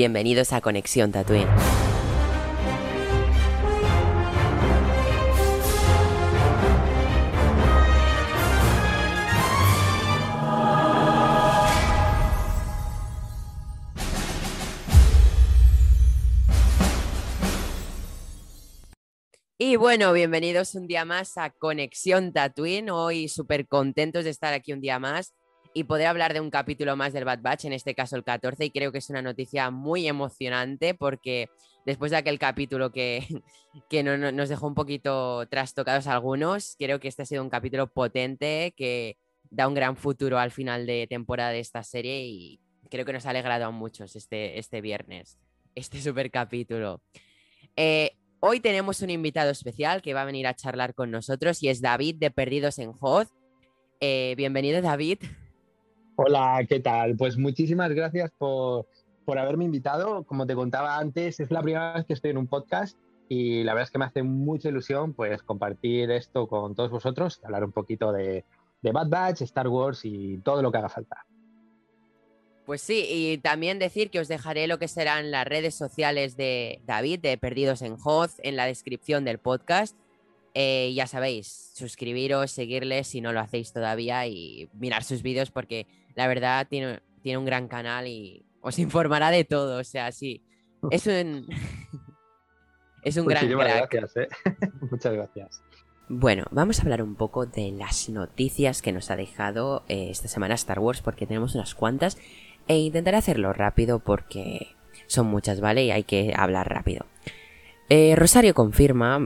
Bienvenidos a Conexión Tatooine. Y bueno, bienvenidos un día más a Conexión Tatooine. Hoy súper contentos de estar aquí un día más y poder hablar de un capítulo más del Bad Batch, en este caso el 14, y creo que es una noticia muy emocionante porque después de aquel capítulo que, que no, nos dejó un poquito trastocados algunos, creo que este ha sido un capítulo potente que da un gran futuro al final de temporada de esta serie y creo que nos ha alegrado a muchos este, este viernes, este super capítulo. Eh, hoy tenemos un invitado especial que va a venir a charlar con nosotros y es David de Perdidos en Hoth. Eh, bienvenido David. Hola, ¿qué tal? Pues muchísimas gracias por, haberme invitado. Como te contaba antes, es la primera vez que estoy en un podcast y la verdad es que me hace mucha ilusión pues compartir esto con todos vosotros, hablar un poquito de, Bad Batch, Star Wars y todo lo que haga falta. Pues sí, y también decir que os dejaré lo que serán las redes sociales de David, de Perdidos en Hoz, en la descripción del podcast. Eh, ya sabéis, suscribiros, seguirles si no lo hacéis todavía y mirar sus vídeos porque la verdad tiene, tiene un gran canal y os informará de todo. O sea, sí, es un, es un gran crack. Gracias, ¿eh? Muchas gracias. Bueno, vamos a hablar un poco de las noticias que nos ha dejado eh, esta semana Star Wars porque tenemos unas cuantas e intentaré hacerlo rápido porque son muchas, ¿vale? Y hay que hablar rápido. Eh, Rosario confirma,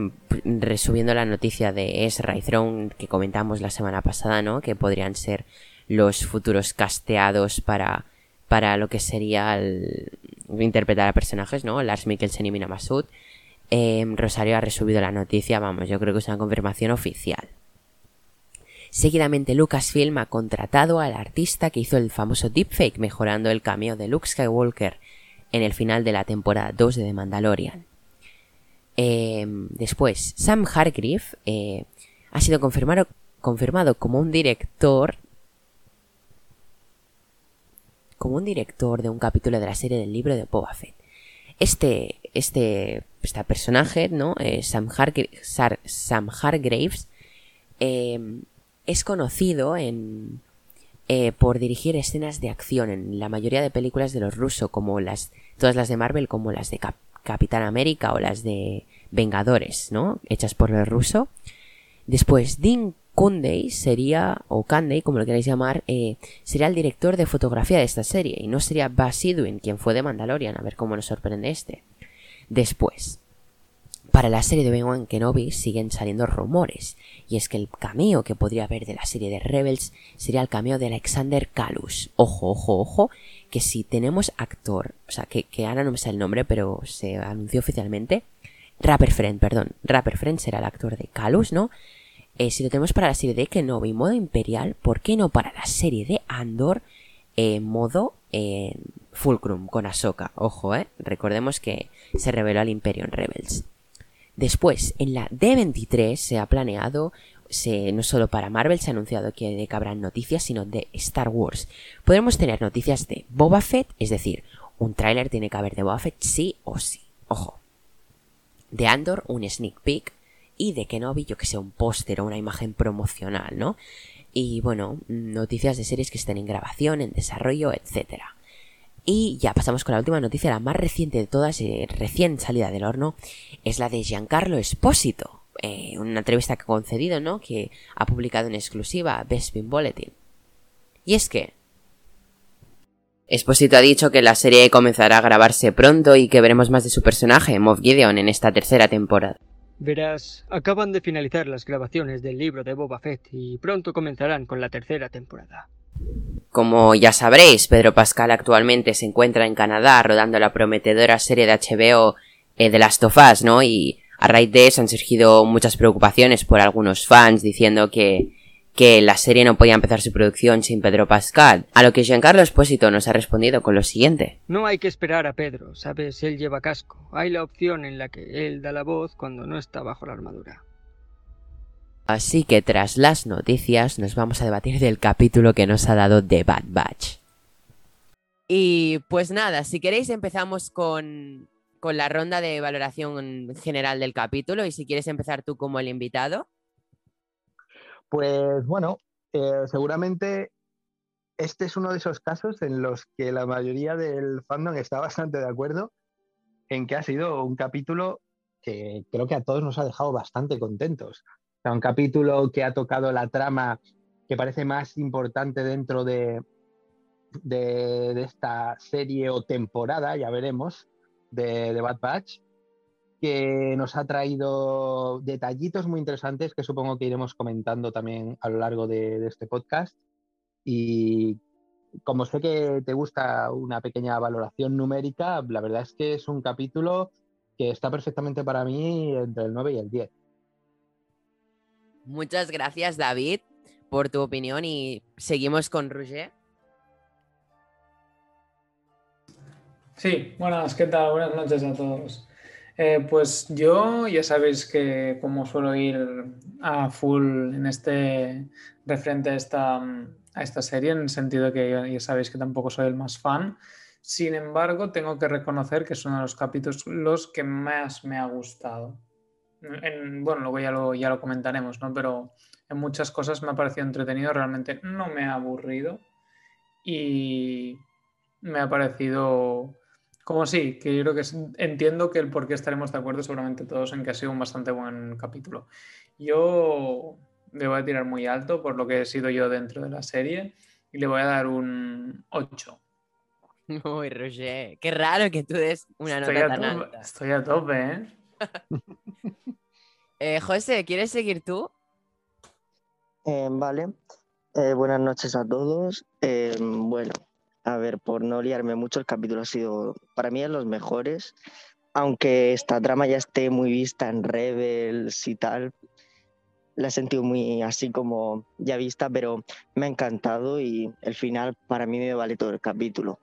resumiendo la noticia de Ezra y Throne que comentamos la semana pasada, ¿no? Que podrían ser los futuros casteados para, para lo que sería interpretar a personajes, ¿no? Lars Mikkelsen y Mina Masud. Em, Rosario ha resubido la noticia, vamos, yo creo que es una confirmación oficial. Seguidamente Lucasfilm ha contratado al artista que hizo el famoso deepfake mejorando el cameo de Luke Skywalker en el final de la temporada 2 de The Mandalorian. Em, después, Sam Hargrave eh, ha sido confirmado, confirmado como un director como un director de un capítulo de la serie del libro de Boba Fett. Este, este, este personaje, ¿no? Eh, Sam, Hargraves em, es conocido en, eh, por dirigir escenas de acción en la mayoría de películas de los rusos, como las, todas las de Marvel, como las de Capitán América o las de Vengadores, ¿no? Hechas por el ruso. Después, Dean Kundey sería, o Kandey, como lo queráis llamar, eh, sería el director de fotografía de esta serie, y no sería Bas quien fue de Mandalorian, a ver cómo nos sorprende este. Después, para la serie de Ben Kenobi siguen saliendo rumores, y es que el cameo que podría haber de la serie de Rebels sería el cameo de Alexander Kalus. Ojo, ojo, ojo, que si tenemos actor, o sea, que, que no me sale el nombre, pero se anunció oficialmente, Rapper Friend, perdón, Rapper Friend será el actor de Kalus, ¿no? Eh, si lo tenemos para la serie de Kenobi modo imperial, ¿por qué no para la serie de Andor eh, modo eh, Fulcrum con Ahsoka? Ojo, eh. Recordemos que se reveló al Imperio en Rebels. Después, en la D23 se ha planeado, no solo para Marvel se ha anunciado que, de que habrán noticias, sino de Star Wars. Podremos tener noticias de Boba Fett, es decir, un tráiler tiene que haber de Boba Fett sí o sí. Ojo. De Andor, un sneak peek y de Kenobi, yo que sé, un póster o una imagen promocional, ¿no? Y bueno, noticias de series que estén en grabación, en desarrollo, etc. Y ya pasamos con la última noticia, la más reciente de todas, eh, recién salida del horno, es la de Giancarlo Espósito, eh, una entrevista que ha concedido, ¿no? Que ha publicado en exclusiva Bespin Bulletin. Y es que Espósito ha dicho que la serie comenzará a grabarse pronto y que veremos más de su personaje, Moff Gideon, en esta tercera temporada. Verás, acaban de finalizar las grabaciones del libro de Boba Fett y pronto comenzarán con la tercera temporada. Como ya sabréis, Pedro Pascal actualmente se encuentra en Canadá rodando la prometedora serie de HBO eh, The Last of Us, ¿no? Y a raíz de eso han surgido muchas preocupaciones por algunos fans diciendo que que la serie no podía empezar su producción sin Pedro Pascal, a lo que Giancarlo Espósito nos ha respondido con lo siguiente. No hay que esperar a Pedro, sabes, él lleva casco. Hay la opción en la que él da la voz cuando no está bajo la armadura. Así que tras las noticias nos vamos a debatir del capítulo que nos ha dado The Bad Batch. Y pues nada, si queréis empezamos con, con la ronda de valoración general del capítulo y si quieres empezar tú como el invitado. Pues bueno, eh, seguramente este es uno de esos casos en los que la mayoría del fandom está bastante de acuerdo en que ha sido un capítulo que creo que a todos nos ha dejado bastante contentos. O sea, un capítulo que ha tocado la trama que parece más importante dentro de, esta serie o temporada, ya veremos, de, de, Bad que nos ha traído detallitos muy interesantes que supongo que iremos comentando también a lo largo de, de este podcast. Y como sé que te gusta una pequeña valoración numérica, la verdad es que es un capítulo que está perfectamente para mí entre el 9 y el 10. Muchas gracias, David, por tu opinión y seguimos con Roger. Sí, buenas, ¿qué tal? Buenas noches a todos. Eh, pues yo ya sabéis que como suelo ir a full en este referente a esta, a esta serie, en el sentido que ya, sabéis que tampoco soy el más fan. Sin embargo, tengo que reconocer que es uno de los capítulos los que más me ha gustado. bueno, luego ya lo, ya lo comentaremos, ¿no? Pero en muchas cosas me ha parecido entretenido, realmente no me ha aburrido y me ha parecido como sí, que yo creo que entiendo que el por qué estaremos de acuerdo seguramente todos en que ha sido un bastante buen capítulo. Yo le voy a tirar muy alto por lo que he sido yo dentro de la serie y le voy a dar un 8. Uy, Roger, qué raro que tú des una nota tan alta. Estoy a tope, ¿eh? eh José, ¿quieres seguir tú? Eh, vale. Eh, buenas noches a todos. bueno, a ver, por no liarme mucho, el capítulo ha sido para mí de los mejores. Aunque esta trama ya esté muy vista en Rebels y tal, la he sentido muy así como ya vista, pero me ha encantado y el final para mí me vale todo el capítulo.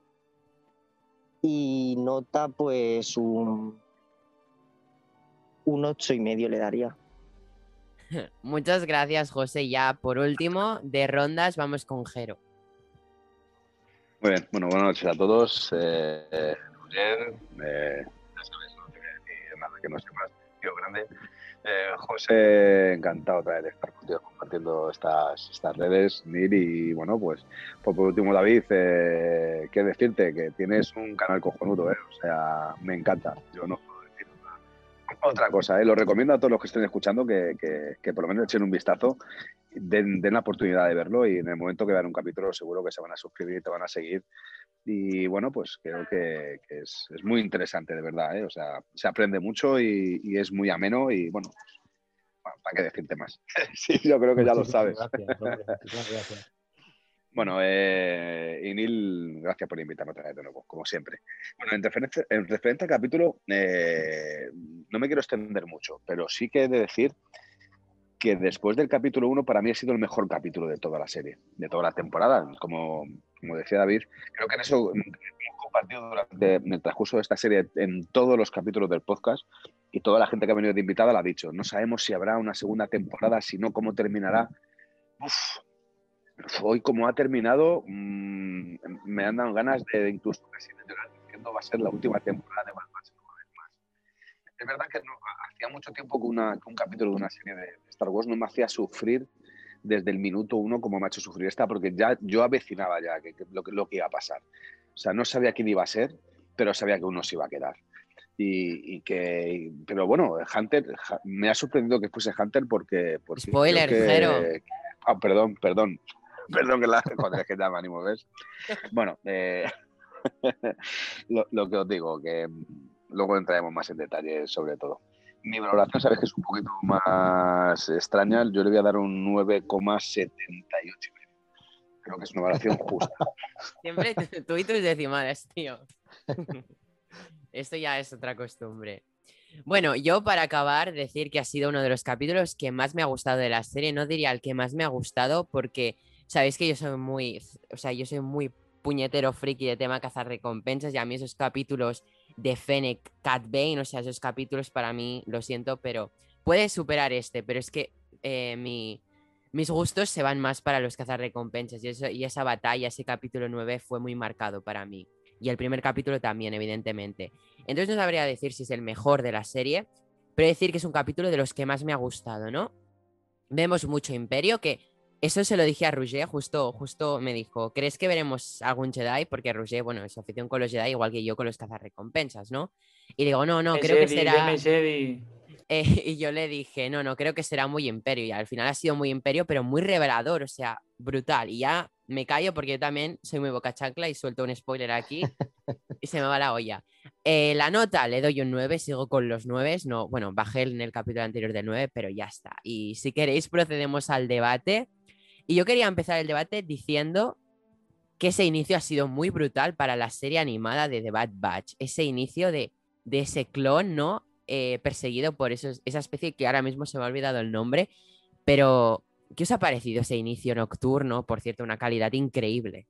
Y nota, pues un, un ocho y medio le daría. Muchas gracias, José. Ya por último, de rondas vamos con Jero. Muy bien, bueno, buenas noches a todos. Eh, eh, eh, ya sabes, no te voy a decir nada que no sepas, tío grande. Eh, José, encantado otra vez de estar contigo compartiendo estas, estas redes, Nir, y bueno, pues, por último, David, eh, qué decirte, que tienes un canal cojonudo, ¿eh? o sea, me encanta. Yo no otra cosa, ¿eh? lo recomiendo a todos los que estén escuchando que, que, que por lo menos echen un vistazo den, la oportunidad de verlo y en el momento que vean un capítulo seguro que se van a suscribir y te van a seguir. Y bueno, pues creo que, es, muy interesante, de verdad. ¿eh? O sea, se aprende mucho y, es muy ameno y bueno, pues, ¿para qué decirte más? sí, yo creo que ya lo sabes. Bueno, eh, Inil, gracias por invitarme otra vez de nuevo, como siempre. Bueno, en referente, en referente al capítulo, eh, no me quiero extender mucho, pero sí que he de decir que después del capítulo 1 para mí ha sido el mejor capítulo de toda la serie, de toda la temporada. Como, como decía David, creo que en eso hemos compartido durante el transcurso de esta serie en todos los capítulos del podcast y toda la gente que ha venido de invitada lo ha dicho. No sabemos si habrá una segunda temporada, si no, cómo terminará. Hoy como ha terminado, mmm, me han dado ganas de, incluso casi de llorar diciendo va a ser la última temporada de Batman es verdad que hacía mucho tiempo que, un capítulo de una serie de Star Wars no me hacía sufrir desde el minuto uno como me ha hecho sufrir esta, porque ya yo avecinaba ya que, lo, lo, que iba a pasar. O sea, no sabía quién iba a ser, pero sabía que uno se iba a quedar. Y, que, pero bueno, Hunter, me ha sorprendido que fuese Hunter porque... porque Spoiler, cero. Ah, perdón, perdón. Perdón que la joder, que ya me animo, ¿ves? Bueno, eh, lo, lo, que os digo, que luego entraremos más en detalle sobre todo. Mi valoración, sabes que es un poquito más extraña. Yo le voy a dar un 9,78. Creo que es una valoración justa. Siempre tú y tus decimales, tío. Esto ya es otra costumbre. Bueno, yo para acabar, decir que ha sido uno de los capítulos que más me ha gustado de la serie. No diría el que más me ha gustado porque sabéis que yo soy muy, o sea, yo soy muy puñetero friki de tema cazar recompensas y a mí esos capítulos de Fennec, Cat Bane, o sea, esos capítulos para mí, lo siento, pero puede superar este, pero es que eh, mi, mis gustos se van más para los cazarrecompensas y, eso, y esa batalla, ese capítulo 9 fue muy marcado para mí. Y el primer capítulo también, evidentemente. Entonces no sabría decir si es el mejor de la serie, pero decir que es un capítulo de los que más me ha gustado, ¿no? Vemos mucho Imperio, que eso se lo dije a Roger, justo, justo me dijo, ¿crees que veremos algún Jedi? Porque Roger, bueno, es afición con los Jedi, igual que yo con los cazarrecompensas, ¿no? Y digo, no, no, creo que será... Eh, y yo le dije, no, no, creo que será muy imperio. Y al final ha sido muy imperio, pero muy revelador, o sea, brutal. Y ya me callo porque yo también soy muy boca chancla y suelto un spoiler aquí y se me va la olla. Eh, la nota le doy un 9, sigo con los 9. No, bueno, bajé en el capítulo anterior del 9, pero ya está. Y si queréis, procedemos al debate. Y yo quería empezar el debate diciendo que ese inicio ha sido muy brutal para la serie animada de The Bad Batch. Ese inicio de, de ese clon, ¿no? Eh, perseguido por esa especie que ahora mismo se me ha olvidado el nombre, pero ¿qué os ha parecido ese inicio nocturno? Por cierto, una calidad increíble.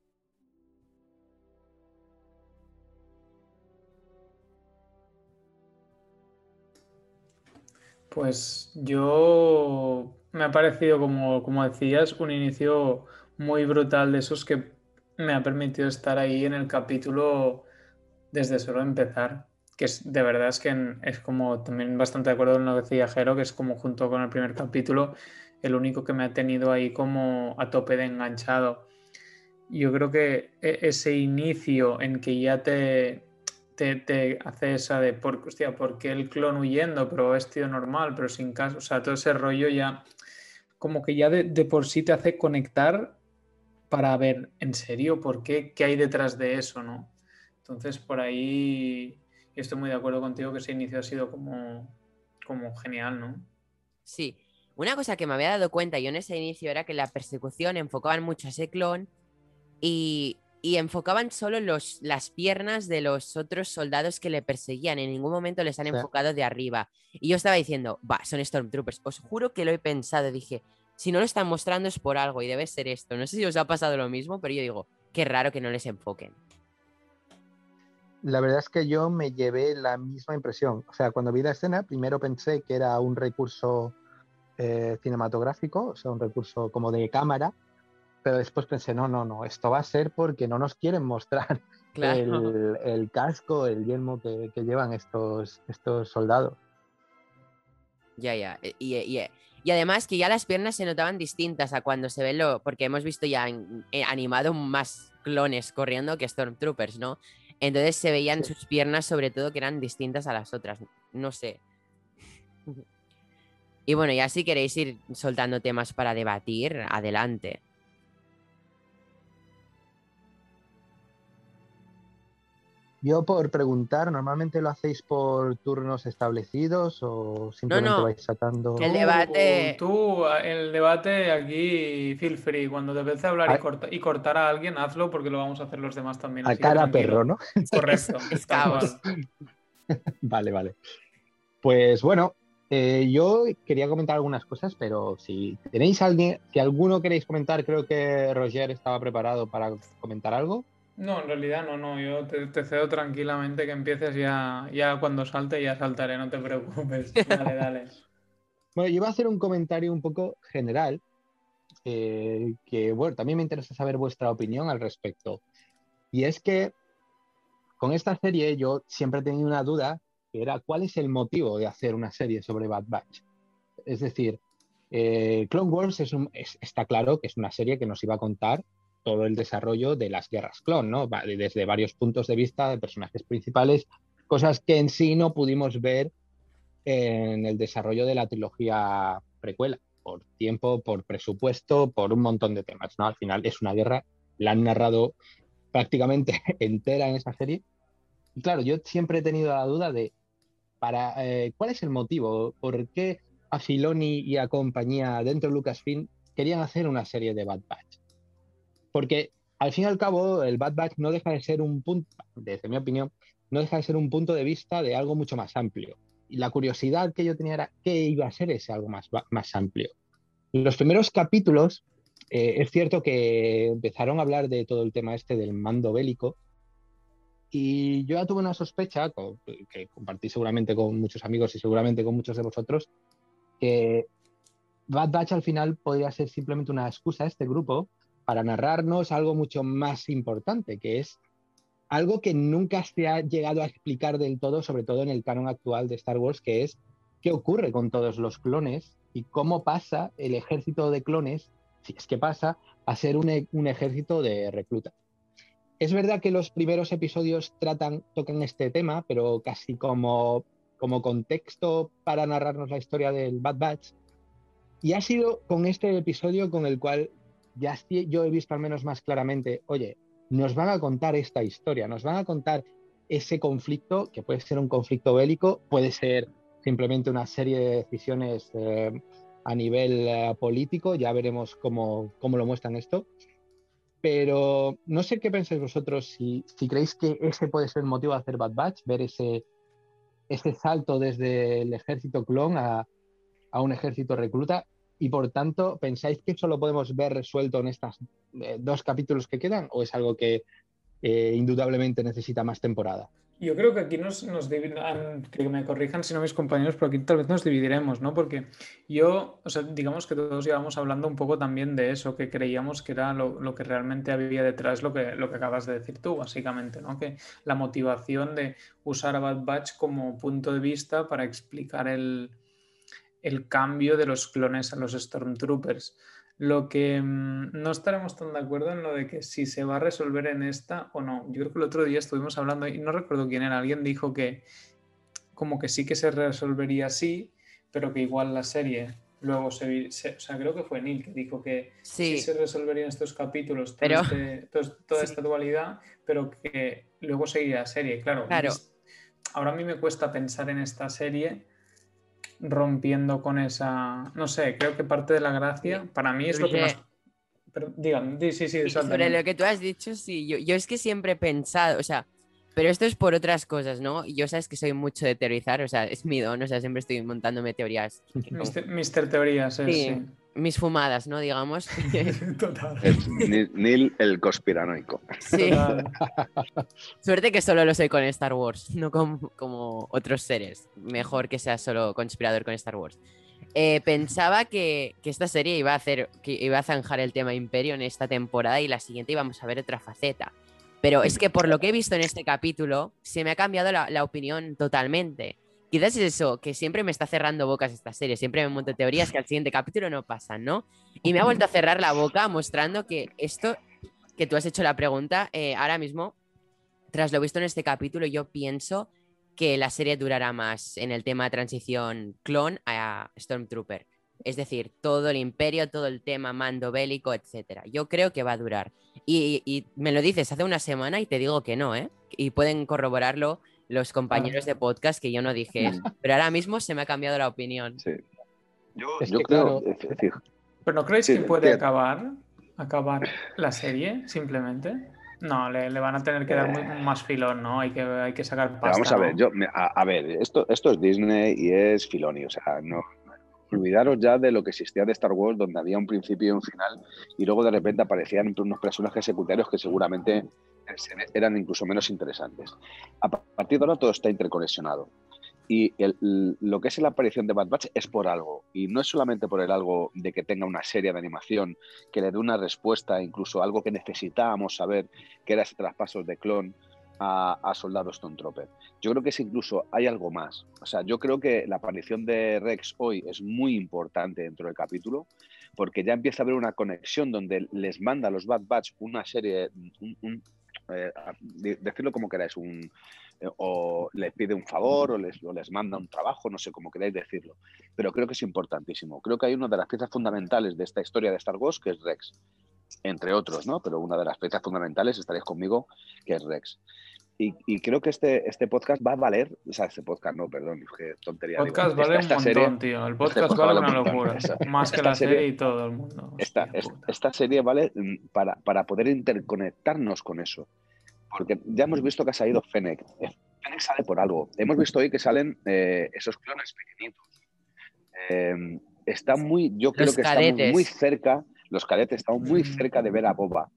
Pues yo me ha parecido, como, como decías, un inicio muy brutal de esos que me ha permitido estar ahí en el capítulo desde solo empezar que es de verdad es que es como también bastante de acuerdo con lo que decía Jero, que es como junto con el primer capítulo, el único que me ha tenido ahí como a tope de enganchado. Yo creo que e, ese inicio en que ya te, te, hace esa de, por, hostia, ¿por qué el clon huyendo? Pero vestido normal, pero sin caso, o sea, todo ese rollo ya, como que ya de, por sí te hace conectar para ver en serio por qué, qué hay detrás de eso, ¿no? Entonces, por ahí estoy muy de acuerdo contigo que ese inicio ha sido como, como genial, ¿no? Sí. Una cosa que me había dado cuenta yo en ese inicio era que la persecución enfocaban mucho a ese clon y, enfocaban solo los, las piernas de los otros soldados que le perseguían. En ningún momento les han enfocado de arriba. Y yo estaba diciendo, va, son Stormtroopers. Os juro que lo he pensado. Dije, si no lo están mostrando es por algo y debe ser esto. No sé si os ha pasado lo mismo, pero yo digo, qué raro que no les enfoquen la verdad es que yo me llevé la misma impresión. O sea, cuando vi la escena, primero pensé que era un recurso eh, cinematográfico, o sea, un recurso como de cámara, pero después pensé, no, no, no, esto va a ser porque no nos quieren mostrar el, casco, el yelmo que, llevan estos, estos soldados. Ya, ya. E, y, y, y, además que ya las piernas se notaban distintas a cuando se ve lo. Porque hemos visto ya animado más clones corriendo que Stormtroopers, ¿no? Entonces se veían sus piernas, sobre todo, que eran distintas a las otras. No sé. y bueno, ya si queréis ir soltando temas para debatir, adelante. Yo por preguntar, ¿normalmente lo hacéis por turnos establecidos o simplemente vais sacando? El debate. Tú, el debate aquí, feel free. Cuando te empiece a hablar y, cortar a alguien, hazlo porque lo vamos a hacer los demás también. A cara perro, ¿no? Correcto. es, caos. vale, vale. Pues bueno, eh, yo quería comentar algunas cosas, pero si tenéis alguien, si alguno queréis comentar, creo que Roger estaba preparado para comentar algo. No, en realidad no, no. Yo te, cedo tranquilamente que empieces ya, ya cuando salte, ya saltaré, no te preocupes. Dale, dale. bueno, yo iba a hacer un comentario un poco general, eh, que bueno, también me interesa saber vuestra opinión al respecto. Y es que con esta serie yo siempre he tenido una duda, que era cuál es el motivo de hacer una serie sobre Bad Batch. Es decir, eh, Clone Wars es está claro que es una serie que nos iba a contar todo el desarrollo de las guerras clon, ¿no? Desde varios puntos de vista de personajes principales, cosas que en sí no pudimos ver en el desarrollo de la trilogía precuela, por tiempo, por presupuesto, por un montón de temas, ¿no? Al final es una guerra, la han narrado prácticamente entera en esa serie. Y claro, yo siempre he tenido la duda de eh, cuál es el motivo, por qué a Filoni y a compañía dentro de Lucasfilm querían hacer una serie de Bad Batch. Porque al fin y al cabo, el Bad Batch no deja de ser un punto, desde mi opinión, no deja de ser un punto de vista de algo mucho más amplio. Y la curiosidad que yo tenía era qué iba a ser ese algo más, más amplio. Los primeros capítulos, eh, es cierto que empezaron a hablar de todo el tema este del mando bélico. Y yo ya tuve una sospecha, que compartí seguramente con muchos amigos y seguramente con muchos de vosotros, que Bad Batch al final podría ser simplemente una excusa a este grupo para narrarnos algo mucho más importante, que es algo que nunca se ha llegado a explicar del todo, sobre todo en el canon actual de Star Wars, que es qué ocurre con todos los clones y cómo pasa el ejército de clones, si es que pasa, a ser un, e, ejército de reclutas. Es verdad que los primeros episodios tratan, tocan este tema, pero casi como, como contexto para narrarnos la historia del Bad Batch. Y ha sido con este episodio con el cual ya yo he visto al menos más claramente, oye, nos van a contar esta historia, nos van a contar ese conflicto, que puede ser un conflicto bélico, puede ser simplemente una serie de decisiones eh, a nivel eh, político, ya veremos cómo, cómo, lo muestran esto. Pero no sé qué pensáis vosotros, si, si, creéis que ese puede ser el motivo de hacer Bad Batch, ver ese, ese salto desde el ejército clon a, a un ejército recluta, y por tanto, ¿pensáis que eso lo podemos ver resuelto en estos eh, dos capítulos que quedan o es algo que eh, indudablemente necesita más temporada? Yo creo que aquí nos, nos que me corrijan si no mis compañeros, pero aquí tal vez nos dividiremos, ¿no? Porque yo, o sea, digamos que todos íbamos hablando un poco también de eso, que creíamos que era lo, que realmente había detrás, lo que, lo que acabas de decir tú, básicamente, ¿no? Que la motivación de usar a Bad Batch como punto de vista para explicar el, el cambio de los clones a los Stormtroopers. Lo que mm, no estaremos tan de acuerdo en lo de que si se va a resolver en esta o no. Yo creo que el otro día estuvimos hablando y no recuerdo quién era. Alguien dijo que como que sí que se resolvería así, pero que igual la serie luego se, o sea, creo que fue Neil que dijo que sí, se resolverían estos capítulos, este, toda esta dualidad, pero que luego seguiría la serie. Claro, claro. ahora a mí me cuesta pensar en esta serie rompiendo con esa. No sé, creo que parte de la gracia, para mí es lo que más. Pero, digan, sí, sí, Sobre lo que tú has dicho, sí, yo, yo es que siempre he pensado, o sea, pero esto es por otras cosas, ¿no? Yo sabes que soy mucho de teorizar, o sea, es mi don, o sea, siempre estoy montándome teorías. Mister, Teorías, sí. Mis fumadas, ¿no? Digamos. Total. Es Neil el conspiranoico. Sí. Suerte que solo lo soy con Star Wars, no como, otros seres. Mejor que sea solo conspirador con Star Wars. Eh, pensaba que, que, esta serie iba a hacer, que iba a zanjar el tema Imperio en esta temporada y la siguiente íbamos a ver otra faceta. Pero es que por lo que he visto en este capítulo, se me ha cambiado la, opinión totalmente. Quizás es eso, que siempre me está cerrando bocas esta serie, siempre me monto teorías que al siguiente capítulo no pasan, ¿no? Y me ha vuelto a cerrar la boca mostrando que esto, que tú has hecho la pregunta, eh, ahora mismo, tras lo visto en este capítulo, yo pienso que la serie durará más en el tema de transición clon a Stormtrooper. Es decir, todo el imperio, todo el tema mando bélico, etcétera. Yo creo que va a durar. Y, me lo dices hace una semana y te digo que no, ¿eh? Y pueden corroborarlo los compañeros de podcast que yo no dije eso. Pero ahora mismo se me ha cambiado la opinión. Sí. Yo, creo. ¿Pero no creéis que puede acabar, acabar la serie simplemente? No, le, van a tener que dar eh. más filón, ¿no? Hay que, hay que sacar pasta. Vamos a ver, yo, a, ver, esto, esto es Disney y es Filoni, o sea, no, olvidaros ya de lo que existía de Star Wars, donde había un principio y un final, y luego de repente aparecían unos personajes secundarios que seguramente eran incluso menos interesantes. A partir de ahora todo está interconexionado. Y lo que es la aparición de Bad Batch es por algo. Y no es solamente por el algo de que tenga una serie de animación, que le dé una respuesta, incluso algo que necesitábamos saber, que era ese traspaso de clon, a, soldados Stormtrooper. Yo creo que es incluso hay algo más. O sea, yo creo que la aparición de Rex hoy es muy importante dentro del capítulo, porque ya empieza a haber una conexión donde les manda a los Bad Batch una serie, eh, decirlo como queráis, un, eh, o les pide un favor o les, o les manda un trabajo, no sé cómo queráis decirlo. Pero creo que es importantísimo. Creo que hay una de las piezas fundamentales de esta historia de Star Wars que es Rex entre otros, ¿no? Pero una de las piezas fundamentales, estaréis conmigo, que es Rex. Y, creo que este, este podcast va a valer, o sea, este podcast no, perdón, qué tontería. Podcast vale un montón, tío. El podcast este vale, una locura. Más que la serie, y todo el mundo. Esta, esta, serie vale mm, para, para, poder interconectarnos con eso. Porque ya hemos visto que ha salido Fennec. Fennec sale por algo. Hemos visto hoy que salen eh, esos clones pequeñitos. Eh, está muy, yo creo que estamos muy cerca los cadetes están muy mm. cerca de ver a Boba.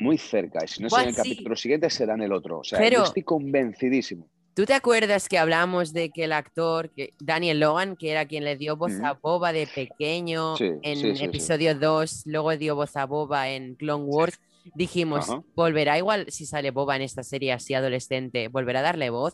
Muy cerca. Y si no es en el capítulo siguiente, será en el otro. O sea, yo estoy convencidísimo. ¿Tú te acuerdas que hablamos de que el actor, que Daniel Logan, que era quien le dio voz a Boba de pequeño en episodio 2, luego dio voz a Boba en Clone Wars? Dijimos, volverá igual si sale Boba en esta serie así adolescente, volverá a darle voz.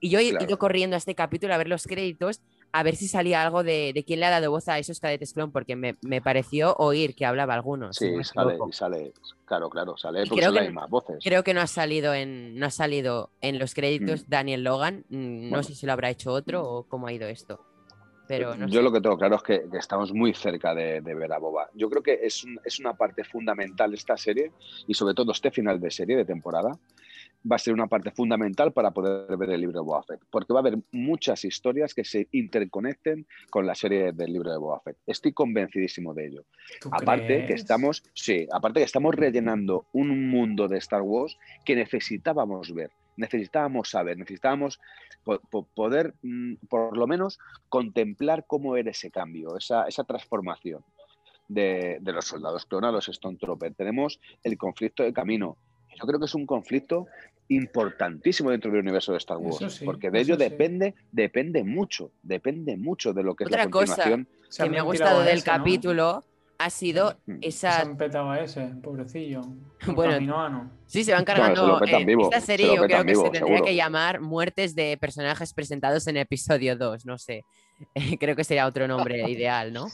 y yo he ido corriendo a este capítulo a ver los créditos a ver si salía algo de, de quién le ha dado voz a esos cadetes clon, porque me, me pareció oír que hablaba algunos. Sí, sale, sale, claro, claro, sale porque son las mismas voces. Creo que no ha salido en, no ha salido en los créditos mm. Daniel Logan. Mm, no sé si lo habrá hecho otro o cómo ha ido esto. Pero Yo lo que tengo claro es que, estamos muy cerca de, ver a Boba. Yo creo que es, es una parte fundamental de esta serie y sobre todo este final de serie, de temporada, va a ser una parte fundamental para poder ver el libro de Boba Fett, porque va a haber muchas historias que se interconecten con la serie del libro de Boba Fett. Estoy convencidísimo de ello. Aparte que estamos, sí, aparte que estamos rellenando un mundo de Star Wars que necesitábamos ver, necesitábamos saber, necesitábamos poder, mm, por lo menos, contemplar cómo era ese cambio, esa, transformación. De, de, los soldados clonados, Stone Trooper. Tenemos el conflicto de camino, yo creo que es un conflicto importantísimo dentro del universo de Star Wars, porque de ello depende, depende mucho, depende mucho de lo que es la continuación. Cosa que me ha gustado del capítulo ha sido esa. Se han petado a ese, pobrecillo. bueno, sí, se van cargando. esta serie yo creo que se tendría que llamar Muertes de personajes presentados en episodio 2, no sé. creo que sería otro nombre ideal, ¿no?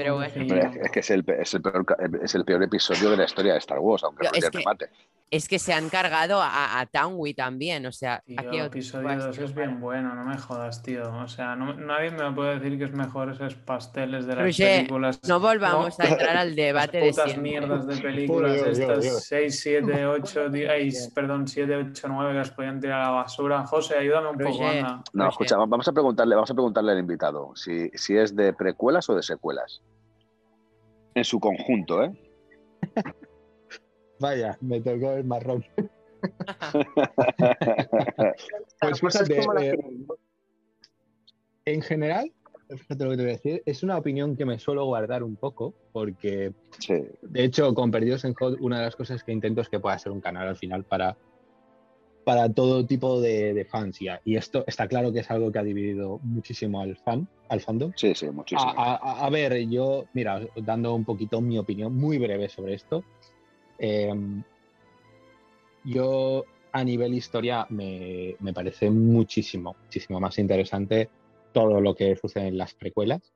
Pero bueno. Es que es el, es, el peor, es el, peor, episodio de la historia de Star Wars, aunque no, es mate es que se han cargado a, a también, o sea... aquí el episodio 2 es bien bueno, no me jodas, tío. O sea, nadie me puede decir que es mejor esos pasteles de las películas. No volvamos a entrar al debate de putas mierdas de películas, estas 6, 7, 8, 10, perdón, 7, 8, 9 que las podían tirar a la basura. José, ayúdame un poco, anda. No, escucha, vamos a preguntarle, vamos a preguntarle al invitado si, si es de precuelas o de secuelas. En su conjunto, ¿eh? Vaya, me tocó el marrón. pues fíjate, eh, en general, fíjate lo que te voy a decir, es una opinión que me suelo guardar un poco, porque de hecho, con Perdidos en Hot, una de las cosas que intento es que pueda ser un canal al final para, para todo tipo de, fans. Y, esto está claro que es algo que ha dividido muchísimo al fan, al fandom. Sí, sí, muchísimo. a ver, yo, mira, dando un poquito mi opinión muy breve sobre esto. Em, yo a nivel historia me, parece muchísimo, muchísimo más interesante todo lo que sucede en las precuelas.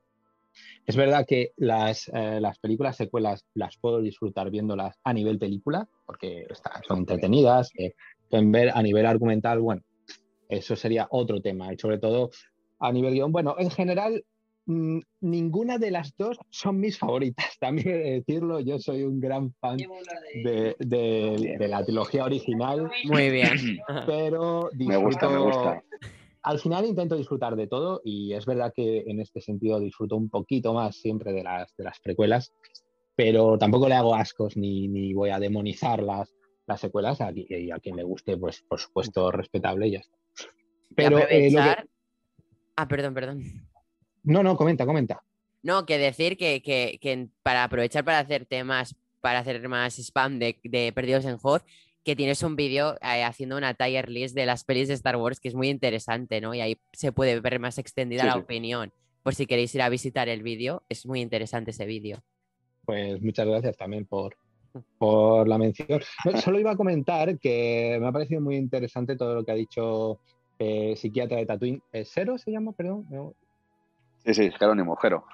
Es verdad que las, eh, las películas secuelas las puedo disfrutar viéndolas a nivel película, porque son entretenidas, pueden ver a nivel argumental, bueno, eso sería otro tema. Y sobre todo a nivel guion, bueno, en general Mm, ninguna de las dos son mis favoritas, también he de decirlo, yo soy un gran fan de, la trilogía original. Muy bien. Pero me gusta, me gusta. Al final intento disfrutar de todo y es verdad que en este sentido disfruto un poquito más siempre de las, de las precuelas, pero tampoco le hago ascos ni, ni voy a demonizar las, las secuelas y a, quien le guste, pues por supuesto respetable y ya está. Pero eh, Ah, perdón, perdón. No, no, comenta, comenta. No, que decir que, para aprovechar para hacer temas, para hacer más spam de, Perdidos en Hoth, que tienes un vídeo eh, haciendo una tier list de las pelis de Star Wars que es muy interesante, ¿no? Y ahí se puede ver más extendida la opinión. Por si queréis ir a visitar el vídeo, es muy interesante ese vídeo. Pues muchas gracias también por, por la mención. solo iba a comentar que me ha parecido muy interesante todo lo que ha dicho eh, psiquiatra de Tatooine. Eh, ¿Cero se llama? Perdón. Sí, sí, Jerónimo, Jero.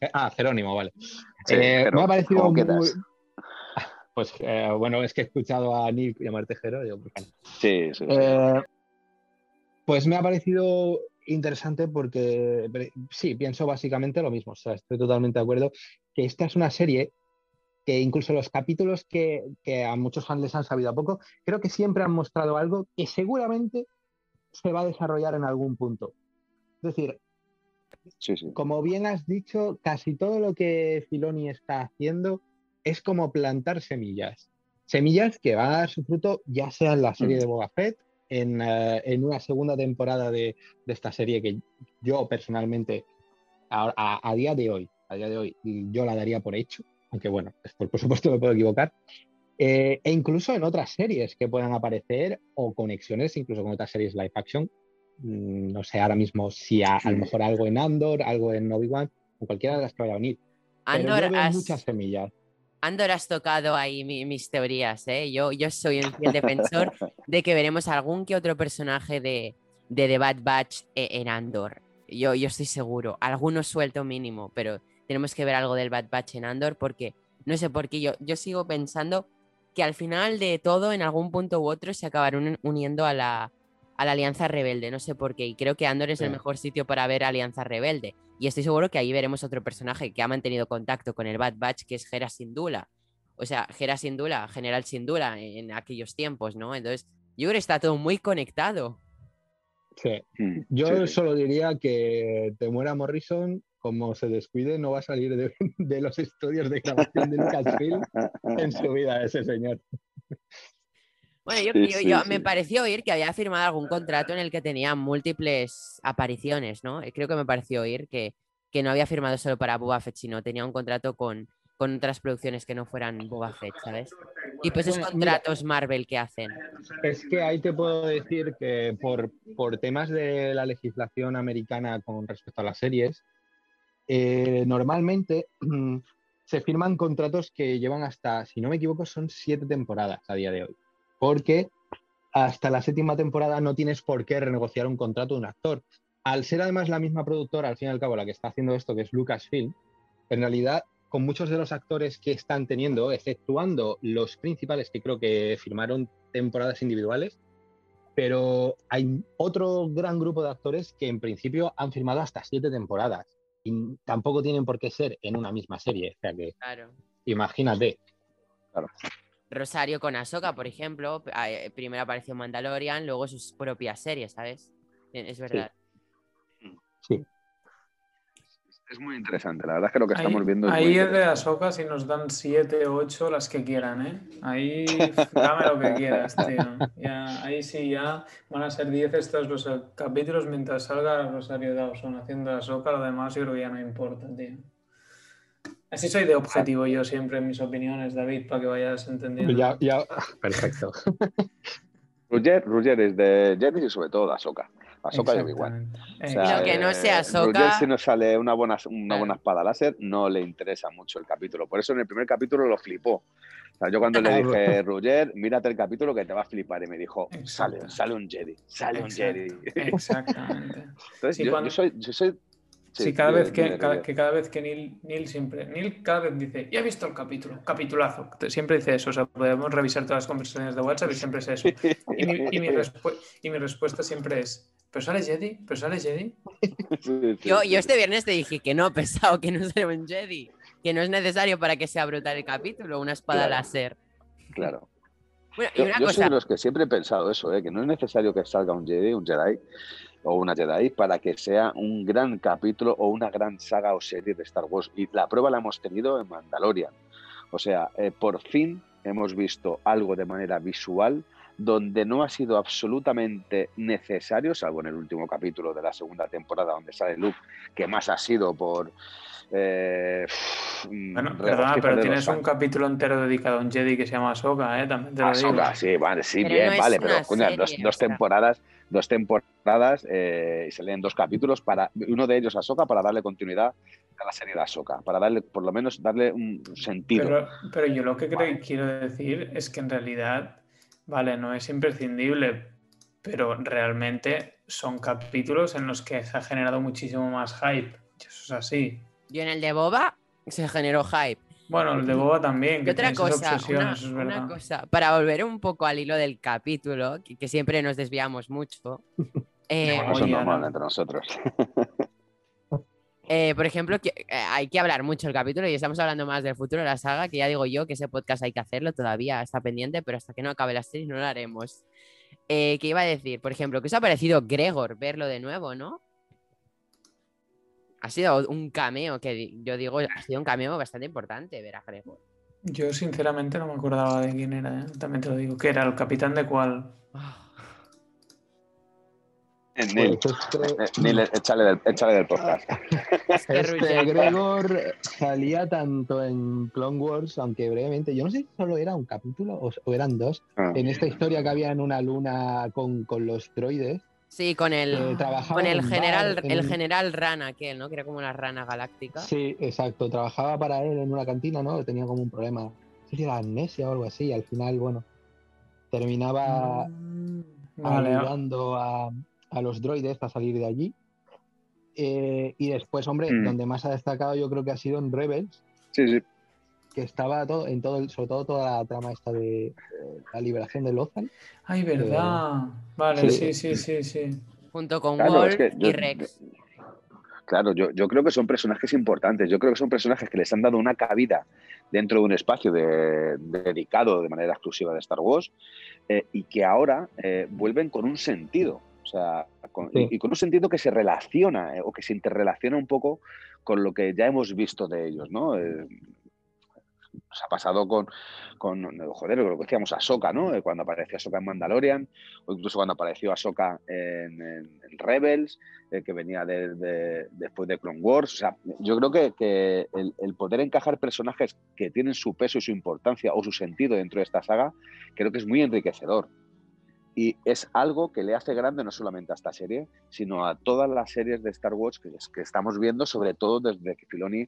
Eh, ah, Jerónimo, vale. Eh, me ha parecido muy... Pues eh, bueno, es que he escuchado a Nick llamarte Jero. Pues, sí, sí. pues me ha parecido interesante porque sí, pienso básicamente lo mismo. O sea, estoy totalmente de acuerdo que esta es una serie que incluso los capítulos que, que, a muchos fans les han sabido a poco, creo que siempre han mostrado algo que seguramente se va a desarrollar en algún punto. Es decir, como bien has dicho, casi todo lo que Filoni está haciendo es como plantar semillas. Semillas que van a dar su fruto ya sea en la serie mm. de Boba Fett, en, eh, en, una segunda temporada de, de, esta serie que yo personalmente, a, a, día de hoy, a día de hoy, yo la daría por hecho, aunque bueno, por, por supuesto me puedo equivocar, eh, e incluso en otras series que puedan aparecer o conexiones incluso con otras series live action Mm, no sé ahora mismo si a, a lo mejor algo en Andor, algo en Obi-Wan, o cualquiera de las que vaya a venir. Pero Andor, veo has, muchas semillas. Andor has tocado ahí mi- mis teorías, ¿eh? Yo, yo soy un fiel defensor de que veremos algún que otro personaje de, de The Bad Batch e- en Andor. Yo, yo estoy seguro. Algunos suelto mínimo, pero tenemos que ver algo del Bad Batch en Andor porque no sé por qué yo, yo sigo pensando que al final de todo, en algún punto u otro, se acabarán uniendo a la, a la Alianza Rebelde. No sé por qué. Y creo que Andor es el mejor sitio para ver Alianza Rebelde. Y estoy seguro que ahí veremos otro personaje que ha mantenido contacto con el Bad Batch, que es Hera Syndulla. O sea, Hera Syndulla, General Syndulla en aquellos tiempos, ¿no? Entonces, yo creo que está todo muy conectado. Sí. Mm, Yo sí. solo diría que te muera Morrison, como se descuide, no va a salir de, de los estudios de grabación de Lucasfilm en su vida ese señor. Bueno, yo, Sí, yo- sí, yo- sí. me pareció oír que había firmado algún contrato en el que tenía múltiples apariciones, ¿no? Eh, Creo que me pareció oír que, que no había firmado solo para Boba Fett, sino tenía un contrato con, con otras producciones que no fueran Boba Fett, ¿sabes? Y pues esos contratos Marvel que hacen. Es que ahí te puedo decir que por, por temas de la legislación americana con respecto a las series, eh, normalmente se firman contratos que llevan hasta, si no me equivoco, son siete temporadas a día de hoy. Porque hasta la séptima temporada no tienes por qué renegociar un contrato de un actor. Al ser además la misma productora, al fin y al cabo, la que está haciendo esto, que es Lucasfilm, en realidad, con muchos de los actores que están teniendo, exceptuando los principales que creo que firmaron temporadas individuales, pero hay otro gran grupo de actores que en principio han firmado hasta siete temporadas y tampoco tienen por qué ser en una misma serie. O sea que Claro. imagínate. Rosario con Ahsoka, por ejemplo, eh, primero apareció Mandalorian, luego sus propias series, ¿sabes? Eh, Es verdad. Es muy interesante, la verdad es que lo que Ahí, estamos viendo es ahí es de. Ahsoka si nos dan 7, 8, las que quieran, ¿eh? Ahí dame lo que quieras, tío. Ya, ahí sí, ya van a ser 10 estos los capítulos mientras salga Rosario Dawson haciendo Ahsoka, lo demás yo creo que ya no importa, tío. Así soy de objetivo yo siempre en mis opiniones, David, para que vayas entendiendo. Ya, ya, perfecto. Roger, Roger es de Jedi y sobre todo de Ahsoka. Ahsoka y Obi-Wan. Exactamente. O sea, lo que no sea Ahsoka- Roger, si no sale una buena, una buena espada láser, no le interesa mucho el capítulo. Por eso en el primer capítulo lo flipó. O sea, yo cuando le dije, Roger, mírate el capítulo que te va a flipar. Y me dijo, sale, sale un Jedi, sale un Exacto, Jedi. Exactamente. Entonces, Sí, yo, cuando- yo soy... Yo soy Sí, cada vez que, cada, que cada vez que Neil, Neil siempre, Neil cada vez dice, ya he visto el capítulo, capitulazo. Siempre dice eso, o sea, podemos revisar todas las conversaciones de WhatsApp y siempre es eso. Y mi, y mi respu- y mi respuesta siempre es, ¿pero sale Jedi? ¿Pero sale Jedi? Sí, sí, Yo, yo este viernes te dije que no, pesado, que no será un Jedi. Que no es necesario para que sea brutal el capítulo, una espada Claro. láser. Claro. Bueno, y Yo, una yo soy de los que siempre he pensado eso, ¿eh? que no es necesario que salga un Jedi, un Jedi o una Jedi para que sea un gran capítulo o una gran saga o serie de Star Wars. Y la prueba la hemos tenido en Mandalorian. O sea, eh, por fin hemos visto algo de manera visual donde no ha sido absolutamente necesario, salvo en el último capítulo de la segunda temporada donde sale Luke, que más ha sido por... eh, Bueno, mm, perdona, pero tienes un capítulo entero dedicado a un Jedi que se llama Ahsoka, ¿eh? También te lo digo. Ahsoka, sí, vale, sí, Pero bien, no vale, pero coño, dos, serie, dos o sea. temporadas, dos temporadas eh, y se leen dos capítulos para uno de ellos a Ahsoka para darle continuidad a la serie de Ahsoka, para darle, por lo menos, darle un sentido. Pero, pero yo lo que creo- quiero decir es que en realidad, vale, no es imprescindible, pero realmente son capítulos en los que se ha generado muchísimo más hype. Y eso es así. yo en el de Boba se generó hype. Bueno, el de Boba también, que otra cosa, obsesión, una, eso es una verdad. cosa, para volver un poco al hilo del capítulo, que, que siempre nos desviamos mucho. eh, Bueno, eso es normal entre nosotros. eh, por ejemplo, que, eh, hay que hablar mucho del capítulo y estamos hablando más del futuro de la saga, que ya digo yo que ese podcast hay que hacerlo, todavía está pendiente, pero hasta que no acabe la serie no lo haremos. Eh, ¿Qué iba a decir? Por ejemplo, ¿qué os ha parecido Gregor verlo de nuevo, no? Ha sido un cameo, que yo digo, ha sido un cameo bastante importante ver a Gregor. Yo sinceramente no me acordaba de quién era, ¿eh? también te lo digo. ¿Qué era? ¿El capitán de cuál? Ah, Eh, Neil, Pues eh, Neil, échale del, échale del podcast. este Gregor salía tanto en Clone Wars, aunque brevemente, yo no sé si solo era un capítulo o, o eran dos, Ah, en esta historia que había en una luna con, con los droides, Sí, con el, Eh, trabajaba con el general, bar, el general rana aquel, ¿no? Que era como una rana galáctica. Sí, exacto. Trabajaba para él en una cantina, ¿no? Tenía como un problema. No sé si era amnesia o algo así. Y al final, bueno, terminaba Mm, Vale, ayudando a, a los droides a salir de allí. Eh, y después, hombre, Mm. donde más ha destacado yo creo que ha sido en Rebels, Sí, sí. que estaba todo, en todo, el- sobre todo toda la trama esta de eh, la liberación de Lozan. Ay, verdad. Vale, sí, Sí. sí, sí, sí. Junto con Claro, Wolf es que yo- y Rex. Claro, yo, yo creo que son personajes importantes. Yo creo que son personajes que les han dado una cabida dentro de un espacio de- dedicado de manera exclusiva de Star Wars eh, y que ahora eh, vuelven con un sentido. O sea, con- Sí. y, y con un sentido que se relaciona eh, o que se interrelaciona un poco con lo que ya hemos visto de ellos, ¿no? Eh, nos ha pasado con, con joder, lo que decíamos, Ahsoka, ¿no? Eh, Cuando apareció Ahsoka en Mandalorian, o incluso cuando apareció Ahsoka en, en- en Rebels, eh, que venía de, de- después de Clone Wars. O sea, yo creo que, que el, el poder encajar personajes que tienen su peso y su importancia o su sentido dentro de esta saga, creo que es muy enriquecedor. Y es algo que le hace grande no solamente a esta serie, sino a todas las series de Star Wars que, estamos viendo, sobre todo desde que Filoni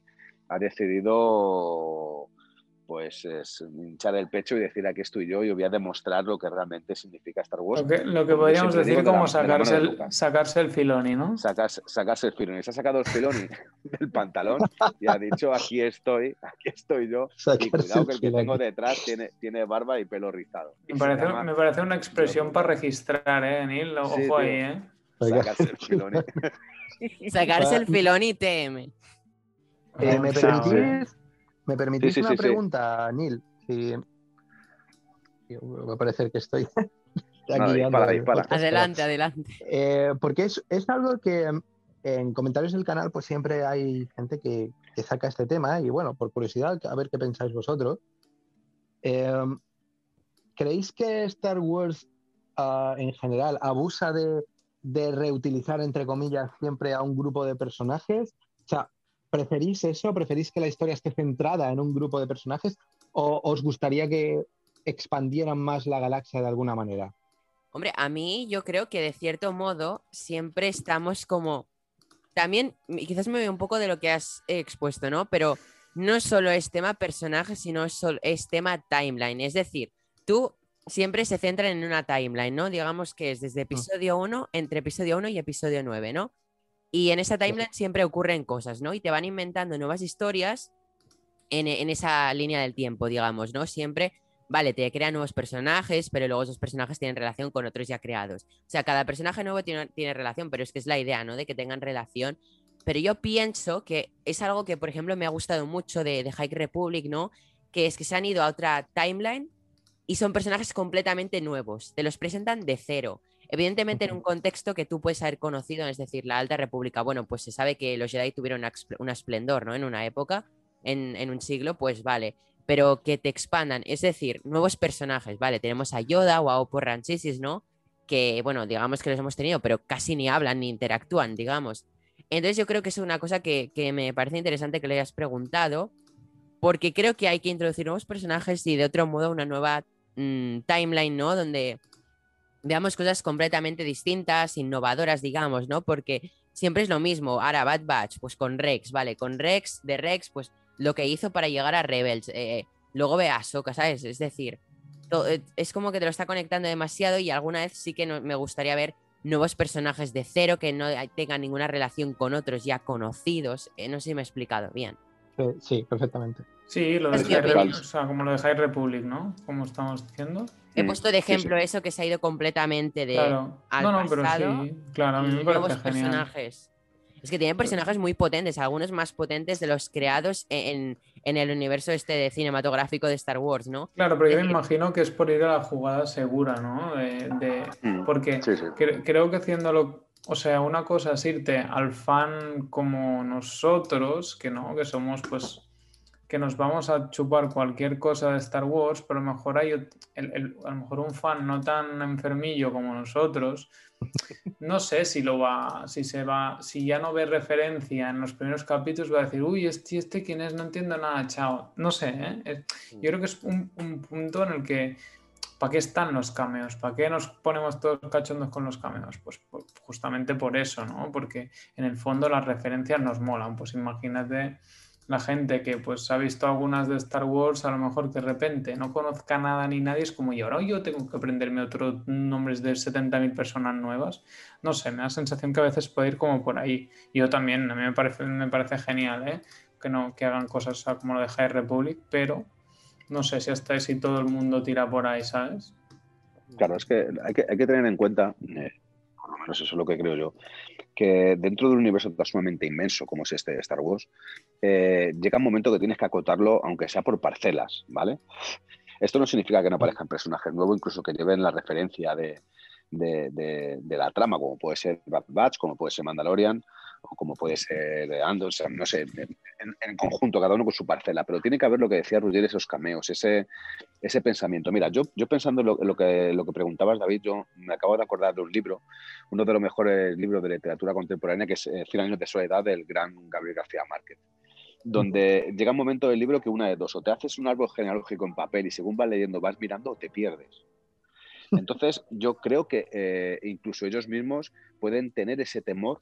ha decidido pues es hinchar el pecho y decir aquí estoy yo y voy a demostrar lo que realmente significa Star Wars. Lo que, lo que podríamos decir de como la- sacarse, de el, sacarse el filoni, ¿no? Sacas- sacarse el Filoni. Se ha sacado el Filoni del pantalón y ha dicho aquí estoy, aquí estoy yo. Y Sacarse cuidado que el el que Filoni. tengo detrás tiene, tiene barba y pelo rizado. Y Me parece, llama me parece una expresión para registrar, ¿eh, Neil? Ojo Sí, ahí, ¿eh? Sacarse el Filoni. Sacarse el filón y TM. Eh, ¿Me permitís, ¿me permitís Sí, sí, una sí, sí. pregunta, Neil? Va a parecer que estoy Nada, dispara, dispara. Adelante, adelante. Eh, porque es, es algo que en comentarios del canal pues siempre hay gente que, que saca este tema y bueno, por curiosidad, a ver qué pensáis vosotros. Eh, ¿Creéis que Star Wars ah, en general abusa de, de reutilizar, entre comillas, siempre a un grupo de personajes? O sea, ¿preferís eso? ¿Preferís que la historia esté centrada en un grupo de personajes? ¿O os gustaría que expandieran más la galaxia de alguna manera? Hombre, a mí yo creo que de cierto modo siempre estamos como... También, quizás me veo un poco de lo que has expuesto, ¿no? Pero no solo es tema personaje, sino es, sol- es tema timeline. Es decir, tú siempre se centran en una timeline, ¿no? Digamos que es desde episodio 1, entre episodio 1 y episodio 9, ¿no? Y en esa timeline siempre ocurren cosas, ¿no? Y te van inventando nuevas historias en, en esa línea del tiempo, digamos, ¿no? Siempre vale, te crean nuevos personajes, pero luego esos personajes tienen relación con otros ya creados. O sea, cada personaje nuevo tiene, tiene relación, pero es que es la idea, ¿no? De que tengan relación. Pero yo pienso que es algo que, por ejemplo, me ha gustado mucho de, de High Republic, ¿no? Que es que se han ido a otra timeline y son personajes completamente nuevos. Te los presentan de cero. Evidentemente en un contexto que tú puedes haber conocido, es decir, la Alta República. Bueno, pues se sabe que los Jedi tuvieron una, una esplendor, ¿no? En una época, en, en un siglo, pues vale pero que te expandan, es decir, nuevos personajes, ¿vale? Tenemos a Yoda o a Oppo Ranchisis, ¿no? Que, bueno, digamos que los hemos tenido, pero casi ni hablan ni interactúan, digamos. Entonces yo creo que es una cosa que, que me parece interesante que le hayas preguntado, porque creo que hay que introducir nuevos personajes y de otro modo una nueva mm, timeline, ¿no? Donde veamos cosas completamente distintas, innovadoras, digamos, ¿no? Porque siempre es lo mismo. Ahora, Bad Batch, pues con Rex, ¿vale? Con Rex, de Rex, pues lo que hizo para llegar a Rebels. eh, luego ve a Ahsoka, ¿sabes? Es decir, to- eh, es como que te lo está conectando demasiado y alguna vez sí que no- me gustaría ver nuevos personajes de cero que no tengan ninguna relación con otros ya conocidos. Eh, no sé si me he explicado bien. Eh, sí, perfectamente. Sí, lo de High Re- opinión. o sea, como lo de High Republic, ¿no? Como estamos diciendo. He puesto de sí, sí. ejemplo eso que se ha ido completamente de Claro. al No, no, pero pasado sí. Claro, a mí me nuevos parece genial. personajes. Es que tienen personajes muy potentes, algunos más potentes de los creados en, en el universo este de cinematográfico de Star Wars, ¿no? Claro, pero yo me imagino que es por ir a la jugada segura, ¿no? De, de- Mm, porque Sí, sí. cre- creo que haciéndolo, o sea, una cosa es irte al fan como nosotros, que no, que somos pues que nos vamos a chupar cualquier cosa de Star Wars, pero a lo mejor hay el- el- a lo mejor un fan no tan enfermillo como nosotros, no sé si lo va, si se va, si ya no ve referencia en los primeros capítulos, va a decir, uy, este, este quién es, no entiendo nada, chao. No sé, ¿eh? Yo creo que es un, un punto en el que ¿para qué están los cameos? ¿Para qué nos ponemos todos cachondos con los cameos? Pues, pues, justamente por eso, ¿no? Porque en el fondo las referencias nos molan. Pues imagínate la gente que pues ha visto algunas de Star Wars, a lo mejor de repente no conozca nada ni nadie, es como yo, ahora yo tengo que aprenderme otros nombres de 70.000 personas nuevas. No sé, me da la sensación que a veces puede ir como por ahí. Yo también, a mí me parece, me parece genial, ¿eh? Que, no, que hagan cosas como lo de High Republic, pero no sé si hasta si todo el mundo tira por ahí, ¿sabes? Claro, es que hay que, hay que tener en cuenta, eh, por lo menos eso es lo que creo yo, que dentro de un universo tan sumamente inmenso como es este de Star Wars, eh, llega un momento que tienes que acotarlo, aunque sea por parcelas, ¿vale? Esto no significa que no aparezcan personajes nuevos, incluso que lleven la referencia de, de, de, la trama, como puede ser Bad Batch, como puede ser Mandalorian, como puede ser Anderson, no sé, en, conjunto, cada uno con su parcela, pero tiene que haber lo que decía Ruggier, esos cameos, ese, ese pensamiento. Mira, yo, yo pensando en lo, que, lo que preguntabas, David, yo me acabo de acordar de un libro, uno de los mejores libros de literatura contemporánea, que es eh, Cien años de soledad del gran Gabriel García Márquez donde llega un momento del libro que una de dos, o te haces un árbol genealógico en papel y según vas leyendo vas mirando o te pierdes. Entonces, yo creo que eh, incluso ellos mismos pueden tener ese temor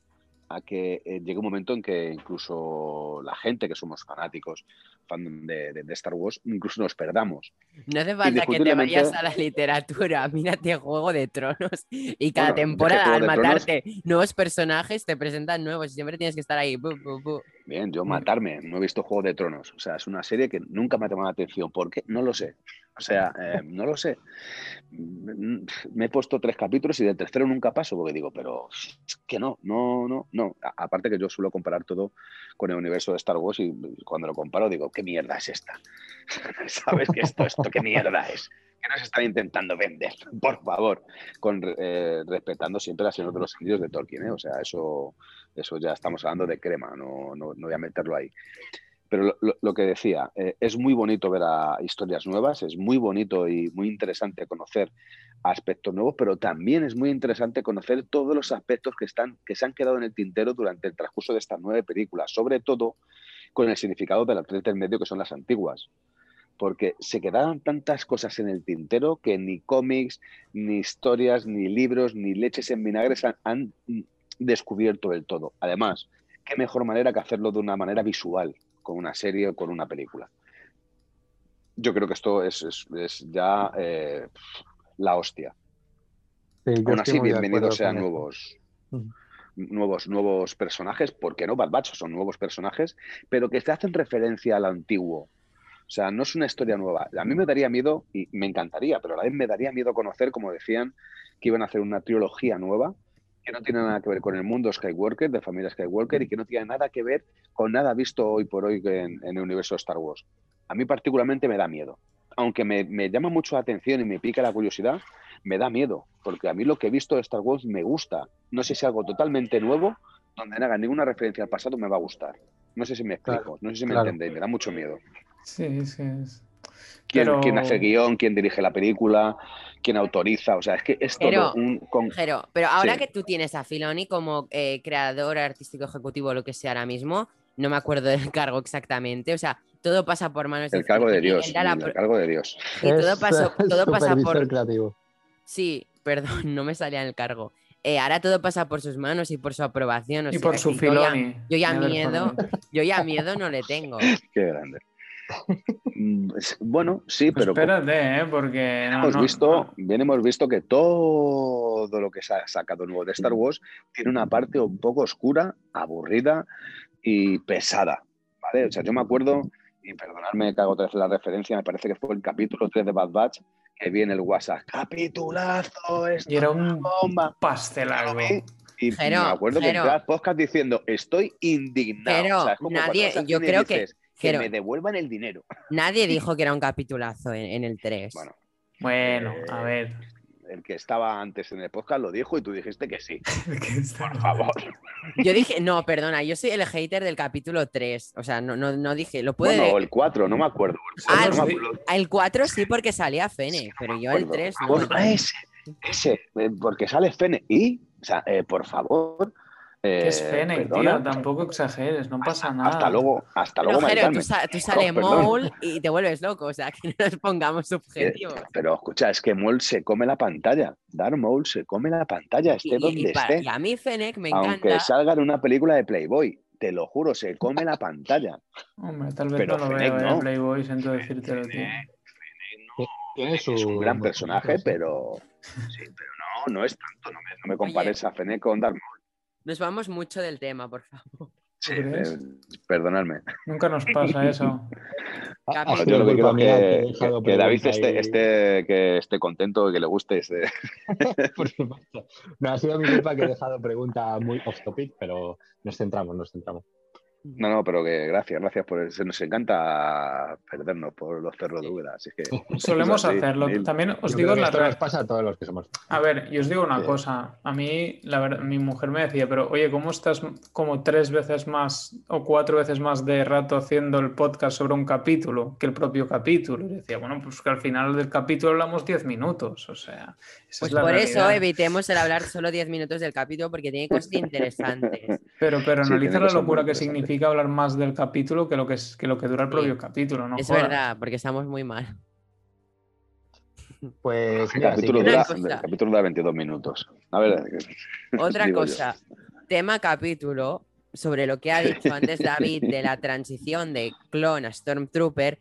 a que eh, llegue un momento en que incluso la gente que somos fanáticos fan de, de, Star Wars, incluso nos perdamos. No hace falta que te vayas a la literatura, mírate Juego de Tronos y cada temporada al matarte nuevos personajes te presentan nuevos y siempre tienes que estar ahí. Bien, yo matarme, no he visto Juego de Tronos, o sea, es una serie que nunca me ha tomado la atención, ¿por qué? No lo sé. O sea, eh, no lo sé. Me he puesto tres capítulos y del tercero nunca paso, porque digo, pero que no, no, no, no. aparte que yo suelo comparar todo con el universo de Star Wars y cuando lo comparo digo, ¿qué mierda es esta? ¿Sabes qué esto, esto qué mierda es? ¿Qué nos están intentando vender? Por favor, con, eh, respetando siempre la Señor de los Anillos de Tolkien, ¿eh? O sea, eso, eso ya estamos hablando de crema, no, no, no voy a meterlo ahí. Pero lo, que decía, eh, es muy bonito ver a historias nuevas, es muy bonito y muy interesante conocer aspectos nuevos, pero también es muy interesante conocer todos los aspectos que, están, que se han quedado en el tintero durante el transcurso de estas nueve películas, sobre todo con el significado de las tres del medio que son las antiguas. Porque se quedaron tantas cosas en el tintero que ni cómics, ni historias, ni libros, ni leches en vinagre han, han descubierto del todo. Además, qué mejor manera que hacerlo de una manera visual con una serie o con una película. Yo creo que esto es, ya eh, la hostia. Aún así, bienvenidos sean nuevos, nuevos, nuevos personajes, porque no Bad Batch son nuevos personajes, pero que se hacen referencia al antiguo. O sea, no es una historia nueva. A mí me daría miedo, y me encantaría, pero a la vez me daría miedo conocer, como decían, que iban a hacer una trilogía nueva que no tiene nada que ver con el mundo Skywalker, de familia Skywalker, y que no tiene nada que ver con nada visto hoy por hoy en, el universo de Star Wars. A mí particularmente me da miedo. Aunque me, llama mucho la atención y me pica la curiosidad, me da miedo, porque a mí lo que he visto de Star Wars me gusta. No sé si algo totalmente nuevo, donde no haga ninguna referencia al pasado, me va a gustar. No sé si me explico, no sé si me entendéis, me da mucho miedo. Sí, sí. ¿Quién, hace el guion? ¿Quién dirige la película? ¿Quién autoriza? O sea, es que es todo un... pero ahora que tú tienes a Filoni como eh, creador artístico ejecutivo o lo que sea ahora mismo, no me acuerdo del cargo exactamente, o sea, todo pasa por manos de... El cargo de Dios, el cargo de Dios. Y todo, todo pasa por... Creativo. Sí, perdón, no me salía en el cargo. Eh, ahora todo pasa por sus manos y por su aprobación. y por su Filoni. Yo ya, miedo, yo ya miedo no le tengo. Qué grande. Mm, bueno, sí, pues pero. Espérate, ¿eh? porque. hemos, visto, bien hemos visto que todo lo que se ha sacado nuevo de Star Wars tiene una parte un poco oscura, aburrida y pesada. ¿vale? O sea, yo me acuerdo, y perdonadme que hago otra vez la referencia, me parece que fue el capítulo 3 de Bad Batch, que viene el WhatsApp. ¡Capitulazo! Esto y era un bomba. pastelazo. Y me acuerdo que entraba podcast diciendo, estoy indignado. Pero nadie, yo creo que que me devuelvan el dinero. Nadie dijo que era un capitulazo en, el 3. Bueno, bueno a eh, ver. El que estaba antes en el podcast lo dijo y tú dijiste que sí. Por favor. Yo dije, no, perdona, yo soy el hater del capítulo 3. O sea, no, no, dije, lo puede. Bueno, el 4, no me acuerdo. Ah, el 4 sí, porque salía Fene, pero yo el 3 no. ese, ese, eh, porque sale Fene. Y, o sea, eh, por favor, Que es Eh, Fennec, perdona. tío, tampoco exageres, no pasa nada. Hasta luego, hasta Pero, luego, Jero, tú, sa- tú sale perdón. Maul y te vuelves loco, o sea, que no nos pongamos subjetivos. Pero escucha, es que Maul se come la pantalla. Darth Maul se come la pantalla, esté y- y donde esté. y a mí Fennec me Aunque encanta. salga en una película de Playboy, te lo juro, se come la pantalla. Hombre, tal vez Pero no lo Fennec veo, no. eh, Playboy, siento decírtelo, tío. Tiene su Es un gran personaje, sí. pero sí, pero no, no es tanto. No me, no me compares a Fennec con Darth Maul. Nos vamos mucho del tema, por favor. Sí, eh, perdonadme. Nunca nos pasa eso. Yo lo que David esté, esté- que esté contento, que le guste. este- Por supuesto. No ha sido mi culpa que he dejado pregunta muy off topic, pero nos centramos, nos centramos. No, no, pero que gracias, gracias por eso. Nos encanta perdernos por los cerros de Úbeda. Así que Solemos hacerlo. También os Yo digo la nos pasa a todos los que somos. A ver, y os digo una Sí. cosa. A mí, la verdad, mi mujer me decía, pero oye, ¿cómo estás como tres veces más o cuatro veces más de rato haciendo el podcast sobre un capítulo que el propio capítulo? Y decía, bueno, pues que al final del capítulo hablamos 10 minutos. O sea, esa Pues es la por eso evitemos el hablar solo 10 minutos del capítulo porque tiene cosas interesantes. Pero, pero analiza la locura que significa hablar más del capítulo que lo que, es, que, lo que dura el Sí. propio capítulo. No es jodas. verdad, porque estamos muy mal. Pues el mira, capítulo, dura, el capítulo dura 22 minutos. A ver, Otra yo. cosa, tema capítulo sobre lo que ha dicho antes David de la transición de clon a Stormtrooper.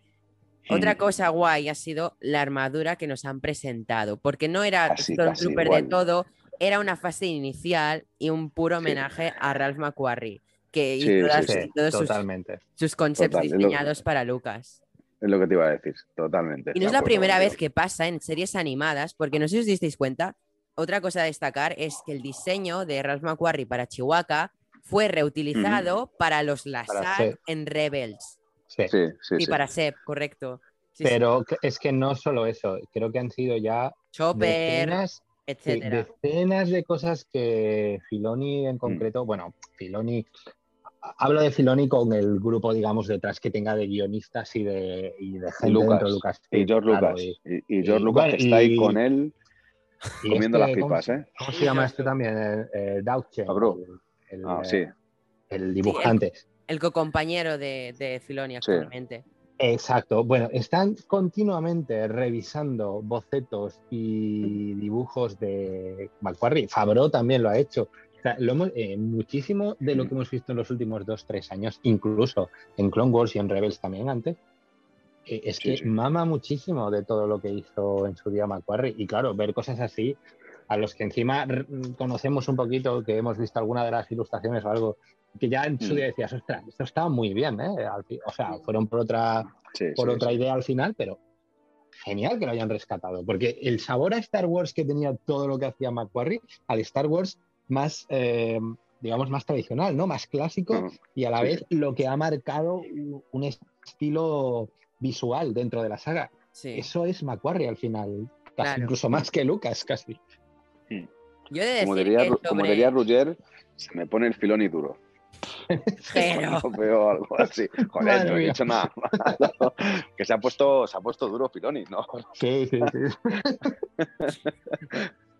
Otra cosa guay ha sido la armadura que nos han presentado, porque no era Casi, casi Stormtrooper de igual. todo, era una fase inicial y un puro Sí. homenaje a Ralph McQuarrie, que Sí, hizo las- sí, Sí, todos sus, totalmente. sus conceptos Total, es lo- diseñados para Lucas. Es lo que te iba a decir, totalmente. Y no es de la primera vez que pasa en series animadas, porque no sé si os disteis cuenta, otra cosa a destacar es que el diseño de Ralph McQuarrie para Chihuahua fue reutilizado para los Lazar en Rebels. Sí. Sí, sí, y sí. para Seb, correcto. Pero es que no solo eso, creo que han sido ya Chopper, decenas, etcétera. decenas de cosas que Filoni Mm. en concreto, bueno, Filoni, hablo de Filoni con el grupo, digamos, detrás que tenga de guionistas y de, y de gente Lucas, dentro de Lucas. Y George claro, Lucas. y- Y, y George y Lucas bueno, que está ahí con él comiendo este, las ¿cómo pipas, ¿eh? ¿Cómo se llama este también? El, el Dauchen, Fabro. el, el, Ah, sí. el dibujante. El co-compañero de, de Filoni Sí. actualmente. Exacto. Bueno, están continuamente revisando bocetos y dibujos de McQuarrie. Fabro también lo ha hecho. O sea, lo hemos- eh, muchísimo de lo que hemos visto en los últimos dos, tres años, incluso en Clone Wars y en Rebels también antes, eh, es Sí, que sí. mama muchísimo de todo lo que hizo en su día McQuarrie. Y claro, ver cosas así, a los que encima conocemos un poquito, que hemos visto alguna de las ilustraciones o algo, que ya en su Mm. día decías, ostras, esto estaba muy bien, ¿eh? O sea, fueron por otra Sí, por sí, otra sí. idea al final, pero genial que lo hayan rescatado, porque el sabor a Star Wars que tenía todo lo que hacía McQuarrie, al Star Wars más, eh, digamos, más tradicional, ¿no? Más clásico y a la sí, vez lo que ha marcado un estilo visual dentro de la saga. Sí. Eso es McQuarrie al final, casi Claro. incluso más que Lucas, casi. Yo de como, diría, como sobre- diría Ruger, se me pone el filón y duro. Pero, veo algo así. Joder, Madre no he mía. dicho nada malo. Que se ha puesto, se ha puesto duro Filoni, ¿no? Sí, sí, sí.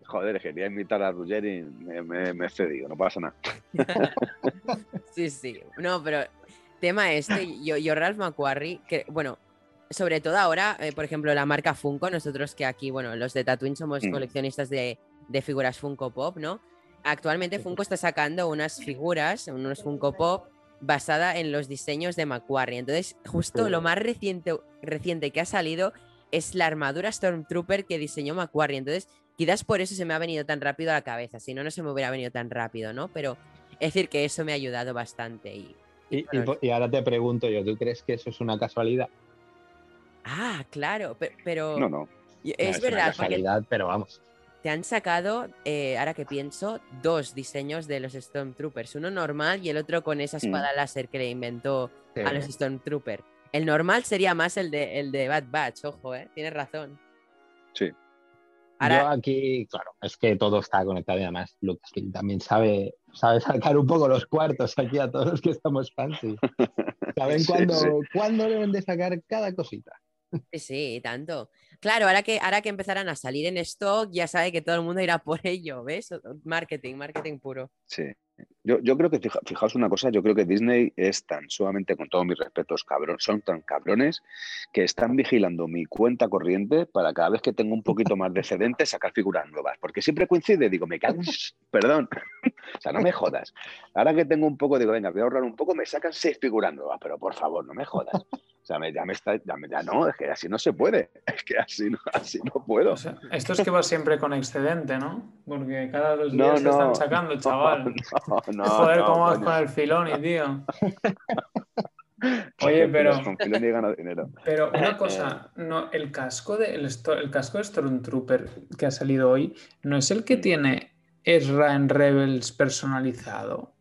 Joder, quería invitar a Ruger y me, me, me he cedido, no pasa nada. sí, sí. No, pero tema este, yo, yo Ralph McQuarrie, que bueno, sobre todo ahora, eh, por ejemplo, la marca Funko, nosotros que aquí, bueno, los de Tatooine somos Mm. coleccionistas de, de figuras Funko Pop, ¿no? Actualmente Funko está sacando unas figuras, unos Funko Pop, basada en los diseños de McQuarrie. Entonces, justo lo más reciente, reciente que ha salido es la armadura Stormtrooper que diseñó McQuarrie. Entonces, quizás por eso se me ha venido tan rápido a la cabeza. Si no, no se me hubiera venido tan rápido, ¿no? Pero es decir que eso me ha ayudado bastante. Y, y Y, y bueno, po- y ahora te pregunto yo, ¿tú crees que eso es una casualidad? Ah, claro, pe- pero, No, no. es, una verdad, porque casualidad, pero vamos. Te han sacado, eh, ahora que pienso, dos diseños de los Stormtroopers, uno normal y el otro con esa espada láser que le inventó Sí. a los Stormtroopers. El normal sería más el de, el de Bad Batch, ojo, ¿eh? Tienes razón. Sí. Ahora, Yo aquí, claro, es que todo está conectado y además Lucasfilm también sabe, sabe sacar un poco los cuartos aquí a todos los que estamos fancy. Saben Sí, cuándo, sí. cuándo deben de sacar cada cosita. Sí, sí, tanto. Claro, ahora que, ahora que empezarán a salir en stock, ya sabe que todo el mundo irá por ello, ¿ves? Marketing, marketing puro. Sí. Yo, yo creo que, fija- fijaos una cosa, yo creo que Disney es tan sumamente, con todos mis respetos, cabrón, son tan cabrones que están vigilando mi cuenta corriente para cada vez que tengo un poquito más de excedente sacar figuras nuevas. Porque siempre coincide, digo, me cago. Perdón. O sea, no me jodas. Ahora que tengo un poco, digo, venga, voy a ahorrar un poco, me sacan seis figuras nuevas, pero por favor, no me jodas. O sea, me- ya me está, ya, me- ya no, es que así no se puede. Es que así no, así no puedo. O sea, esto es que va siempre con excedente, ¿no? Porque cada dos días se no. están sacando, chaval. No, no, Joder, cómo vas con el filón, y tío. Oye, pero, Con filón y gano dinero. pero una cosa, no, el casco de el, el casco de Stormtrooper que ha salido hoy, ¿no es el que tiene Ezra en Rebels personalizado?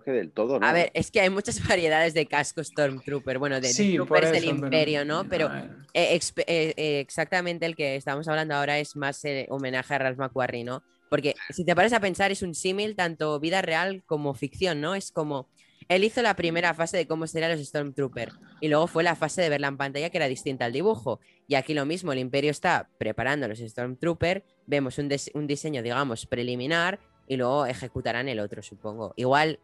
Creo que del todo, ¿no? A ver, es que hay muchas variedades de casco Stormtrooper, bueno, de, Sí, troopers del pero- Imperio, ¿no? Pero eh, eh, eh, exactamente el que estamos hablando ahora es más eh, homenaje a Ralph McQuarrie, ¿no? Porque si te paras a pensar, es un símil tanto vida real como ficción, ¿no? Es como. Él hizo la primera fase de cómo serían los Stormtrooper y luego fue la fase de verla en pantalla que era distinta al dibujo. Y aquí lo mismo, el Imperio está preparando los Stormtrooper, vemos un, un diseño, digamos, preliminar y luego ejecutarán el otro, supongo. Igual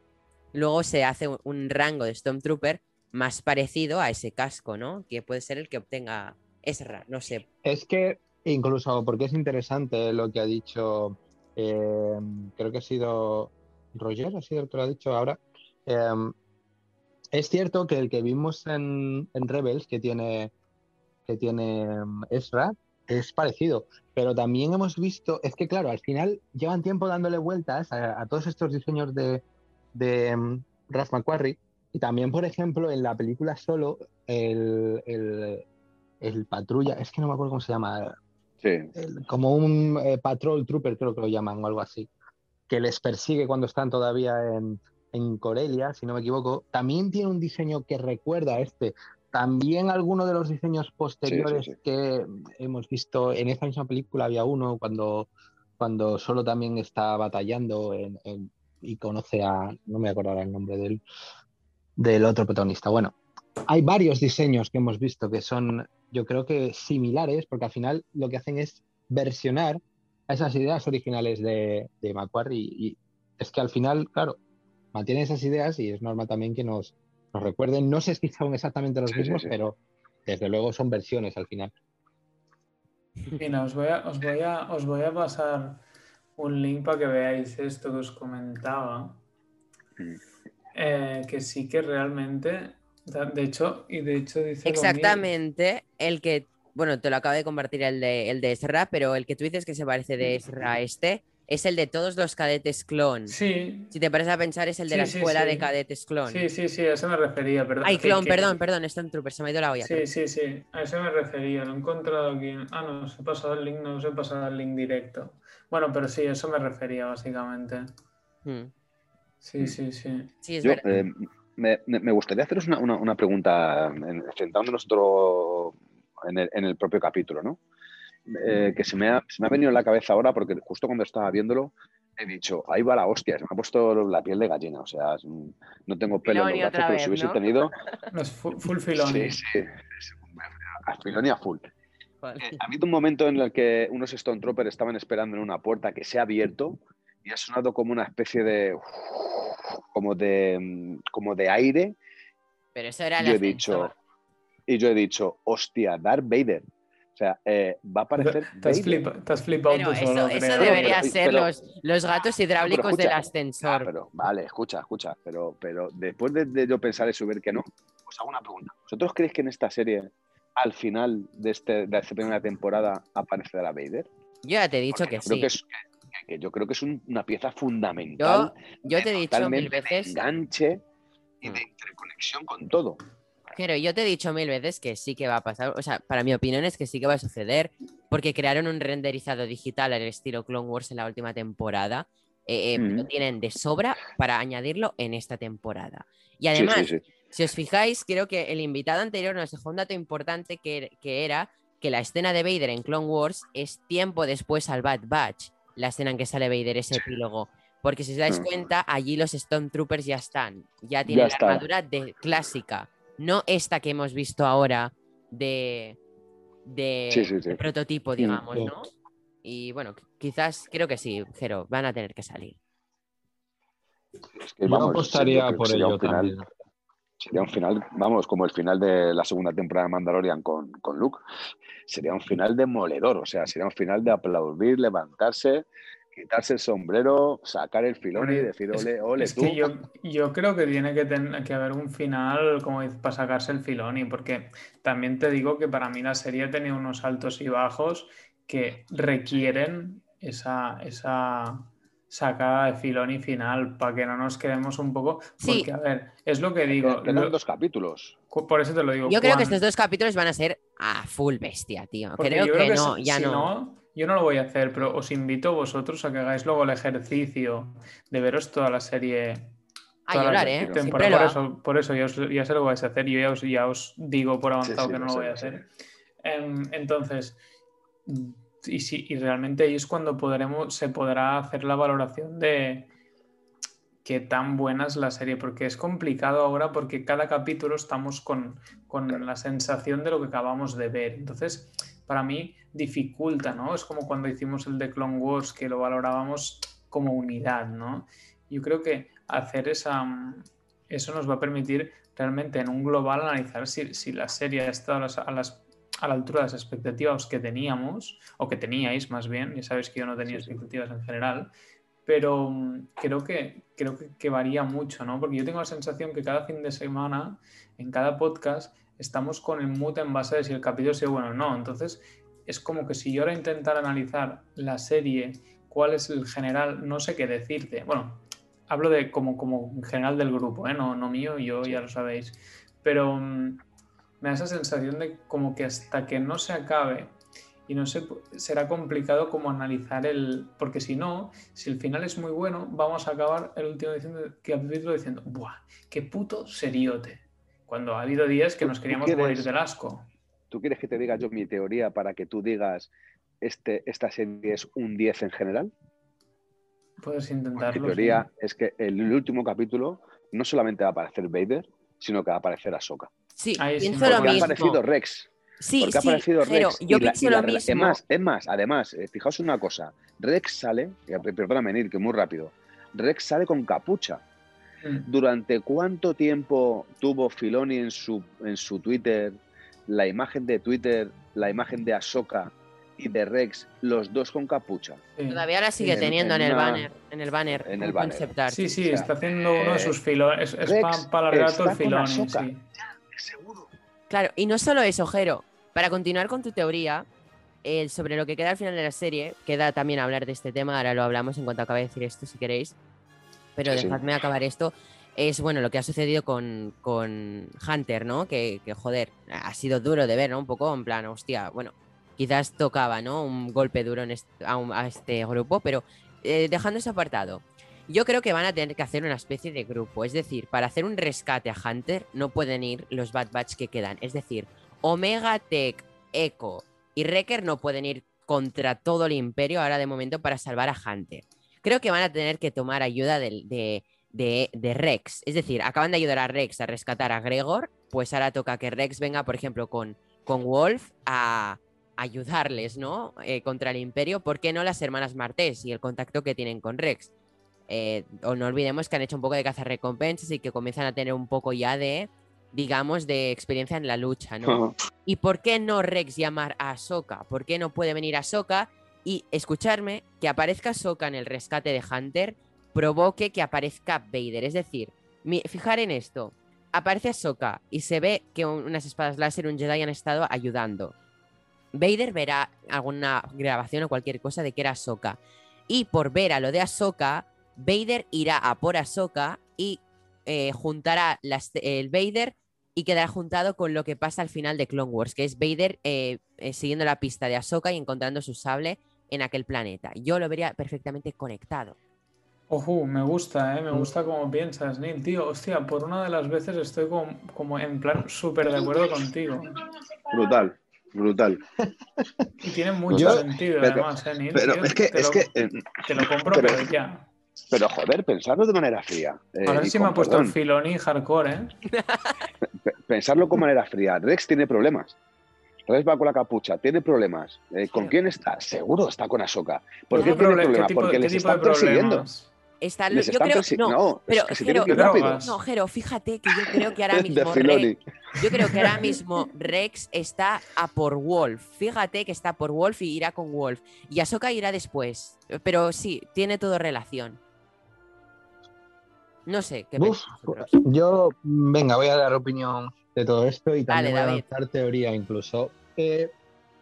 luego se hace un, rango de Stormtrooper más parecido a ese casco, ¿no? Que puede ser el que obtenga Ezra, no sé. Es que incluso porque es interesante lo que ha dicho, eh, creo que ha sido Roger, ha sido el que lo ha dicho ahora. Eh, es cierto que el que vimos en, Rebels, que tiene, que tiene mm, Ezra, es parecido, pero también hemos visto, es que claro, al final llevan tiempo dándole vueltas a, a todos estos diseños de, de mm, Ralph McQuarrie, y también, por ejemplo, en la película solo, el, el, el patrulla, es que no me acuerdo cómo se llama, Sí. el- como un eh, patrol trooper, creo que lo llaman o algo así, que les persigue cuando están todavía en, en Corelia, si no me equivoco. También tiene un diseño que recuerda a este. También algunos de los diseños posteriores sí. que hemos visto en esta misma película había uno cuando, cuando solo también está batallando en- en- y conoce a, no me acuerdo ahora el nombre del, del otro protagonista. Bueno, hay varios diseños que hemos visto que son, yo creo que similares, porque al final lo que hacen es versionar a esas ideas originales de, de Macquarie y, y es que al final, claro, mantienen esas ideas y es normal también que nos, nos recuerden. No sé si son exactamente los Sí, sí, mismos, sí. pero desde luego son versiones al final. Mira, os voy a, os voy a, os voy a pasar un link para que veáis esto que os comentaba. Eh, que sí que realmente, de hecho, y de hecho dice. Exactamente el que, bueno, te lo acabo de compartir el de, el de Ezra, pero el que tú dices que se parece de Ezra a este es el de todos los cadetes clon. Sí, Si te pares a pensar, es el de Sí, la escuela sí. de cadetes clon. sí, sí, sí, a eso me refería, perdón. Ay, que- clon, que- perdón, perdón, Stormtrooper, se me ha ido la olla. Sí, sí, sí, a eso me refería, lo he encontrado aquí. Ah, no, os he pasado el link, no os he pasado el link directo. Bueno, pero sí, eso me refería básicamente. Mm. Sí, sí, sí. Sí, es Yo, eh, me, gustaría haceros una, una- una pregunta, en- centrándonos otro en el, en el propio capítulo, ¿no? Eh, que se me, ha, se me ha venido en la cabeza ahora porque justo cuando estaba viéndolo he dicho, ahí va la hostia, se me ha puesto la piel de gallina, o sea, no tengo pelo en los brazos, pero vez, si hubiese ¿no? tenido... No, es fu- full Filoni. Sí, sí, es- a Filoni a full. Vale. Eh, ha habido un momento en el que unos Stone Troopers estaban esperando en una puerta que se ha abierto y ha sonado como una especie de como de como de aire Pero eso era el yo he dicho y yo he dicho hostia Darth Vader o sea eh, va a aparecer Te has, te flipado Pero tú eso, solo, eso debería pero- ser pero- los, los gatos hidráulicos escucha. del Ah, ascensor. pero vale escucha escucha pero pero después de, de yo pensar eso y ver que no os hago una pregunta vosotros creéis que en esta serie al final de este de esta primera temporada aparecerá Vader Yo ya te he dicho Porque que yo creo sí. que es- que- que yo creo que es un- una pieza fundamental Yo, yo te he dicho mil totalmente de veces. enganche y Mm. de interconexión con todo. Pero yo te he dicho mil veces que sí que va a pasar. O sea, para mi opinión es que sí que va a suceder. Porque crearon un renderizado digital al estilo Clone Wars en la última temporada. eh, eh, Mm. Lo tienen de sobra para añadirlo en esta temporada. Y Sí, además, sí, sí. Si os fijáis, creo que el invitado anterior nos dejó un dato importante que, que era que la escena de Vader en Clone Wars es tiempo después al Bad Batch, la escena en que sale Vader, ese epílogo. Porque si os dais Mm. cuenta, allí los Stormtroopers ya están, ya tienen la está. armadura de clásica, no esta que hemos visto ahora de, de, Sí, sí, sí. de prototipo, digamos, sí. ¿no? Y bueno, quizás, creo que sí, Jero, van a tener que salir. Es que, vamos, apostaría yo por ello también. Sería un final, vamos, como el final de la segunda temporada de Mandalorian con, con Luke. Sería un final demoledor, o sea, sería un final de aplaudir, levantarse, quitarse el sombrero, sacar el filón y decir, ole, ole, es tú. que yo, yo creo que tiene que, ten- que haber un final como para sacarse el filoni, porque también te digo que para mí la serie ha tenido unos altos y bajos que requieren esa, esa sacada de filoni final, para que no nos quedemos un poco. Sí. Porque, a ver, es lo que digo. Quedan lo- dos capítulos. por eso te lo digo. Yo creo que estos dos capítulos van a ser a full bestia, tío. porque Creo que, no, si- ya si no. Yo no lo voy a hacer, pero os invito vosotros a que hagáis luego el ejercicio de veros toda la serie Ah, toda yo lo haré, ¿eh? por, eso, por eso ya, os- ya sé lo vais a hacer. Yo ya os, ya os digo por avanzado sí, que no lo voy a hacer. Em, entonces, y, y realmente ahí es cuando podremos, se podrá hacer la valoración de qué tan buena es la serie, porque es complicado ahora porque cada capítulo estamos con, con la sensación de lo que acabamos de ver. Entonces, para mí dificulta, ¿no? Es como cuando hicimos el de Clone Wars, que lo valorábamos como unidad, ¿no? Yo creo que hacer esa, eso nos va a permitir realmente en un global analizar si, si la serie ha estado a, las- a las- a la altura de las expectativas que teníamos, o que teníais más bien, ya sabéis que yo no tenía Sí, sí. expectativas en general, pero mm, creo que, creo que, que varía mucho, ¿no? Porque yo tengo la sensación que cada fin de semana, en cada podcast, estamos con el mood en base de si el capítulo ha sido bueno o no. Entonces, es como que si yo ahora intentara analizar la serie, cuál es el general, no sé qué decirte. Bueno, hablo de como, como en general del grupo, ¿eh? no, no mío, yo ya lo sabéis. Pero mm, me da esa sensación de como que hasta que no se acabe y no sé, será complicado como analizar el... Porque si no, si el final es muy bueno, vamos a acabar el último capítulo diciendo, ¡buah! ¡Qué puto seriote! Cuando ha habido días que ¿Tú- nos queríamos quieres- morir del asco. ¿Tú quieres que te diga yo mi teoría para que tú digas este, esta serie es un 10 en general? Puedes Mi intentarlo. teoría sí. es que el último capítulo no solamente va a aparecer Vader, sino que va a aparecer Ahsoka. Sí, Ahí sí, pienso porque lo Porque ha mismo. aparecido Rex. Sí, Porque ha sí, aparecido pero Rex. yo y la- pienso y la lo rela- mismo. Es más, es más, además, eh, fijaos una cosa. Rex sale, eh, perdóname, Nil, que muy rápido. Rex sale con capucha. Mm. ¿Durante cuánto tiempo tuvo Filoni en su, en su Twitter la imagen de Twitter, la imagen de Ahsoka y de Rex, los dos con capucha? Sí. Todavía la sigue En- teniendo en, en el una- banner, en el banner, en el banner. concept art. Sí, sí, O sea, está haciendo uno de eh, sus filones. Es, para alargar todo el está con filón. Ahsoka. Sí. Seguro. Claro, y no solo eso, Jero. Para continuar con tu teoría, el- sobre lo que queda al final de la serie, queda también hablar de este tema, ahora lo hablamos en cuanto acabe de decir esto, si queréis. Pero Sí, sí. dejadme acabar esto. Es bueno lo que ha sucedido con, con Hunter, ¿no? Que, que, joder, ha sido duro de ver, ¿no? Un poco en plan, hostia, bueno, quizás tocaba, ¿no? Un golpe duro en est- a, un- a este grupo, pero eh, dejando eso apartado, yo creo que van a tener que hacer una especie de grupo. Es decir, para hacer un rescate a Hunter no pueden ir los Bad Batch que quedan. Es decir, Omega Tech, Echo y Wrecker no pueden ir contra todo el imperio ahora de momento para salvar a Hunter. Creo que van a tener que tomar ayuda de, de- de Rex. Es decir, acaban de ayudar a Rex a rescatar a Gregor, pues ahora toca que Rex venga, por ejemplo, con, con Wolf a ayudarles, ¿no? Eh, contra el imperio. ¿Por qué no las hermanas Martés y el contacto que tienen con Rex? Eh, o no olvidemos que han hecho un poco de cazarrecompensas y que comienzan a tener un poco ya de, digamos, de experiencia en la lucha, ¿no? ¿Y por qué no Rex llamar a Ahsoka? ¿Por qué no puede venir Ahsoka y escucharme que aparezca Ahsoka en el rescate de Hunter provoque que aparezca Vader? Es decir, mi- fijar en esto. Aparece Ahsoka y se ve que un- unas espadas láser, un Jedi han estado ayudando. Vader verá alguna grabación o cualquier cosa de que era Ahsoka. Y por ver a lo de Ahsoka, Vader irá a por Ahsoka y eh, juntará las- el Vader y quedará juntado con lo que pasa al final de Clone Wars, que es Vader eh, eh, siguiendo la pista de Ahsoka y encontrando su sable en aquel planeta. Yo lo vería perfectamente conectado. Ojo, me gusta, ¿eh? Me Mm. gusta cómo piensas, Neil. Tío, hostia, por una de las veces estoy como, como en plan súper de acuerdo contigo. Brutal, brutal. Y tiene mucho Yo- sentido, pero- además, ¿eh, Neil? Pero Tío, es que, te es lo, que, eh, te lo compro, pero- pero ya. Pero joder, pensarlo de manera fría. eh, sí me ha puesto el y hardcore, ¿eh? Pe- pensarlo con manera fría. Rex tiene problemas. Rex va con la capucha, tiene problemas. Eh, ¿Con quién está? Seguro está con Ahsoka. ¿Por qué ¿Qué, tiene qué problemas? tipo, Porque qué les tipo de están persiguiendo. problemas? Está, Les yo están creo, persi- no, no, es pero que Jero, tienen que rápido. no, Jero, fíjate que yo creo que ahora mismo Filoni. Rex, yo creo que ahora mismo Rex está a por Wolf. Fíjate que está por Wolf y irá con Wolf. Y Ahsoka irá después. Pero sí, tiene todo relación. No sé, ¿qué Uf, yo, venga, voy a dar opinión de todo esto y también Dale, voy a lanzar teoría incluso. Eh,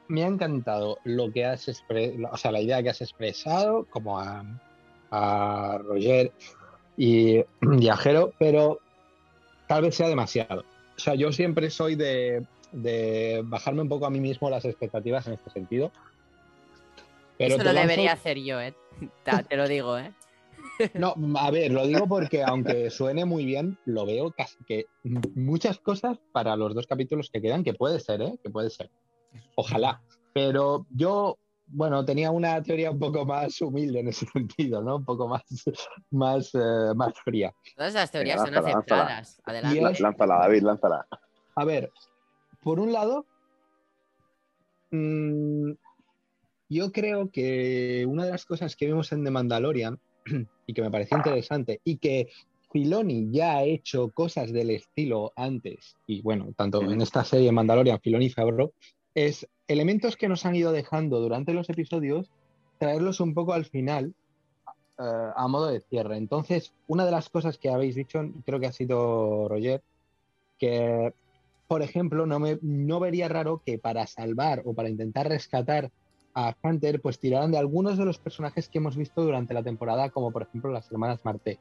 me ha encantado lo que has expresado, o sea, la idea que has expresado, como a, a Roger y Viajero, pero tal vez sea demasiado. O sea, yo siempre soy de, de bajarme un poco a mí mismo las expectativas en este sentido. Pero Eso lo lanzo- debería hacer yo, ¿eh? Te lo digo, ¿eh? no, a ver, lo digo porque aunque suene muy bien, lo veo casi que muchas cosas para los dos capítulos que quedan, que puede ser, ¿eh? Que puede ser. Ojalá. Pero yo, bueno, tenía una teoría un poco más humilde en ese sentido, ¿no? Un poco más, más, eh, más fría. Todas las teorías Venga, son lánzala, lánzala. aceptadas. Adelante. Lánzala, David, lánzala. A ver, por un lado, mm, yo creo que una de las cosas que vimos en The Mandalorian y que me pareció interesante y que Filoni ya ha hecho cosas del estilo antes, y bueno, tanto en esta serie Mandalorian, Filoni y Favreau, es elementos que nos han ido dejando durante los episodios, traerlos un poco al final eh, a modo de cierre. Entonces, una de las cosas que habéis dicho, creo que ha sido Roger, que, por ejemplo, no, me, no vería raro que para salvar o para intentar rescatar a Hunter, pues tiraran de algunos de los personajes que hemos visto durante la temporada, como por ejemplo las hermanas Marte.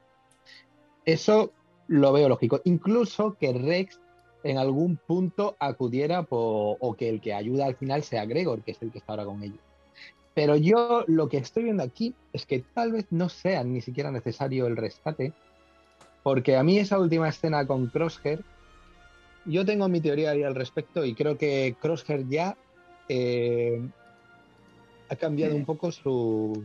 Eso lo veo lógico. Incluso que Rex en algún punto acudiera o que el que ayuda al final sea Gregor, que es el que está ahora con ellos. Pero yo lo que estoy viendo aquí es que tal vez no sea ni siquiera necesario el rescate, porque a mí esa última escena con Crosshair, yo tengo mi teoría ahí al respecto y creo que Crosshair ya eh, ha cambiado un poco su,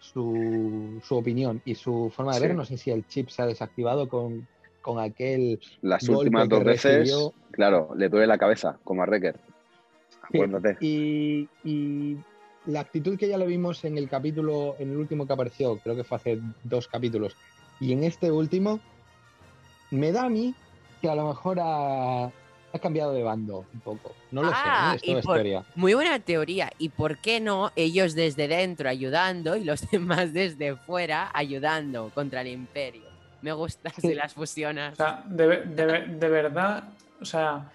su, su opinión y su forma de Sí. ver. No sé si el chip se ha desactivado con, con aquel Las golpe últimas que dos veces, recibió. claro, le duele la cabeza, como a Wrecker. Sí, Acuérdate. Y, y la actitud que ya le vimos en el capítulo, en el último que apareció, creo que fue hace dos capítulos, y en este último, me da a mí que a lo mejor ha, ha cambiado de bando un poco. No lo Ah, sé, ¿eh? es por- teoría. Muy buena teoría. ¿Y por qué no ellos desde dentro ayudando y los demás desde fuera ayudando contra el imperio? Me gusta si las O fusionas. sea, de, ve- de ve- de verdad, o sea,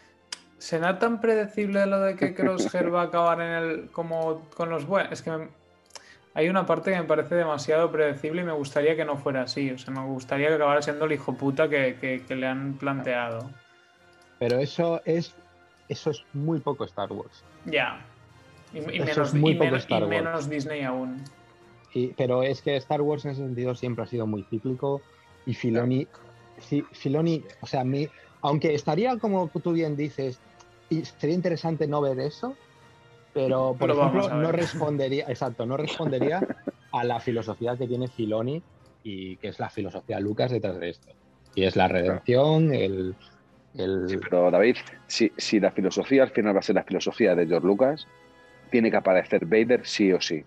¿será tan predecible lo de que Crosshair va a acabar en el como con los buenos? Es que me- hay una parte que me parece demasiado predecible y me gustaría que no fuera así. O sea, me gustaría que acabara siendo el hijo puta que, que- que le han planteado. Pero eso es, eso es muy poco Star Wars. Ya. Y, y menos, muy y poco menos- y Star Wars. menos Disney aún. Y- pero es que Star Wars en ese sentido siempre ha sido muy cíclico y Filoni, sí, Filoni, o sea, mi- aunque estaría como tú bien dices, y sería interesante no ver eso, pero por vamos ejemplo a no respondería, exacto, no respondería a la filosofía que tiene Filoni y que es la filosofía Lucas detrás de esto. Y es la redención, el, el- Sí, pero David, si, si la filosofía al final va a ser la filosofía de George Lucas, tiene que aparecer Vader sí o sí.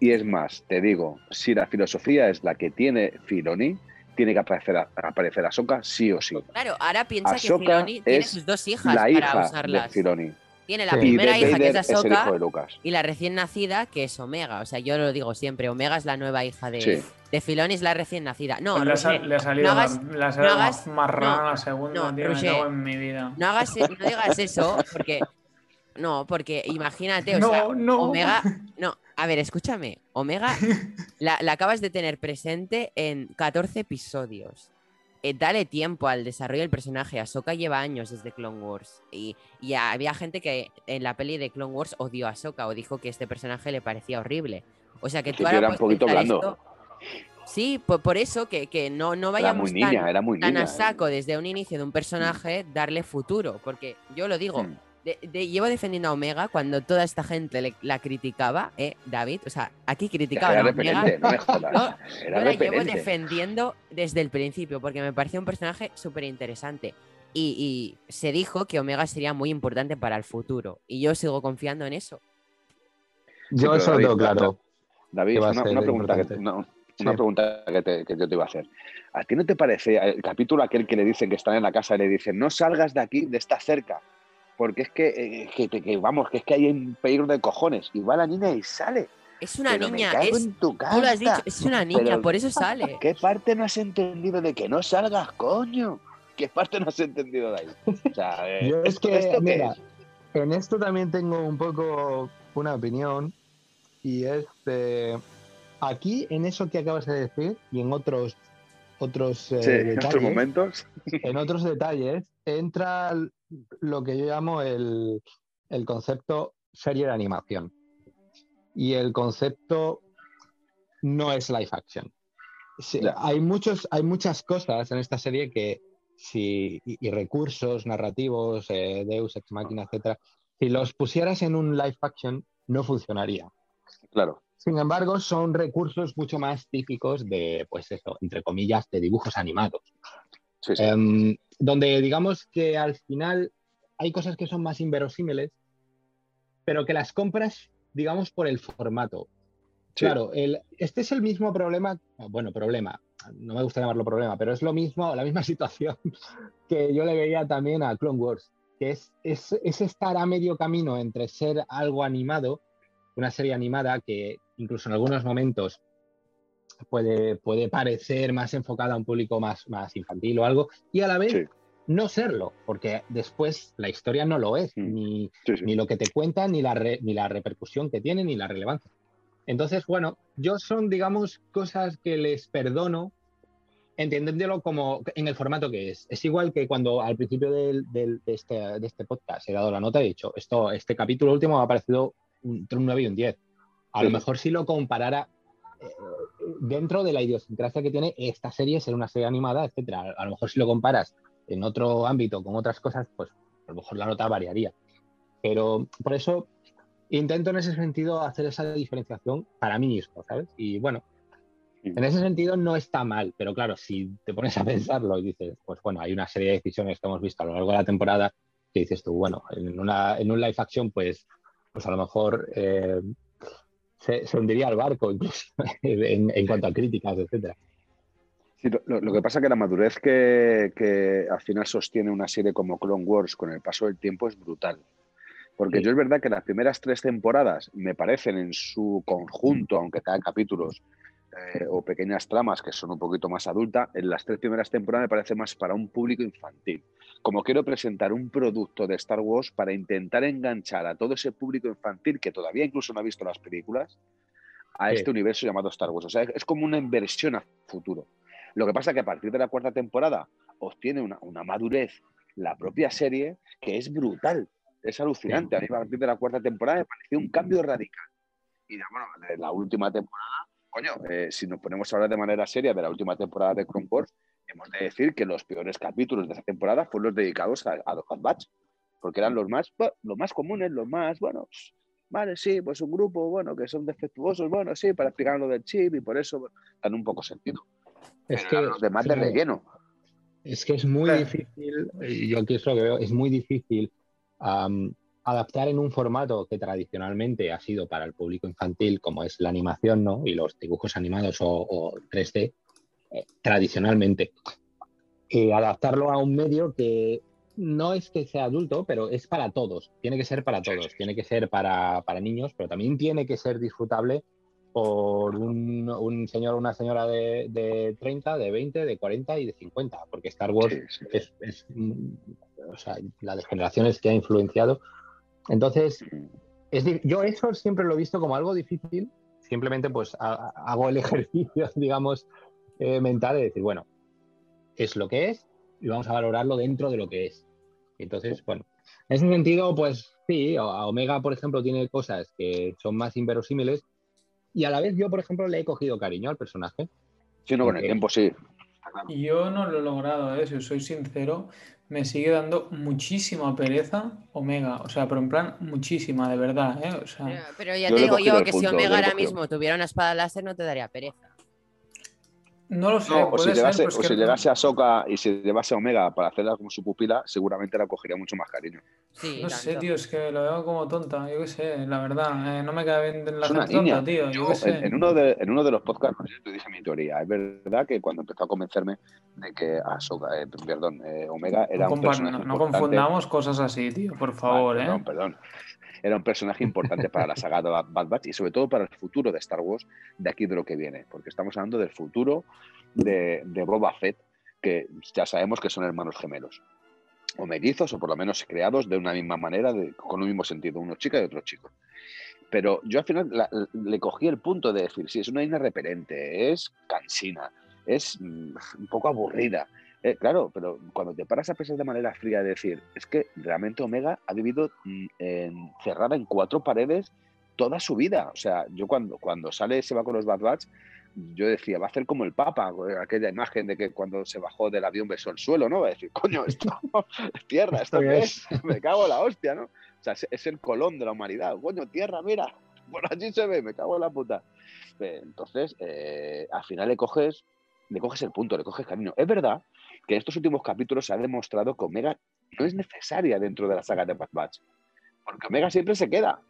Y es más, te digo, si la filosofía es la que tiene Filoni, tiene que aparecer, a- aparecer Ahsoka sí o sí. Claro, ahora piensa Ahsoka que Filoni tiene sus dos hijas La para hija de usarlas. Filoni. Tiene la Sí. Primera Darth hija que es es Ahsoka Lucas. y la recién nacida que es Omega. O sea, yo lo digo siempre, Omega es la nueva hija de, Sí. de Filoni, es la recién nacida. No, Roger, le ha salido, no hagas- más- le ha salido no hagas- más marrana no, la segunda, no, tío, me Roger. cago en mi vida. no hagas, no digas eso porque no, porque imagínate, o no, sea, no. Omega, no, a ver, escúchame, Omega la, la acabas de tener presente en 14 episodios. Eh, dale tiempo al desarrollo del personaje. Ahsoka lleva años desde Clone Wars. Y, y había gente que en la peli de Clone Wars odió a Ahsoka o dijo que este personaje le parecía horrible. O sea que tú ahora era un poquito blando. esto- Sí, por, por eso que, que no, no vayamos muy niña, tan, era muy tan niña. a saco desde un inicio de un personaje darle futuro. Porque yo lo digo, Mm. De- de- llevo defendiendo a Omega cuando toda esta gente le- la criticaba, ¿eh, David? O sea, aquí criticaban Era a Omega. no me jodas. Yo Era la llevo defendiendo desde el principio porque me parecía un personaje súper interesante. y, se dijo que Omega sería muy importante para el futuro. Y yo sigo confiando en eso. Yo eso lo tengo claro. David, una, pregunta que, una pregunta que, yo te iba a hacer. ¿A ti no te parece el capítulo aquel que le dicen que están en la casa y le dicen no salgas de aquí, de esta cerca? Porque es que, eh, vamos, que es que hay un peligro de cojones. Y va la niña y sale. Es una niña, es, tú lo has dicho, es una niña, por eso sale. ¿Qué parte no has entendido de que no salgas, coño? ¿Qué parte no has entendido de ahí? O sea, eh, Yo es que, mira, en esto también tengo un poco una opinión y es de, aquí en eso que acabas de decir y en otros otros, eh, detalles, en otros momentos, en otros detalles entra lo que yo llamo el, el concepto serie de animación y el concepto no es live action. hay, muchos, hay muchas cosas en esta serie que si, y, recursos narrativos, eh, Deus, Ex Machina, etcétera, si los pusieras en un live action no funcionaría. Claro. Sin embargo, son recursos mucho más típicos de, pues eso, entre comillas, de dibujos animados. Em, donde digamos que al final hay cosas que son más inverosímiles, pero que las compras, digamos, por el formato. Claro, este es el mismo problema, bueno, problema, no me gusta llamarlo problema, pero es lo mismo, la misma situación que yo le veía también a Clone Wars, que es, es, es estar a medio camino entre ser algo animado, una serie animada que incluso en algunos momentos puede, puede parecer más enfocada a un público más, más infantil o algo, y a la vez no serlo, porque después la historia no lo es, mm. ni, ni, lo que te cuentan, ni la, ni la repercusión que tiene, ni la relevancia. Entonces, bueno, yo son, digamos, cosas que les perdono, entendiéndolo como en el formato que es. Es igual que cuando al principio del, de, este, de, este, podcast he dado la nota, he dicho, esto, este capítulo último me ha parecido entre un 9 y un 10. A lo mejor si lo comparara dentro de la idiosincrasia que tiene esta serie, ser una serie animada, etcétera. A lo mejor si lo comparas en otro ámbito con otras cosas, pues a lo mejor la nota variaría. Pero por eso intento en ese sentido hacer esa diferenciación para mí mismo, ¿sabes? Y bueno, en ese sentido no está mal, pero claro, si te pones a pensarlo y dices, pues bueno, hay una serie de decisiones que hemos visto a lo largo de la temporada que dices tú, bueno, en, una, en un live action, pues, pues a lo mejor eh, se, hundiría el barco, incluso en, cuanto a críticas, etcétera. Sí, lo, que pasa es que la madurez que, que, al final sostiene una serie como Clone Wars con el paso del tiempo es brutal. Porque yo es verdad que las primeras tres temporadas me parecen en su conjunto, aunque cada capítulos eh, o pequeñas tramas que son un poquito más adultas, en las tres primeras temporadas me parece más para un público infantil. Como quiero presentar un producto de Star Wars para intentar enganchar a todo ese público infantil que todavía incluso no ha visto las películas a este universo llamado Star Wars. O sea, es como una inversión a futuro. Lo que pasa es que a partir de la cuarta temporada obtiene una, una madurez la propia serie que es brutal. Es alucinante. A mí, a partir de la cuarta temporada me pareció un cambio radical. Y bueno, la última temporada, coño, eh, si nos ponemos a hablar de manera seria de la última temporada de Clone Wars, hemos de decir que los peores capítulos de esa temporada fueron los dedicados a, a los Batch, porque eran los más, los más comunes, los más, bueno, vale, sí, pues un grupo, bueno, que son defectuosos, bueno, sí, para explicar lo del chip y por eso dan un poco sentido. Es que los demás de relleno. Es que es muy difícil, yo aquí es lo que veo, es muy difícil adaptar en un formato que tradicionalmente ha sido para el público infantil, como es la animación ¿no? y los dibujos animados o, 3D, eh, tradicionalmente. y adaptarlo a un medio que no es que sea adulto, pero es para todos. Tiene que ser para todos. Tiene que ser para, para niños, pero también tiene que ser disfrutable por un, un señor o una señora de, de, 30, de 20, de 40 y de 50, porque Star Wars Es, es, o sea, la de generaciones que ha influenciado. Entonces, es, yo eso siempre lo he visto como algo difícil, simplemente pues hago el ejercicio, digamos, eh, mental de decir, bueno, es lo que es y vamos a valorarlo dentro de lo que es. Entonces, bueno, en ese sentido, pues sí, a Omega, por ejemplo, tiene cosas que son más inverosímiles, y a la vez yo, por ejemplo, le he cogido cariño al personaje. Sí, no, con el tiempo sí. Yo no lo he logrado, ¿eh? si soy sincero, me sigue dando muchísima pereza Omega, o sea, pero en plan muchísima, de verdad, ¿eh? pero, ya te digo yo que si Omega ahora mismo tuviera una espada láser no te daría pereza. No lo sé, No, o si ser, llegase, o que si llegase a Soka y si llevase a Omega para hacerla como su pupila, seguramente la cogería mucho más cariño. Sí, No sé, tío, es que lo veo como tonta, yo qué sé, la verdad. eh, no me cae bien la Es una gente tonta, niña. tío, yo Yo, qué sé. en, en uno de, en uno de los podcasts, no sé, te dije mi teoría. Es verdad que cuando empezó a convencerme de que Ahsoka, eh, perdón, eh, Omega era No, un compa- personaje no- no confundamos cosas así, tío, por Vale, favor, perdón, ¿eh? perdón. Era un personaje importante para la saga de Bad Batch y sobre todo para el futuro de Star Wars de aquí de lo que viene, porque estamos hablando del futuro de, de Boba Fett, que ya sabemos que son hermanos gemelos, o mellizos, o por lo menos creados de una misma manera, de- con un mismo sentido, uno chica y otro chico. Pero yo al final la- le cogí el punto de decir, sí, es una niña repelente, es cansina, es mm, un poco aburrida. Eh, claro, pero cuando te paras a pensar de manera fría, de decir, es que realmente Omega ha vivido mm, encerrada en cuatro paredes toda su vida. O sea, yo cuando, cuando sale, se va con los Bad Batch, yo decía, va a hacer como el Papa, aquella imagen de que cuando se bajó del avión besó el suelo, ¿no? Va a decir, coño, esto es tierra, ¿esto qué es? Me cago en la hostia, ¿no? O sea, es, el colón de la humanidad. Coño, tierra, mira, por allí se ve, me cago en la puta. Eh, Entonces, eh, al final le coges, le coges el punto, le coges camino. Es verdad que estos últimos capítulos se ha demostrado que Omega no es necesaria dentro de la saga de Bad Batch. Porque Omega siempre se queda.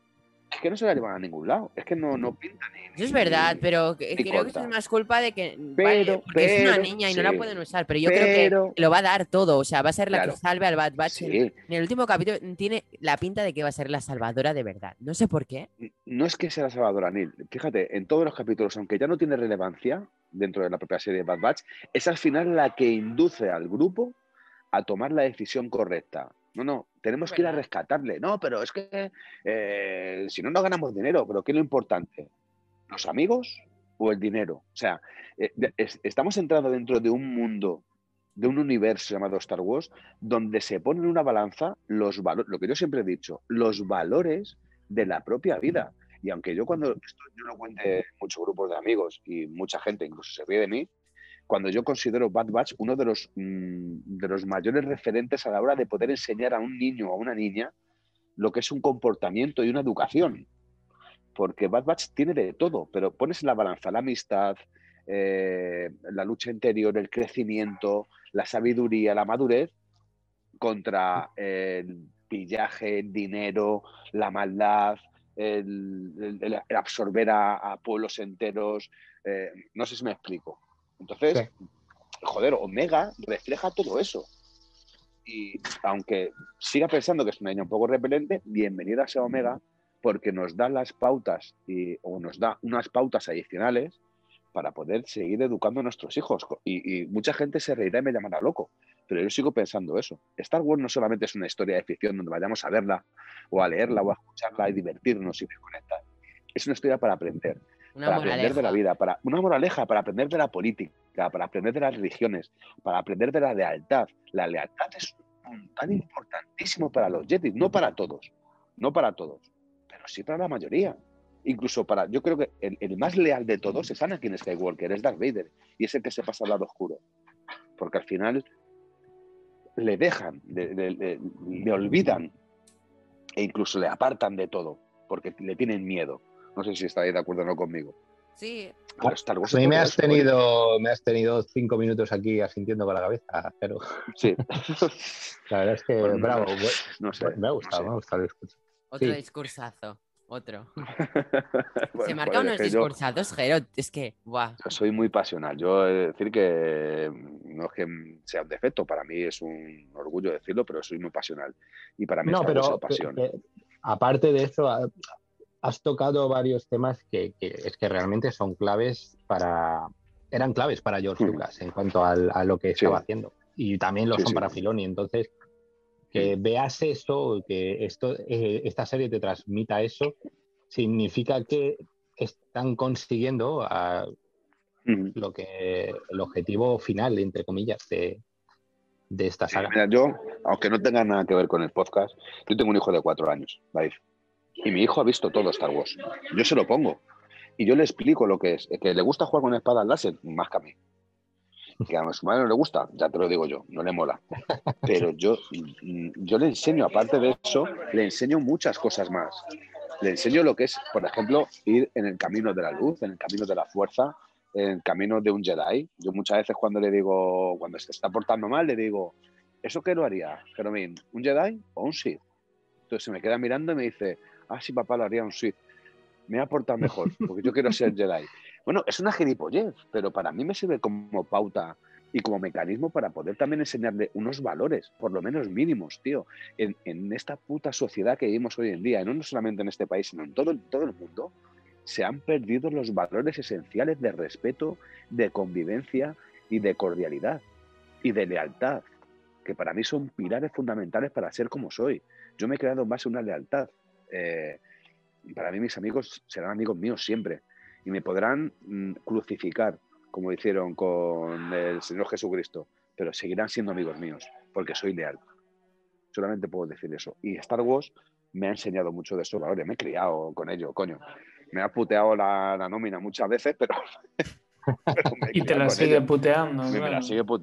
Es que no se la llevan a ningún lado. Es que no, no pinta ni. Eso es ni- verdad, pero ni creo que eso es más culpa de que. vale, Pero- porque es una niña y no la pueden usar, pero yo Pero- creo que lo va a dar todo. O sea, va a ser la Claro. que salve al Bad Batch. En el último capítulo tiene la pinta de que va a ser la salvadora de verdad. No sé por qué. no es que sea la salvadora Neil. Fíjate, en todos los capítulos, aunque ya no tiene relevancia dentro de la propia serie de Bad Batch, es al final la que induce al grupo a tomar la decisión correcta. No, no, tenemos que ir a rescatarle. No, pero es que eh, si no, no ganamos dinero. Pero ¿qué es lo importante? ¿Los amigos o el dinero? O sea, eh, es- estamos entrando dentro de un mundo, de un universo llamado Star Wars, donde se ponen en una balanza los valores, lo que yo siempre he dicho, los valores de la propia vida. Y aunque yo cuando esto yo lo cuente en muchos grupos de amigos y mucha gente incluso se ríe de mí, cuando yo considero Bad Batch uno de los, mm, de los mayores referentes a la hora de poder enseñar a un niño o a una niña lo que es un comportamiento y una educación. Porque Bad Batch tiene de todo, pero pones en la balanza la amistad, eh, la lucha interior, el crecimiento, la sabiduría, la madurez, contra el pillaje, el dinero, la maldad, el, absorber a, a pueblos enteros. eh, no sé si me explico. Entonces, joder, Omega refleja todo eso. Y aunque siga pensando que es una niña un poco repelente, bienvenida sea Omega, porque nos da las pautas y, o nos da unas pautas adicionales para poder seguir educando a nuestros hijos. Y, y mucha gente se reirá y me llamará loco, pero yo sigo pensando eso. Star Wars no solamente es una historia de ficción donde vayamos a verla o a leerla o a escucharla y divertirnos y desconectar. Es una historia para aprender, Una para aprender de la vida, para una moraleja, para aprender de la política, para aprender de las religiones, para aprender de la lealtad. La lealtad es un tan importantísimo para los Jedi, no para todos, no para todos, pero sí para la mayoría. Incluso para, yo creo que el, el más leal de todos es Anakin Skywalker, es Darth Vader, y es el que se pasa al lado oscuro. Porque al final le dejan, le, le- le- le olvidan e incluso le apartan de todo, porque le tienen miedo. No sé si estáis de acuerdo o no conmigo. Sí, Claro, Star Wars A mí es me has tenido, me has tenido cinco minutos aquí asintiendo con la cabeza, pero Sí. la verdad es que Bueno, bravo. no, sé. me ha gustado, no me ha gustado el discurso. otro Sí. discursazo. Otro. Bueno, Se marca unos es que yo- Gerot. Es que. Yo soy muy pasional. Yo he de decir que no es que sea un defecto, para mí es un orgullo decirlo, pero soy muy pasional. Y para mí No, Wars pero es pasión. que- aparte de eso, has tocado varios temas que, que es que realmente son claves para. Eran claves para George. Lucas en cuanto al- a lo que Sí. estaba haciendo. Y también lo Sí, son sí. para Filoni. Entonces, que veas eso, que esto, eh, esta serie te transmita eso, significa que están consiguiendo Ujú. lo que el objetivo final, entre comillas, de, de esta Sí, saga. mira, yo, aunque no tenga nada que ver con el podcast, yo tengo un hijo de cuatro años, David. Y mi hijo ha visto todo Star Wars. Yo se lo pongo. Y yo le explico lo que es. Que le gusta jugar con espadas láser, más que a mí. Que a su madre no le gusta, ya te lo digo yo, no le mola. Pero yo, mm, yo le enseño, aparte de eso, le enseño muchas cosas más. Le enseño lo que es, por ejemplo, ir en el camino de la luz, en el camino de la fuerza, en camino de un Jedi. Yo muchas veces cuando le digo, cuando se está portando mal, le digo, ¿eso qué lo haría, Jeromín? ¿Un Jedi o un Sith? Entonces se me queda mirando y me dice, ah, sí, papá, lo haría un Sith. Me va a portar mejor, porque yo quiero ser Jedi. Bueno, es una gilipollez, pero para mí me sirve como pauta y como mecanismo para poder también enseñarle unos valores, por lo menos mínimos, tío, en, en esta puta sociedad que vivimos hoy en día, y no solamente en este país, sino en todo, todo el mundo, se han perdido los valores esenciales de respeto, de convivencia y de cordialidad y de lealtad, que para mí son pilares fundamentales para ser como soy. Yo me he creado en base a una lealtad. Eh, para mí mis amigos serán amigos míos siempre y me podrán mm, crucificar, como hicieron con el Señor Jesucristo, pero seguirán siendo amigos míos porque soy leal. Solamente puedo decir eso. Y Star Wars me ha enseñado mucho de esos valores. Me he criado con ello, coño me ha puteado la, nómina muchas veces, pero. Y te la sigue puteando.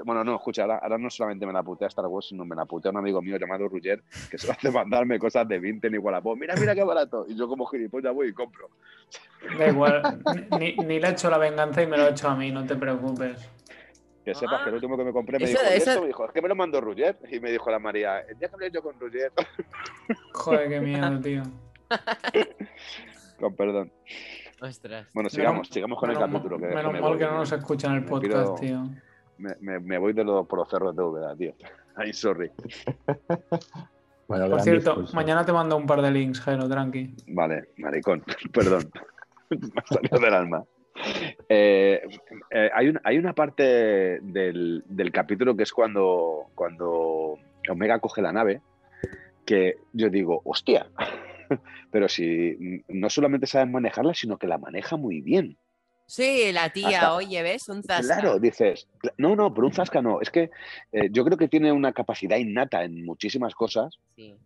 Bueno, no, escucha, ahora, no solamente me la putea Star Wars, sino me la putea un amigo mío llamado Ruger, que se hace mandarme cosas de 20 en igual a vos. Mira, mira qué barato. Y yo, como gilipollas, voy y compro. Da igual, ni, ni, le he hecho la venganza y me lo ha hecho a mí, no te preocupes. Que sepas que el último que me compré me dijo, eso... me dijo, es que me lo mandó Ruger. Y me dijo la María, el día que hablé yo con Ruger. Joder, qué miedo, tío. Con perdón. Ostras. Bueno, sigamos, sigamos con el capítulo. Que menos mal que no nos escuchan el podcast, tío. Me, me, voy de los, por los cerros de Úbeda, tío. Ay, sorry. por cierto, mañana te mando un par de links, Jero, tranqui. Vale, maricón, perdón. me ha salido del alma. Eh, eh, hay, un, hay, una parte del, del, capítulo que es cuando, cuando Omega coge la nave que yo digo, hostia, pero si no solamente sabes manejarla, sino que la maneja muy bien. Sí, la tía, oye, ¿ves? Un zasca. Claro, dices, no, no, pero un zasca no. Es que eh, yo creo que tiene una capacidad innata en muchísimas cosas,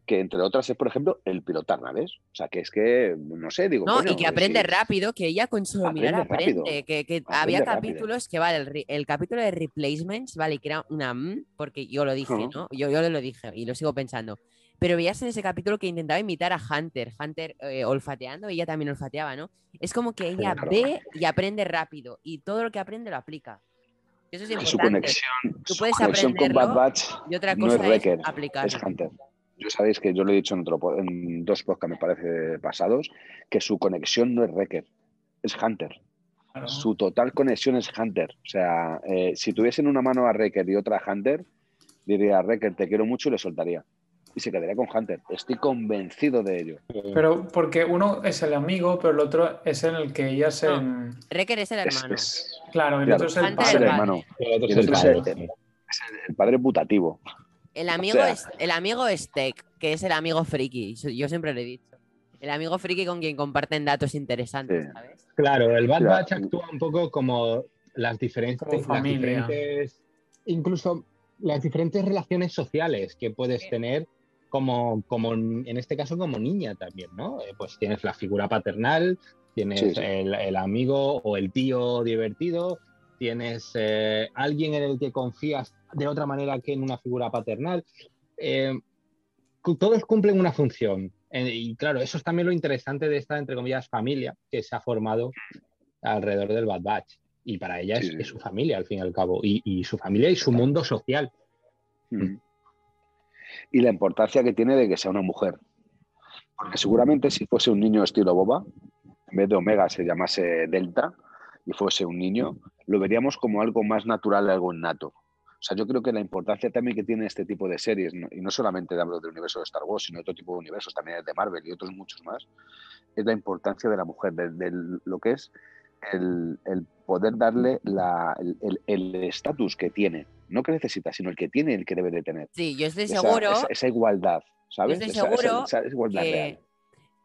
que entre otras es, por ejemplo, el pilotar naves. O sea, que es que, no sé, digo. No, y que aprende rápido, que ella con su mirar aprende. Que, había capítulos que, vale, el, capítulo de replacements, vale, que era una porque yo lo dije, ¿no? Yo, yo lo dije y lo sigo pensando pero veías en ese capítulo que intentaba imitar a Hunter, Hunter eh, olfateando, ella también olfateaba, ¿no? Es como que ella ve y aprende rápido y todo lo que aprende lo aplica. Eso es importante. Su conexión, Tú puedes con Bad Batch y otra cosa no es, aplicar. es Hunter. Yo sabéis que yo lo he dicho en, otro, en dos podcasts, me parece, pasados, que su conexión no es Wrecker, es Hunter. Su total conexión es Hunter. O sea, eh, si tuviesen una mano a Wrecker y otra a Hunter, diría a Wrecker, te quiero mucho y le soltaría y se quedaría con Hunter. Estoy convencido de ello. Pero porque uno es el amigo, pero el otro es en el que ella se. No. Recker es el hermano. Claro, el otro es el padre. El hermano. El otro es el, padre. el padre putativo. El amigo, es, el amigo es Tech, que es el amigo friki. Yo siempre lo he dicho. El amigo friki con quien comparten datos interesantes, ¿sabes? Claro, el Bad Batch actúa un poco como las diferentes, las diferentes incluso las diferentes relaciones sociales que puedes tener como, como en este caso como niña también, ¿no? Eh, pues tienes la figura paternal, tienes El, amigo o el tío divertido, tienes eh, alguien en el que confías de otra manera que en una figura paternal. Eh, todos cumplen una función. y claro, eso es también lo interesante de esta, entre comillas, familia que se ha formado alrededor del Bad Batch. Y para ella es, su familia, al fin y al cabo, y, su familia y su mundo social. Mm y la importancia que tiene de que sea una mujer. Porque seguramente si fuese un niño estilo Boba, en vez de Omega se llamase Delta y fuese un niño, lo veríamos como algo más natural, algo innato. O sea, yo creo que la importancia también que tiene este tipo de series, y no solamente hablo del universo de Star Wars, sino de otro tipo de universos, también de Marvel y otros muchos más, es la importancia de la mujer, de, lo que es el, poder darle el estatus que tiene no que necesita, sino el que tiene el que debe de tener. Sí, yo estoy seguro. Esa, igualdad, ¿sabes? Yo estoy seguro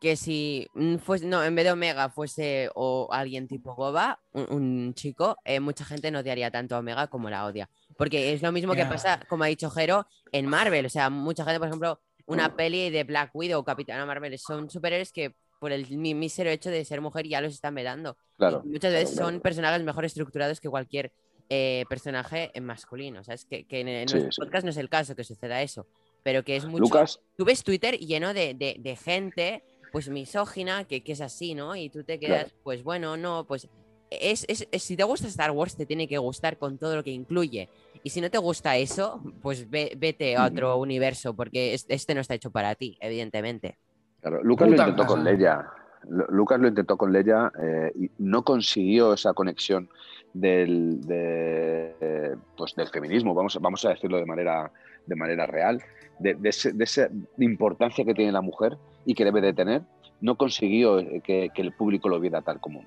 que, si fuese, no, en vez de Omega fuese o alguien tipo Goba, un, chico, eh, mucha gente no odiaría tanto a Omega como la odia. Porque es lo mismo que pasa, como ha dicho Jero, en Marvel. O sea, mucha gente, por ejemplo, una peli de Black Widow o Capitana Marvel son superhéroes que por el mísero hecho de ser mujer ya los están vedando. Claro, muchas veces son personajes mejor estructurados que cualquier eh, personaje en masculino. ¿sabes? Que, que en, nuestro podcast no es el caso que suceda eso, pero que es mucho. Lucas. Tú ves Twitter lleno de, de, gente, pues misógina, que, que, es así, ¿no? Y tú te quedas, pues bueno, no, pues es, es- es- si te gusta Star Wars, te tiene que gustar con todo lo que incluye. Y si no te gusta eso, pues ve- vete a otro universo, porque es- este no está hecho para ti, evidentemente. Claro, Lucas lo intentó con. Leia. Lu- Lucas lo intentó con Leia eh, y no consiguió esa conexión del, de, pues del feminismo, vamos, vamos a decirlo de manera, de manera real, de, ese- de esa importancia que tiene la mujer y que debe de tener, no consiguió eh, que, el público lo viera tal como,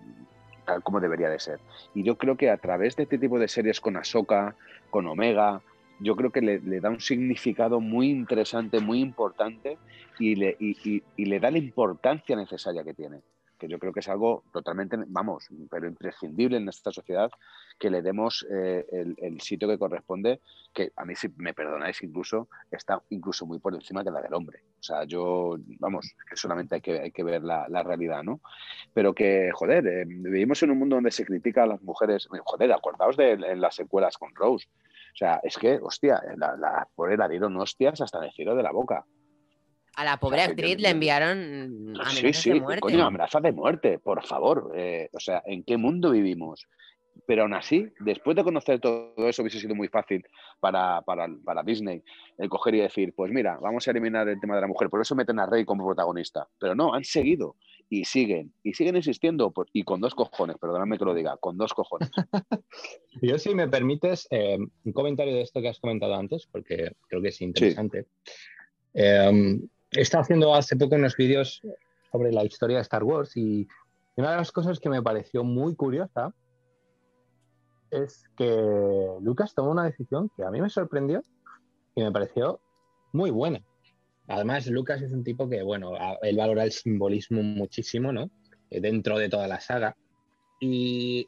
tal como debería de ser. Y yo creo que a través de este tipo de series con Ahsoka, con Omega, yo creo que le, da un significado muy interesante, muy importante y le, y le da la importancia necesaria que tiene. Que yo creo que es algo totalmente, vamos, pero imprescindible en esta sociedad que le demos eh, el, el sitio que corresponde, que a mí, si me perdonáis, incluso está incluso muy por encima que la del hombre. O sea, yo, vamos, que solamente hay que, hay que ver la, realidad, ¿no? Pero que, joder, eh, vivimos en un mundo donde se critica a las mujeres. Joder, acordaos de las secuelas con Rose. O sea, es que, hostia, la, la pobre la dieron hostias hasta el cielo de la boca. A la pobre sea, actriz yo- le enviaron amenazas Sí, sí, de muerte. coño, amenazas de muerte, por favor. Eh, o sea, ¿en qué mundo vivimos? Pero aún así, después de conocer todo eso, hubiese sido muy fácil para, para, para Disney el coger y decir, pues mira, vamos a eliminar el tema de la mujer, por eso meten a Rey como protagonista. Pero no, han seguido y siguen, y siguen insistiendo, por- y con dos cojones, perdóname que lo diga, con dos cojones. Yo, si me permites, eh, un comentario de esto que has comentado antes, porque creo que es interesante. Eh, estado haciendo hace poco unos vídeos sobre la historia de Star Wars y una de las cosas que me pareció muy curiosa es que Lucas tomó una decisión que a mí me sorprendió y me pareció muy buena. Además, Lucas es un tipo que, bueno, él valora el simbolismo muchísimo, ¿no? Eh, Dentro de toda la saga. Y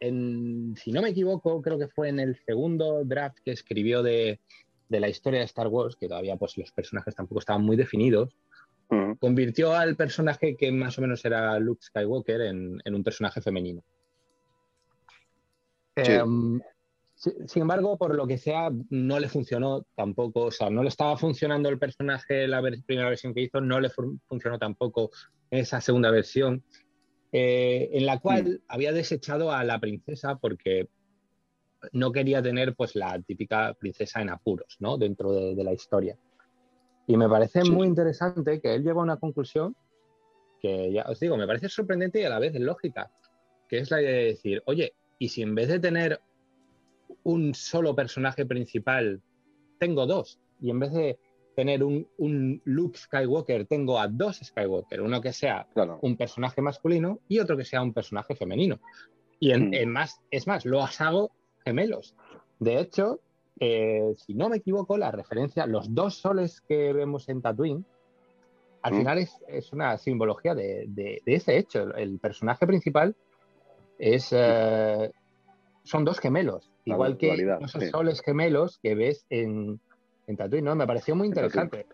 en- si no me equivoco, creo que fue en el segundo draft que escribió de, de la historia de Star Wars, que todavía pues los personajes tampoco estaban muy definidos, Ujú. convirtió al personaje que más o menos era Luke Skywalker en, en un personaje femenino. Sí. Em, si- sin embargo, por lo que sea, no le funcionó tampoco, o sea, no le estaba funcionando el personaje la ver- primera versión que hizo, no le fun- funcionó tampoco esa segunda versión, eh, en la cual había desechado a la princesa porque no quería tener pues la típica princesa en apuros, ¿no? Dentro de, de la historia. Y me parece Sí. muy interesante que él llegó a una conclusión que ya os digo, me parece sorprendente y a la vez lógica, que es la de decir, oye, y si en vez de tener un solo personaje principal, tengo dos, y en vez de tener un, un Luke Skywalker, tengo a dos Skywalker, uno que sea Claro. un personaje masculino y otro que sea un personaje femenino. Y en, Mm. en más, es más, los hago gemelos. De hecho, eh, si no me equivoco, la referencia, los dos soles que vemos en Tatooine, al Mm. final es, es una simbología de, de- de ese hecho. El, personaje principal es, eh, son dos gemelos, La igual que sí. soles gemelos que ves en, en Tatooine, ¿no? Me pareció muy interesante.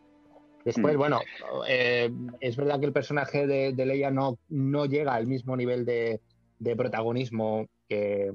Después, Mm. bueno, eh, es verdad que el personaje de, de Leia no, no llega al mismo nivel de, de protagonismo que...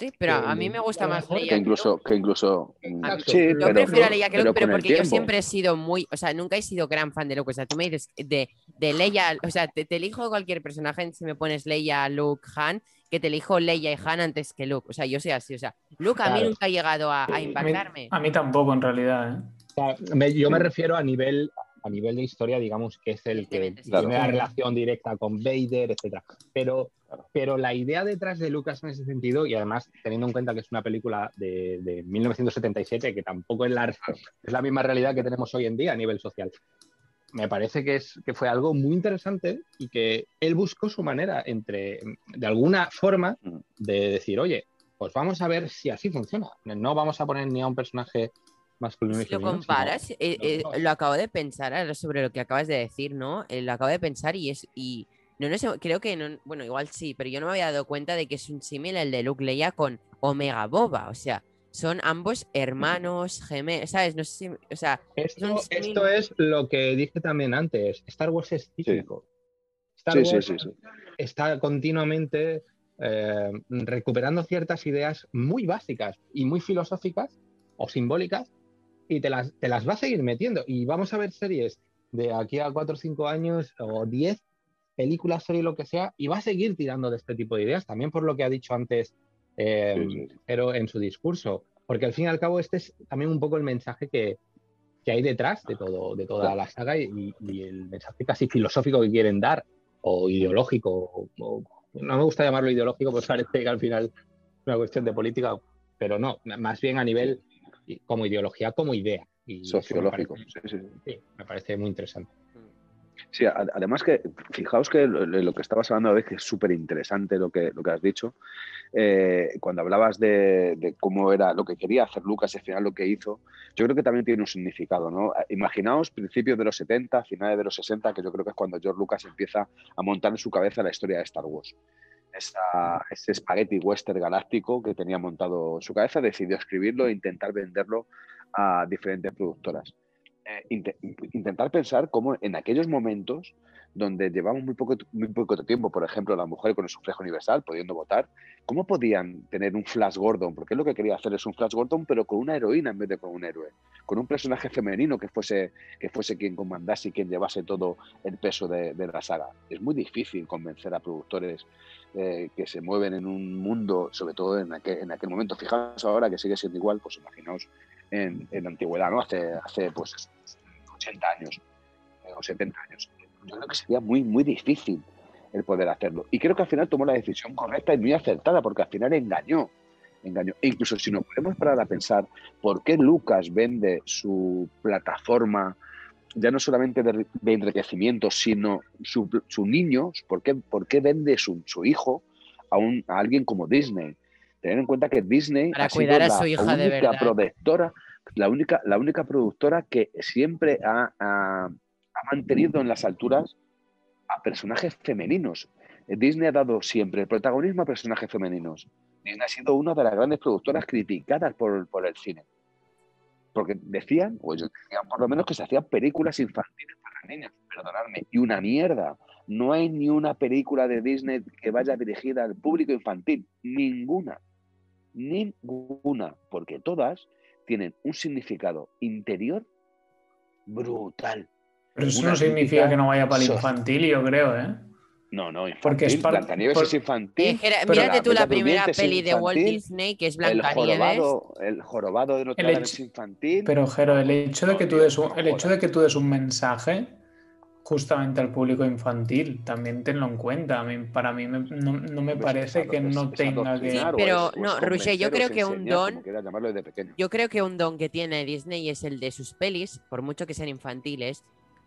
Sí, pero a mí me gusta más Leia que incluso, que incluso mm, sí, Yo pero, prefiero a Leia que Luke, pero porque yo siempre he sido muy, o sea, nunca he sido gran fan de Luke. O sea, tú me dices de, de Leia, o sea, te, te elijo cualquier personaje si me pones Leia, Luke, Han, que te elijo Leia y Han antes que Luke. O sea, yo soy así, o sea, Luke a mí nunca ha llegado a, a A mí, impactarme. a mí tampoco, en realidad. ¿eh? o sea, me- yo me refiero a nivel, a nivel de historia, digamos, que es el que tiene la Claro. relación directa con Vader, etcétera. Pero, Claro. pero la idea detrás de Lucas en ese sentido, y además teniendo en cuenta que es una película de, de 1977, que tampoco es la, es la misma realidad que tenemos hoy en día a nivel social, me parece que, es, que fue algo muy interesante y que él buscó su manera entre, de alguna forma, Mm. de decir, oye, pues vamos a ver si así funciona. No vamos a poner ni a un personaje masculino y Si lo comparas, sino eh, eh, lo acabo de pensar ahora sobre lo que acabas de decir, ¿no? Eh, lo acabo de pensar y es. Y no, no sé, creo que no. Bueno, igual sí, pero yo no me había dado cuenta de que es un símil el de Luke Leia con Omega Boba. O sea, son ambos hermanos, gemelos, ¿sabes? No sé si. O sea, Esto, es lo que dije también antes. Star Wars es cíclico. Star Sí, sí, Wars sí, sí. está continuamente eh, recuperando ciertas ideas muy básicas y muy filosóficas o simbólicas y te las, te las va a seguir metiendo. Y vamos a ver series de aquí a 4 o 5 años o 10 película, serie, lo que sea, y va a seguir tirando de este tipo de ideas, también por lo que ha dicho antes eh, pero en su discurso, porque al fin y al cabo este es también un poco el mensaje que, que hay detrás de, todo, de toda la saga y, el mensaje casi filosófico que quieren dar, o ideológico, no me gusta llamarlo ideológico, pues parece que al final es una cuestión de política, pero no, más bien a nivel como ideología, como idea. Y Sociológico, sí, me parece muy interesante. Sí, además que fijaos que lo, que estabas hablando a veces es súper interesante lo que, lo que has dicho. Eh, cuando hablabas de, cómo era lo que quería hacer Lucas y al final lo que hizo, yo creo que también tiene un significado. ¿no? Imaginaos principios de los 70, finales de los 60, que yo creo que es cuando George Lucas empieza a montar en su cabeza la historia de Star Wars. Ese espagueti western galáctico que tenía montado en su cabeza, decidió escribirlo e intentar venderlo a diferentes productoras. Eh, intentar pensar cómo en aquellos momentos donde llevamos muy poco, muy poco tiempo, por ejemplo, la mujer con el sufragio universal, pudiendo votar, ¿cómo podían tener un Flash Gordon? Porque lo que quería hacer es un Flash Gordon, pero con una heroína en vez de con un héroe, con un personaje femenino que fuese, que fuese quien comandase y quien llevase todo el peso de, la saga. Es muy difícil convencer a productores eh, que se mueven en un mundo, sobre todo en aquel, en momento. Fijaos ahora que sigue siendo igual, pues imaginaos en, la antigüedad, ¿no? Hace, hace pues 80 años eh, o 70 años. Yo creo que sería muy, muy difícil el poder hacerlo. Y creo que al final tomó la decisión correcta y muy acertada, porque al final engañó. engañó. E incluso si nos podemos parar a pensar por qué Lucas vende su plataforma, ya no solamente de, enriquecimiento, sino su, su niño, ¿por qué, por qué vende su, su hijo a, un, a alguien como Disney? Tener en cuenta que Disney ha sido la única productora, la única, la única productora que siempre ha, mantenido en las alturas a personajes femeninos. Disney ha dado siempre el protagonismo a personajes femeninos. Disney ha sido una de las grandes productoras criticadas por, el cine. Porque decían, o ellos decían por lo menos que se hacían películas infantiles para niños, perdonadme, y una mierda. No hay ni una película de Disney que vaya dirigida al público infantil, ninguna. Ninguna, porque todas tienen un significado interior brutal. Pero eso no significa que no vaya para el infantil, yo creo, ¿eh? No, no, infantil. Porque es para... Blancanieves es infantil. Eh, mírate tú la primera peli de Walt Disney, que es Blancanieves. El jorobado, el jorobado de Notre Dame es infantil. Pero, Jero, el hecho de que tú des el hecho de que tú des un mensaje justamente al público infantil. También tenlo en cuenta. para mí no, me parece que no tenga que. Sí, pero no, Roger, yo creo que un don. Yo creo que un don que tiene Disney es el de sus pelis, por mucho que sean infantiles,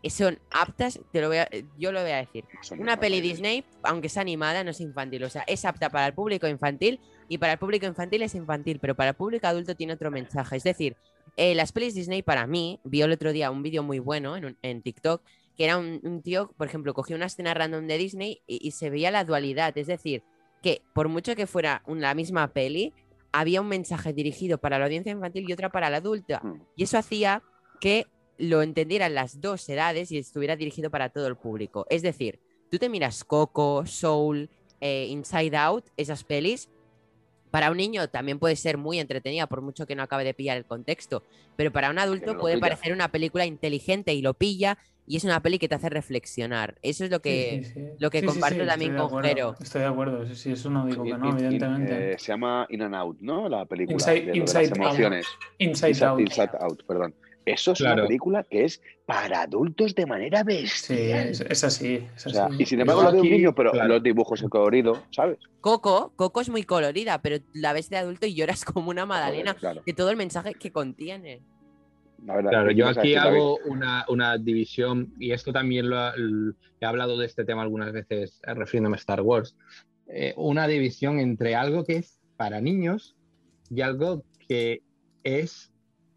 son aptas, te lo voy yo lo voy a decir. Una peli Disney, aunque sea animada, no es infantil. O sea, es apta para el público infantil y para el público infantil es infantil, pero para el público adulto tiene otro mensaje. Es decir, eh, las pelis Disney para mí, vi el otro día un vídeo muy bueno en, en TikTok que era un, tío, por ejemplo, cogió una escena random de Disney y, se veía la dualidad, es decir, que por mucho que fuera la misma peli, había un mensaje dirigido para la audiencia infantil y otra para la adulta. Mm. Y eso hacía que lo entendieran las dos edades y estuviera dirigido para todo el público. Es decir, tú te miras Coco, Soul, eh, Inside Out, esas pelis, para un niño también puede ser muy entretenida, por mucho que no acabe de pillar el contexto, pero para un adulto puede parecer una película inteligente y lo pilla y es una peli que te hace reflexionar. Eso es lo que, Lo que comparto también con Jero. Estoy de acuerdo, sí, sí, eso no digo que no, evidentemente. Eh, se llama In and Out, ¿no? La película Inside, de, las emociones. Inside, Out. Inside Out, perdón. Eso es una película que es para adultos de manera bestial. Sí, es, así. y sin embargo, la de un niño, pero los dibujos en colorido, ¿sabes? Coco, Coco es muy colorida, pero la ves de adulto y lloras como una magdalena de todo el mensaje que contiene claro, yo aquí hago una, división, y esto también lo, he hablado de este tema algunas veces eh, refiriéndome a Star Wars, eh, una división entre algo que es para niños y algo que es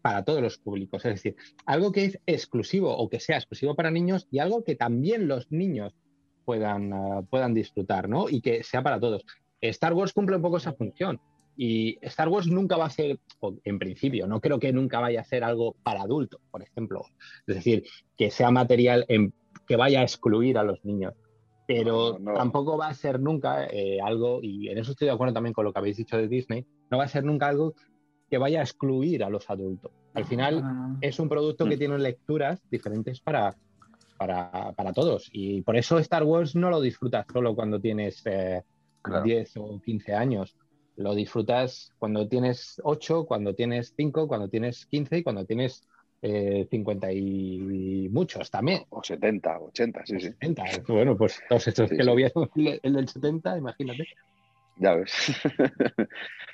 para todos los públicos, es decir, algo que es exclusivo o que sea exclusivo para niños y algo que también los niños puedan, eh, puedan disfrutar, ¿no? Y que sea para todos. Star Wars cumple un poco esa función. Y Star Wars nunca va a ser, en principio, no creo que nunca vaya a ser algo para adultos, por ejemplo. Es decir, que sea material que vaya a excluir a los niños. Pero tampoco va a ser nunca eh, algo, y en eso estoy de acuerdo también con lo que habéis dicho de Disney, no va a ser nunca algo que vaya a excluir a los adultos. Al final es un producto que mm. tiene lecturas diferentes para, para, para, todos. Y por eso Star Wars no lo disfrutas solo cuando tienes 10 eh, o 15 años. Lo disfrutas cuando tienes 8, cuando tienes 5, cuando tienes 15 y cuando tienes eh, 50 y muchos también. O 70, 80, sí, sí. Bueno, pues todos estos que lo vieron, el del 70, imagínate. Ya ves.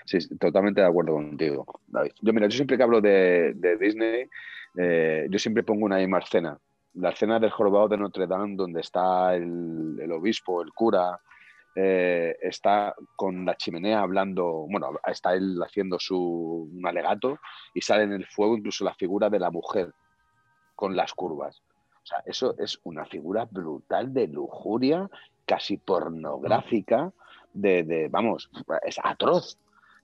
sí, totalmente de acuerdo contigo, David. Yo, mira, yo siempre que hablo de, Disney, eh, yo siempre pongo una misma escena. La escena del jorobado de Notre Dame, donde está el, obispo, el cura, eh, está con la chimenea hablando, bueno, está él haciendo su, alegato y sale en el fuego incluso la figura de la mujer con las curvas. O sea, eso es una figura brutal de lujuria, casi pornográfica de, vamos, es atroz.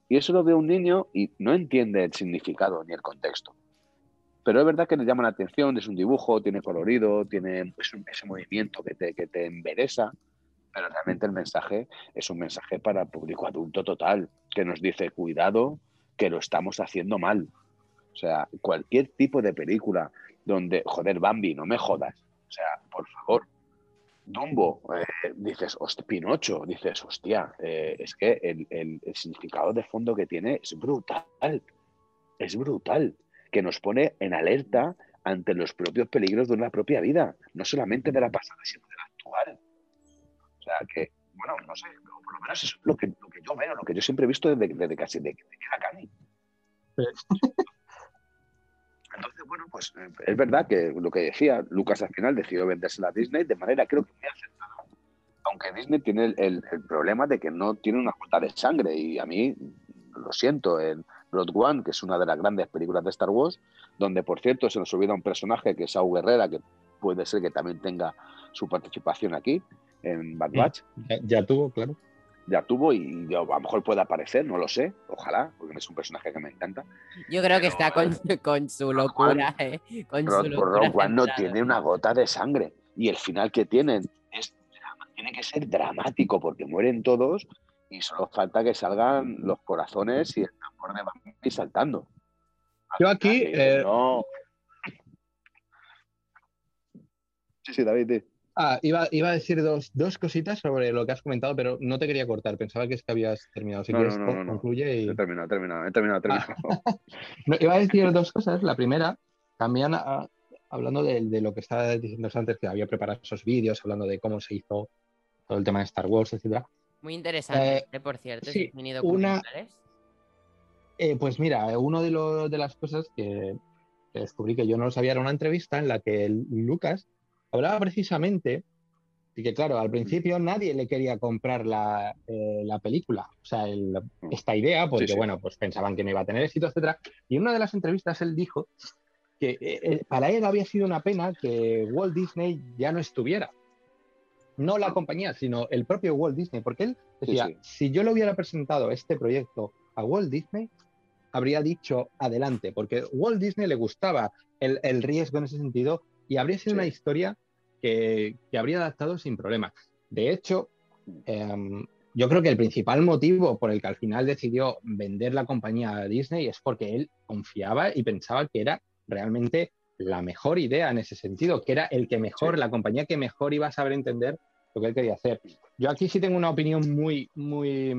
Y eso lo ve un niño y no entiende el significado ni el contexto. Pero es verdad que le llama la atención, es un dibujo, tiene colorido, tiene ese movimiento que te, que te endereza, pero realmente el mensaje es un mensaje para público adulto total, que nos dice, cuidado, que lo estamos haciendo mal. O sea, cualquier tipo de película donde, joder, Bambi, no me jodas. O sea, por favor, Dumbo, eh, dices, hostia, Pinocho, dices, hostia, eh, es que el, significado de fondo que tiene es brutal, es brutal, que nos pone en alerta ante los propios peligros de una propia vida, no solamente de la pasada, sino de la actual. O sea que, bueno, no sé, por lo menos es lo que, lo que yo veo, lo que yo siempre he visto desde, desde casi de, que era Cani. Entonces, bueno, pues eh, es verdad que lo que decía, Lucas al final decidió vendérsela a Disney de manera creo que muy acertada. Aunque Disney tiene el, problema de que no tiene una cuota de sangre y a mí, lo siento, en Road One, que es una de las grandes películas de Star Wars, donde por cierto se nos olvida un personaje que es Saúl Guerrera, que puede ser que también tenga su participación aquí en Bad Batch. ya tuvo, claro ya tuvo y a lo mejor puede aparecer, no lo sé, ojalá, porque es un personaje que me encanta. Yo creo que está con, con su locura, eh, con su locura no tiene una gota de sangre y el final que tienen es, tiene que ser dramático porque mueren todos y solo falta que salgan los corazones y el tambor de Bambi saltando. Yo aquí... Eh, sí, sí, David. Ah, iba, a decir dos, cositas sobre lo que has comentado, pero no te quería cortar. Pensaba que es que habías terminado. Si quieres, concluye y. He terminado, he terminado, he terminado. iba a decir dos cosas. La primera, también ah, hablando de, lo que estaba diciendo antes, que había preparado esos vídeos, hablando de cómo se hizo todo el tema de Star Wars, etcétera. Muy interesante, eh, por cierto, sí, una, eh, pues mira, uno de, de las cosas que descubrí que yo no lo sabía era una entrevista en la que Lucas hablaba precisamente de que, claro, al principio nadie le quería comprar la, eh, película, o sea, mm. esta idea, porque, bueno, pues pensaban que no iba a tener éxito, etcétera. Y en una de las entrevistas él dijo que eh, eh, para él había sido una pena que Walt Disney ya no estuviera. No la compañía, sino el propio Walt Disney, porque él decía, si yo le hubiera presentado este proyecto a Walt Disney, habría dicho adelante, porque Walt Disney le gustaba el, el riesgo en ese sentido y habría sido una historia que, habría adaptado sin problema. De hecho, em, yo creo que el principal motivo por el que al final decidió vender la compañía a Disney es porque él confiaba y pensaba que era realmente la mejor idea en ese sentido, que era el que mejor, la compañía que mejor iba a saber entender lo que él quería hacer. Yo aquí sí tengo una opinión muy, muy,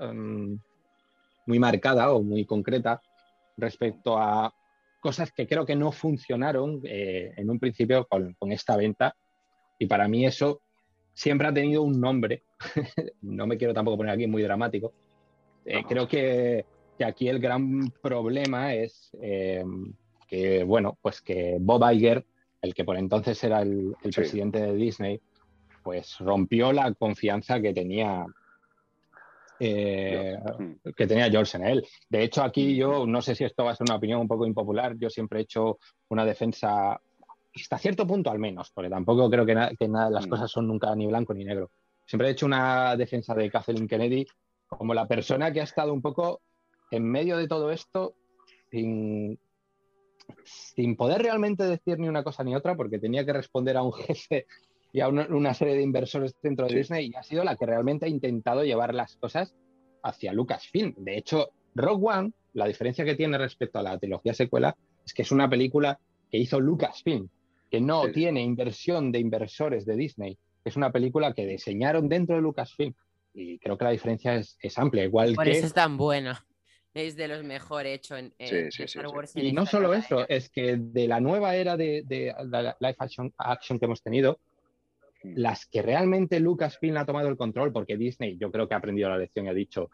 em, muy marcada o muy concreta respecto a cosas que creo que no funcionaron eh, en un principio con, esta venta. Y para mí eso siempre ha tenido un nombre. no me quiero tampoco poner aquí muy dramático. Eh, creo que, aquí el gran problema es em, que, bueno, pues que Bob Iger, el que por entonces era el, presidente de Disney, pues rompió la confianza que tenía eh, mm. que tenía George en él. De hecho, aquí mm. yo no sé si esto va a ser una opinión un poco impopular. Yo siempre he hecho una defensa hasta cierto punto al menos, porque tampoco creo que, nada, las mm. cosas son nunca ni blanco ni negro. Siempre he hecho una defensa de Kathleen Kennedy como la persona que ha estado un poco en medio de todo esto sin, sin poder realmente decir ni una cosa ni otra, porque tenía que responder a un jefe y a una, serie de inversores dentro de Disney y ha sido la que realmente ha intentado llevar las cosas hacia Lucasfilm. De hecho, Rogue One, la diferencia que tiene respecto a la trilogía secuela es que es una película que hizo Lucasfilm. que no Sí. tiene inversión de inversores de Disney. Es una película que diseñaron dentro de Lucasfilm. Y creo que la diferencia es, es amplia, igual Por que... eso es tan buena. Es de los mejor hecho en, en- Sí, Star sí. Wars. en Y no solo eso, era. es que de la nueva era de, de la live action, action que hemos tenido. Las que realmente Lucasfilm ha tomado el control, porque Disney yo creo que ha aprendido la lección y ha dicho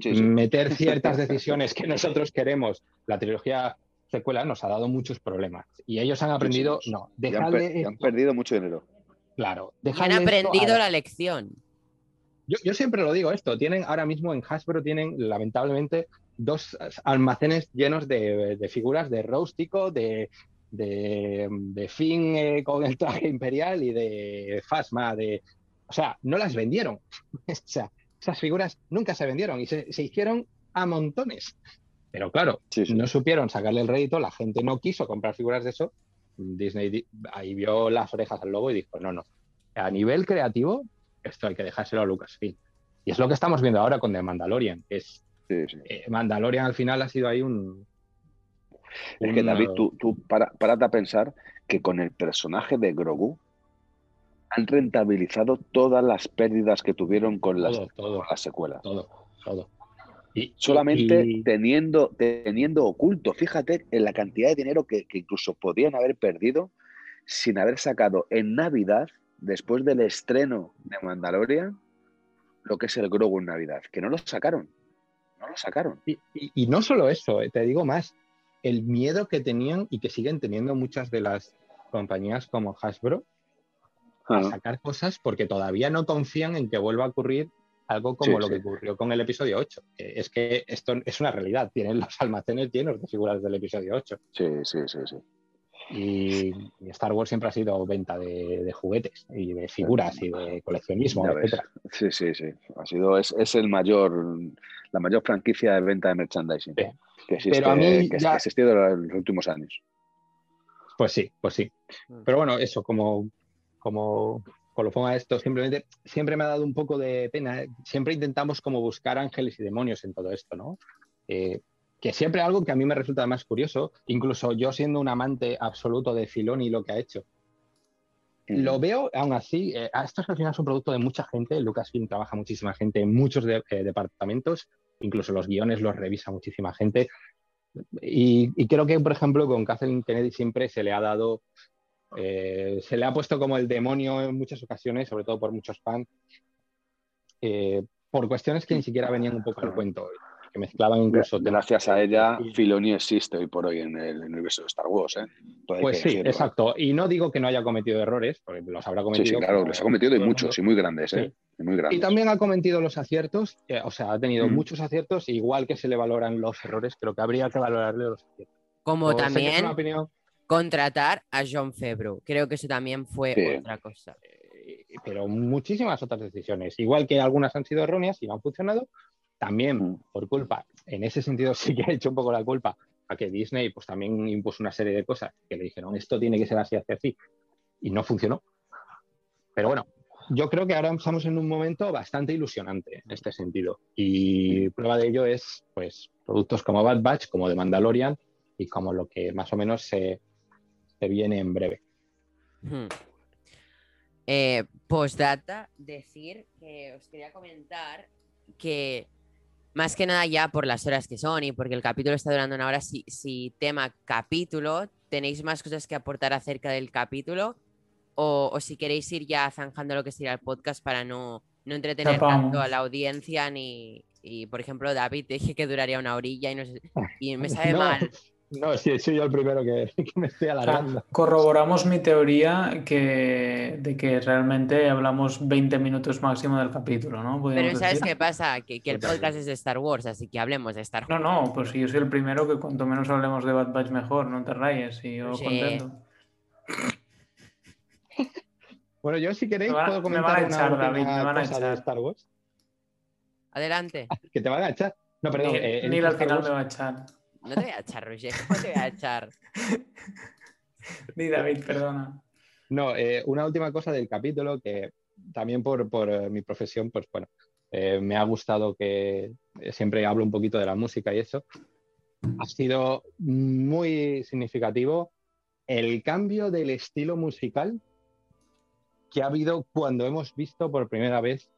Sí, sí. meter ciertas decisiones que nosotros queremos. La trilogía secuela nos ha dado muchos problemas y ellos han aprendido, sí. no, Y han, han perdido mucho dinero. claro, han dejadle aprendido a- la lección. Yo, yo siempre lo digo esto, tienen ahora mismo en Hasbro tienen lamentablemente dos almacenes llenos de, de figuras de Róstico, de, de, de Finn eh, con el traje imperial y de Fasma, de, o sea, no las vendieron. o sea, esas figuras nunca se vendieron y se, se hicieron a montones. Pero claro, Sí, sí. no supieron sacarle el rédito, la gente no quiso comprar figuras de eso. Disney di- ahí vio las orejas al lobo y dijo, no, no, a nivel creativo, esto hay que dejárselo a Lucasfilm. Y es lo que estamos viendo ahora con The Mandalorian, que es sí. eh, Mandalorian al final ha sido ahí un... Es que David, tú, tú para, párate a pensar que con el personaje de Grogu han rentabilizado todas las pérdidas que tuvieron con las, Todo, todo. con las secuelas. Todo, todo. Y, Solamente y- teniendo, teniendo oculto, fíjate en la cantidad de dinero que, que incluso podían haber perdido sin haber sacado en Navidad, después del estreno de Mandalorian, lo que es el Grogu en Navidad, que no lo sacaron. No lo sacaron. Y, y- y no solo eso, eh, te digo más, el miedo que tenían y que siguen teniendo muchas de las compañías como Hasbro a Ah, sacar cosas porque todavía no confían en que vuelva a ocurrir algo como Sí, lo sí. que ocurrió con el episodio 8. que Es que esto es una realidad, tienen los almacenes llenos de figuras del episodio 8. sí, sí, sí, sí. Y, y Star Wars siempre ha sido venta de, de juguetes y de figuras y de coleccionismo, etcétera. Sí, sí, sí. Ha sido, es, es el mayor, la mayor franquicia de venta de merchandising Sí. Que, existe, Pero a mí que, ya- ha existido en los últimos años. Pues sí, pues sí. Mm. Pero bueno, eso, como, como colofón a esto, simplemente siempre me ha dado un poco de pena. ¿eh? Siempre intentamos como buscar ángeles y demonios en todo esto, ¿no? Eh, que siempre algo que a mí me resulta más curioso, incluso yo siendo un amante absoluto de Filoni y lo que ha hecho. Lo veo, aún así, eh, esto es al final es un producto de mucha gente. Lucasfilm trabaja muchísima gente en muchos de- eh, departamentos, incluso los guiones los revisa muchísima gente. Y, y creo que, por ejemplo, con Kathleen Kennedy siempre se le ha dado, eh, se le ha puesto como el demonio en muchas ocasiones, sobre todo por muchos fans, eh, por cuestiones que ni siquiera venían un poco al cuento, que mezclaban incluso Gracias a ella, y- Filoni existe hoy por hoy en el universo de Star Wars. ¿eh? Pues sí, decirlo, ¿eh? exacto. Y no digo que no haya cometido errores, porque los habrá Sí, cometido. sí, claro, como los ha cometido y muchos, y muy grandes, ¿eh? Muy. Y también ha cometido los aciertos, eh, o sea, ha tenido Mm. muchos aciertos, igual que se le valoran los errores, creo que habría que valorarle los aciertos. Como O también contratar a John Favreau. Creo que eso también fue Sí. otra cosa. eh, pero muchísimas otras decisiones, igual que algunas han sido erróneas y no han funcionado, también Mm. por culpa, en ese sentido sí que ha hecho un poco la culpa a que Disney pues también impuso una serie de cosas que le dijeron esto tiene que ser así, así, así, y no funcionó. Pero bueno, yo creo que ahora estamos en un momento bastante ilusionante en este sentido. Y prueba de ello es pues productos como Bad Batch, como The Mandalorian y como lo que más o menos se, se viene en breve. Hmm. Eh, postdata, decir que os quería comentar que más que nada ya por las horas que son y porque el capítulo está durando una hora, si, si tema capítulo, tenéis más cosas que aportar acerca del capítulo o, o si queréis ir ya zanjando lo que sería el podcast para no, no entretener Chapamos. tanto a la audiencia ni... Y, por ejemplo, David, te dije que duraría una orilla y, no sé- y me sabe No, mal. No, sí, soy yo el primero que, que me estoy O sea, alargando. corroboramos mi teoría que, de que realmente hablamos 20 minutos máximo del capítulo, ¿no? Pero ¿sabes decir. qué pasa? Que, que el podcast es de Star Wars, así que hablemos de Star Wars. No, no, pues si yo soy el primero que cuanto menos hablemos de Bad Batch mejor, no te rayes, y yo Sí. contento. Bueno, yo si queréis Me puedo me comentar van a una echar, última David, me van a cosa de echar. Star Wars. Adelante. Que te van a echar. No, perdón. Ni, eh, dicho al Star final Wars. me va a echar. No te voy a echar, Roger. ¿Cómo te voy a echar? Ni David, perdona. No, eh, una última cosa del capítulo que también por, por, eh, mi profesión, pues bueno, eh, me ha gustado que siempre hablo un poquito de la música y eso. Ha sido muy significativo el cambio del estilo musical que ha habido cuando hemos visto por primera vez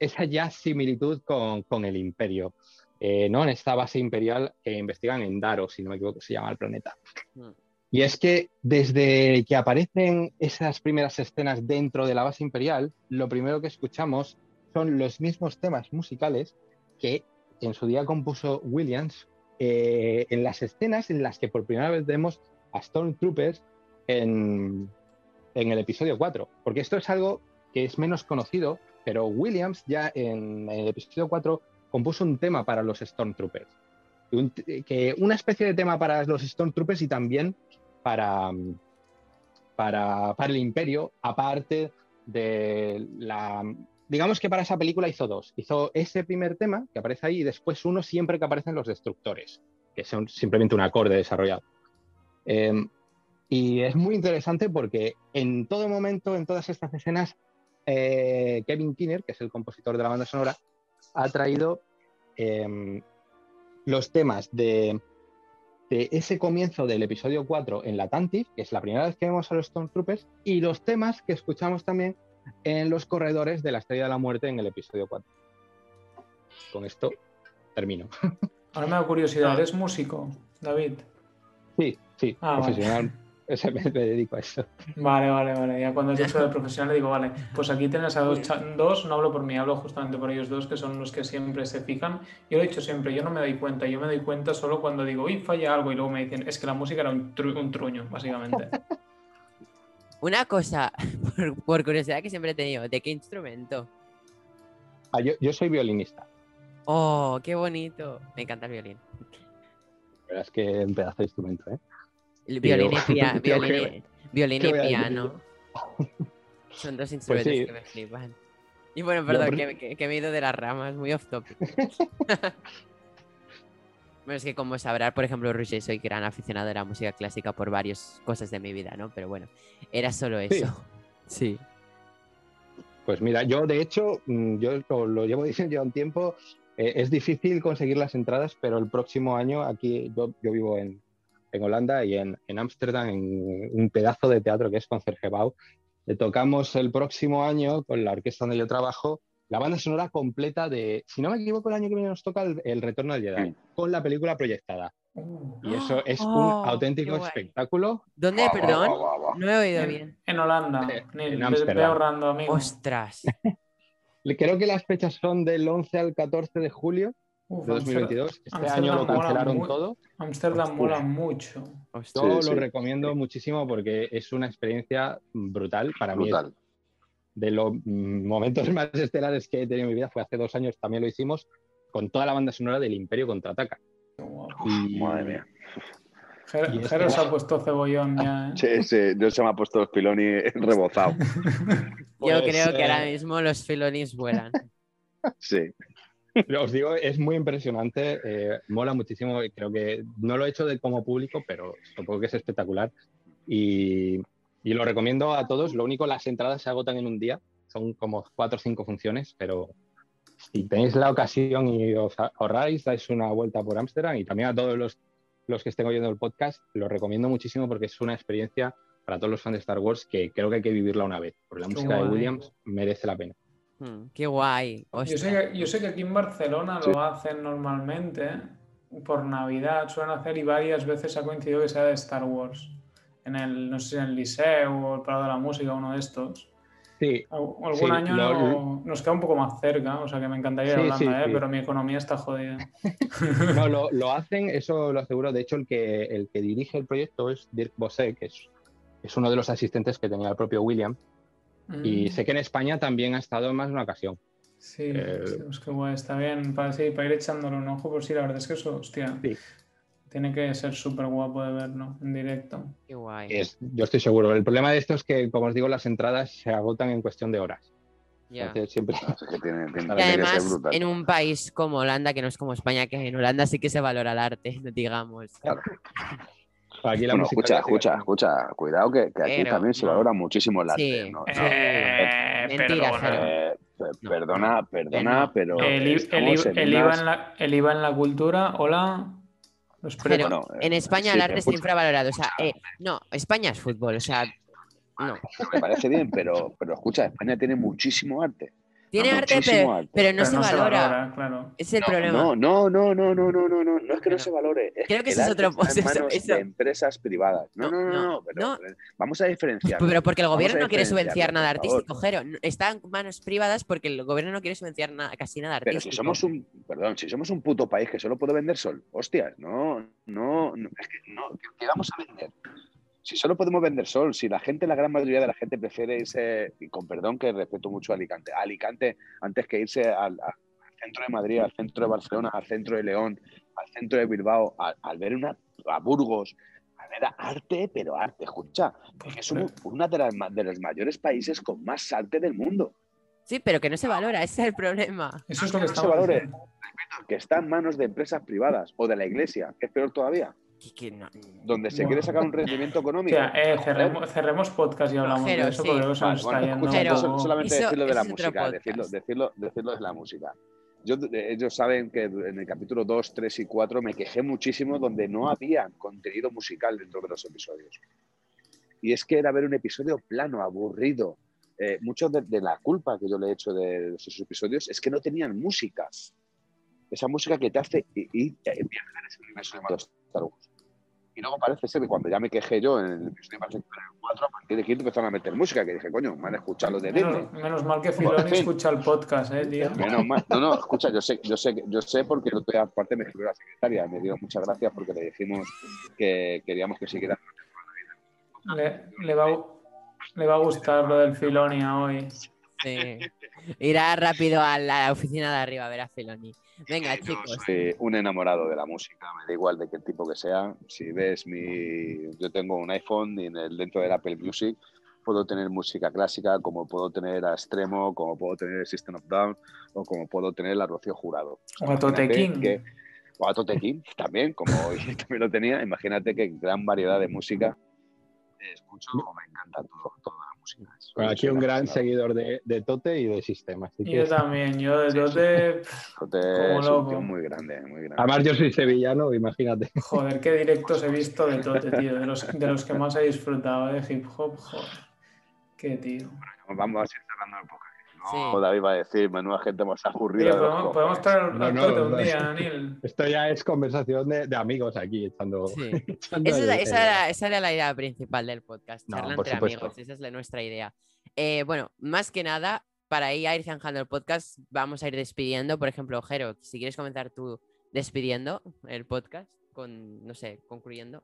esa ya similitud con, el imperio, eh, ¿no? En esta base imperial que investigan en Daro, si no me equivoco, se llama el planeta. Mm. Y es que desde que aparecen esas primeras escenas dentro de la base imperial, lo primero que escuchamos son los mismos temas musicales que en su día compuso Williams eh, en las escenas en las que por primera vez vemos a Stormtroopers en, en el episodio 4. Porque esto es algo que es menos conocido, pero Williams ya en, el episodio 4 compuso un tema para los Stormtroopers. que una especie de tema para los Stormtroopers y también para, para, para el Imperio, aparte de la, digamos que para esa película hizo dos. Hizo ese primer tema que aparece ahí y después uno siempre que aparecen los destructores, que son simplemente un acorde desarrollado. Em, y es muy interesante porque en todo momento, en todas estas escenas, eh, Kevin Kinner, que es el compositor de la banda sonora, ha traído em, los temas de, de, ese comienzo del episodio 4 en la Tantif, que es la primera vez que vemos a los Stormtroopers, y los temas que escuchamos también en los corredores de la Estrella de la Muerte en el episodio 4. Con esto termino. Ahora me da curiosidad, ¿eres músico, David? Sí, sí, ah, profesional. Me, dedico a eso. Vale, vale, vale. Ya cuando has dicho de profesional le digo, vale, pues aquí tienes a dos, dos, no hablo por mí, hablo justamente por ellos dos, que son los que siempre se fijan. Yo lo he dicho siempre, yo no me doy cuenta, yo me doy cuenta solo cuando digo, uy, falla algo, y luego me dicen, es que la música era un, un truño, básicamente. Una cosa, por, curiosidad que siempre he tenido, ¿de qué instrumento? Ah, yo, soy violinista. Oh, qué bonito. Me encanta el violín. La verdad es que un pedazo de instrumento, ¿eh? El violín, y, piano. Son dos pues instrumentos que me flipan. Y bueno, perdón, que, que, me he ido de las ramas, muy off topic. Bueno, es que como sabrás, por ejemplo, Roger, soy gran aficionado de la música clásica por varias cosas de mi vida, ¿no? Pero bueno, era solo eso. Sí. Pues mira, yo de hecho, mm, yo lo, llevo diciendo ya un tiempo, eh, es difícil conseguir las entradas, pero el próximo año aquí, yo, vivo en, Holanda y en Ámsterdam, en, un pedazo de teatro que es Concertgebouw, le tocamos el próximo año con la orquesta donde yo trabajo la banda sonora completa de, si no me equivoco, el año que viene nos toca el, Retorno del Jedi, con la película proyectada. Y eso es un oh, auténtico espectáculo. ¿Dónde, perdón? no he oído bien. En Holanda. Eh, en ahorrando, Ostras. Creo que las fechas son del 11 al 14 de julio de 2022. Este año lo cancelaron todo. Amsterdam mola mucho. Yo lo recomiendo muchísimo porque es una experiencia brutal. Para mí de los momentos más estelares que he tenido en mi vida fue hace dos años, también lo hicimos, con toda la banda sonora del Imperio Contraataca. Madre mía. Jero se ha puesto cebollón ya. ¿eh? Sí, sí, yo se me ha puesto los filonis rebozado. yo pues, creo que ahora eh, mismo los filonis vuelan. Sí. Os digo, es muy impresionante, eh, mola muchísimo. Creo que no lo he hecho de como público, pero supongo que es espectacular. Y y lo recomiendo a todos. Lo único, las entradas se agotan en un día. Son como cuatro o cinco funciones, pero si tenéis la ocasión y os ahorráis, dais una vuelta por Ámsterdam y también a todos los, los que estén oyendo el podcast, lo recomiendo muchísimo porque es una experiencia para todos los fans de Star Wars que creo que hay que vivirla una vez, porque la música de Williams merece la pena. Hmm, qué guay. Yo sé, que, aquí en Barcelona lo hacen normalmente por Navidad, suelen hacer y varias veces ha coincidido que sea de Star Wars en el, no sé si en el Liceo o el Prado de la Música, uno de estos. Sí. Algún año nos queda un poco más cerca, o sea que me encantaría ir sí, ¿eh? pero mi economía está jodida. no, lo, hacen, eso lo aseguro. De hecho, el que, el que dirige el proyecto es Dirk Bosse, que es, es uno de los asistentes que tenía el propio William. Y mm. sé que en España también ha estado en más de una ocasión. Sí, eh, es que guay, está bien. Para, para ir echándole un ojo, por si la verdad es que eso, hostia. Tiene que ser súper guapo de verlo en directo. Qué guay. yo estoy seguro. El problema de esto es que, como os digo, las entradas se agotan en cuestión de horas. Siempre... y además, en un país como Holanda, que no es como España, que en Holanda sí que se valora el arte, digamos. Aquí la escucha, escucha, escucha, cuidado que, aquí también se valora muchísimo el arte. ¿no? Eh, mentira, eh, Perdona, perdona, pero. El, el, IVA en la, el IVA en la cultura, hola. Los Pero. Bueno, en eh, España sí, el arte está infravalorado. O sea, eh, no, España es fútbol. O sea, no. Me parece bien, pero, pero escucha, España tiene muchísimo arte. Tiene arte, pero, arte. pero no Pero se no se valora. valora, claro. Es el No, problema. No, no, no, no, no, no, no, no, no es que Pero- no se valore. Es Creo que ese es otro- está en eso- manos eso- de empresas privadas. No, No, no, no, no, no, pero, no. pero vamos a diferenciar. Pero porque el gobierno no quiere subvencionar nada artístico, Jero. Está en manos privadas porque el gobierno no quiere subvencionar nada, casi nada Pero artístico. si somos un, perdón, si somos un puto país que solo puede vender sol, hostias, no, no, no, es que no, ¿qué- ¿qué vamos a vender? Si solo podemos vender sol, si la gente, la gran mayoría de la gente prefiere irse, y con perdón que respeto mucho a Alicante, a Alicante antes que irse al, al centro de Madrid, al centro de Barcelona, al centro de León, al centro de Bilbao, a- al ver una, a Burgos, a ver a arte, pero arte, escucha, Pues, que somos uno de, las de los mayores países con más arte del mundo. Sí, pero que no se valora, ese es el problema. Eso es lo que no se estamos valore. diciendo. que está en manos de empresas privadas o de la iglesia, que es peor todavía, Que- que no- donde se Bueno. quiere sacar un rendimiento O económico. sea, eh, cerremos, cerremos podcast y hablamos de eso sí. porque se nos bueno, está yendo eso- solamente Eso- decirlo de la música, decirlo, decirlo, decirlo de la música. Yo, ellos saben que en el capítulo 2, 3 y 4 me quejé muchísimo donde no había contenido musical dentro de los episodios. Y es que era ver un episodio plano, aburrido. Eh, mucho de, de la culpa que yo le he hecho de esos episodios es que no tenían música. Esa música que te hace eh, viajar a ese universo llamado Star Wars. Y luego parece ser que cuando ya me quejé yo en el el 4, a partir de 15 empezaron a meter música, que dije, coño, me han escuchado los de Disney. Menos, menos mal que Filoni escucha el podcast, eh, tío. Menos mal. No, no, escucha, yo sé, yo sé, yo sé porque el otro día aparte me escribió la secretaria, me dio muchas gracias porque le dijimos que queríamos que siguiera. Le, le va, a- le va a gustar lo del Filonia hoy. Sí. Irá rápido a la oficina de arriba a ver a Filoni. Venga, Yo chicos. soy un enamorado de la música, me da igual de qué tipo que sea. Si ves mi, yo tengo un iPhone y en el, dentro del Apple Music puedo tener música clásica, como puedo tener a Extremo, como puedo tener el System of Down o como puedo tener la Rocío Jurado. O a Tote Imagínate King. que- o a Tote King también, como yo también lo tenía. Imagínate que gran variedad de música escucho, me encanta todo, Bueno, aquí un gran seguidor de, de Tote y de Sistema. así Y que- yo también, yo de Tote, Tote Como es loco. un tío muy grande, muy grande. Además, yo soy sevillano, imagínate. joder, qué directos he visto de Tote, tío. De los, de los que más he disfrutado de hip hop, joder. Qué tío. Vamos a ir cerrando el podcast. No, Sí. David va a decir, menuda gente más aburrida. Podemos, podemos cojones". traer No, no, un día, Daniel. Esto ya es conversación de, de amigos aquí, echando. Sí. echando Esa, la- era, esa era la idea principal del podcast, charla entre supuesto. amigos, esa es la, nuestra idea. Eh, bueno, más que nada, para ir a ir zanjando el podcast, vamos a ir despidiendo. Por ejemplo, Jero, si quieres comenzar tú despidiendo el podcast, con, no sé, concluyendo.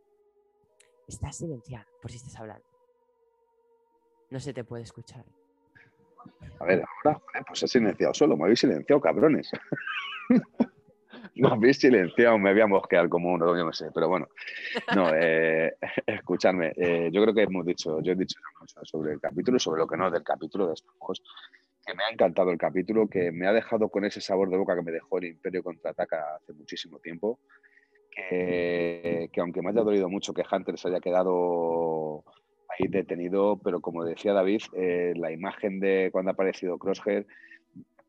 Estás silenciado, por si estás hablando. No se te puede escuchar. A ver, ahora, pues he silenciado solo, me habéis silenciado, cabrones. me habéis silenciado, me voy a mosquear como uno, yo no sé, pero bueno. No, eh, escuchadme, eh, yo creo que hemos dicho, yo he dicho mucho sobre el capítulo y sobre lo que no del capítulo de estos juegos, que me ha encantado el capítulo, que me ha dejado con ese sabor de boca que me dejó el Imperio Contraataca hace muchísimo tiempo, que, que aunque me haya dolido mucho que Hunter se haya quedado ahí detenido, pero como decía David, eh, la imagen de cuando ha aparecido Crosshair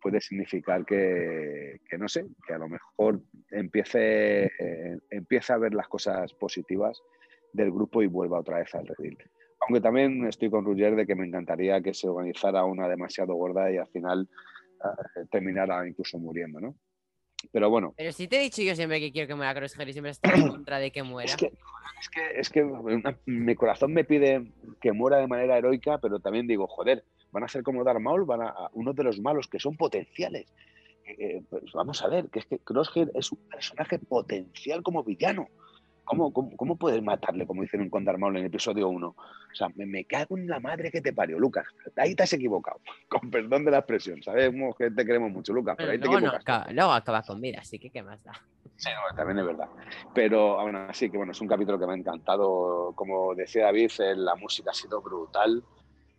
puede significar que, que no sé, que a lo mejor empiece, eh, empiece a ver las cosas positivas del grupo y vuelva otra vez al redil. Aunque también estoy con Ruger de que me encantaría que se organizara una demasiado gorda y al final eh, terminara incluso muriendo, ¿no? Pero bueno, Pero si te he dicho yo siempre que quiero que muera Crosshair y siempre estoy en contra de que muera. es que, es que, es que una- mi corazón me pide que muera de manera heroica, pero también digo, joder, van a ser como Darth Maul, van a, a uno de los malos que son potenciales. Eh, eh, pues vamos a ver, que es que Crosshair es un personaje potencial como villano. ¿Cómo, cómo, cómo puedes matarle, como hicieron con Darth Maul en el episodio 1? O sea, me, me cago en la madre que te parió, Lucas. Ahí te has equivocado. Con perdón de la expresión. Sabemos que te queremos mucho, Lucas, pero Bueno, ahí te luego, no acaba, luego acaba con vida, así que qué más da. Sí, no, también es verdad. Pero aún así, que bueno, es un capítulo que me ha encantado. Como decía David, eh, la música ha sido brutal.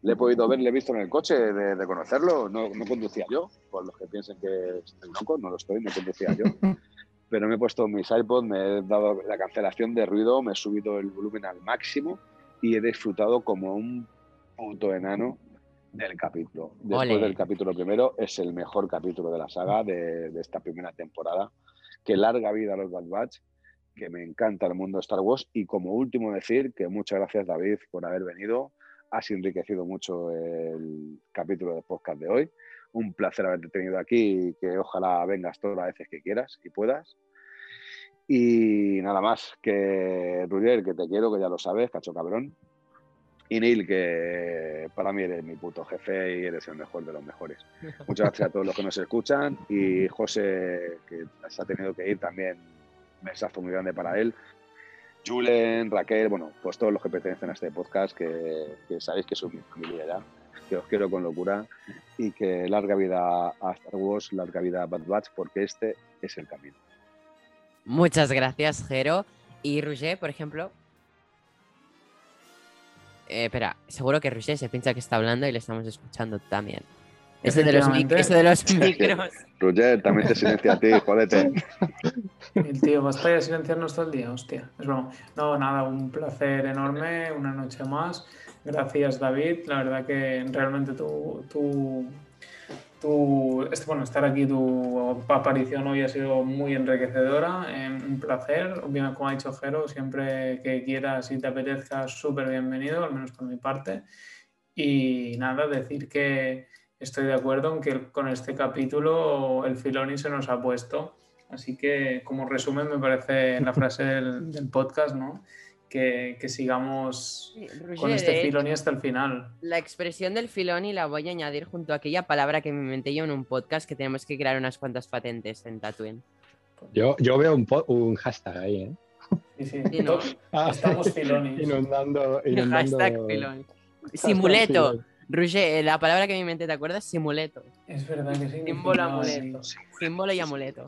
Le he podido ver, le he visto en el coche de, de conocerlo. No, no conducía yo, por los que piensen que estoy loco, no lo estoy, no conducía yo. Pero me he puesto mis iPods, me he dado la cancelación de ruido, me he subido el volumen al máximo y he disfrutado como un puto enano del capítulo. Después Ole. del capítulo primero, es el mejor capítulo de la saga de, de esta primera temporada. Que larga vida a los Bad Batch. que me encanta el mundo de Star Wars y como último decir que muchas gracias David por haber venido. Has enriquecido mucho el capítulo de podcast de hoy. Un placer haberte tenido aquí y que ojalá vengas todas las veces que quieras y puedas. Y nada más, que Ruger, que te quiero, que ya lo sabes, cacho cabrón. Y Neil, que para mí eres mi puto jefe y eres el mejor de los mejores. Muchas gracias a todos los que nos escuchan. Y José, que se ha tenido que ir también, mensaje muy grande para él. Julen, Raquel, bueno, pues todos los que pertenecen a este podcast, que, que sabéis que soy mi familia ya, que os quiero con locura y que larga vida a Star Wars, larga vida a Bad Batch, porque este es el camino. Muchas gracias, Jero. Y Roger, por ejemplo. Eh, espera, seguro que Roger se piensa que está hablando y le estamos escuchando también. Ese de los, ese de los micros. Roger, también te silencia a ti, jodete. El tío, ¿vas a silenciarnos todo el día? Hostia, es broma. No, nada, un placer enorme, una noche más. Gracias, David. La verdad que realmente tu, tu, tu- este, bueno, estar aquí, tu aparición hoy ha sido muy enriquecedora. eh, un placer. Obviamente, como ha dicho Jero, siempre que quieras y te apetezca, súper bienvenido, al menos por mi parte. Y nada, decir que estoy de acuerdo en que con este capítulo el Filoni se nos ha puesto. Así que, como resumen, me parece la frase del podcast, ¿no? Que, que sigamos con Roger, este eh, Filoni hasta el final. La expresión del filoni la voy a añadir junto a aquella palabra que me inventé yo en un podcast que tenemos que crear unas cuantas patentes en Tatooine. Yo, yo veo un, un hashtag ahí, ¿eh? Sí, sí. Sí, ¿no? Ah, Estamos filonis. Inundando, inundando. Hashtag filoni. Hashtag Simuleto. filoni. Roger, eh, la palabra que me inventé, ¿te acuerdas? Simuleto. Es verdad que sí. Símbolo amuleto. Símbolo y amuleto.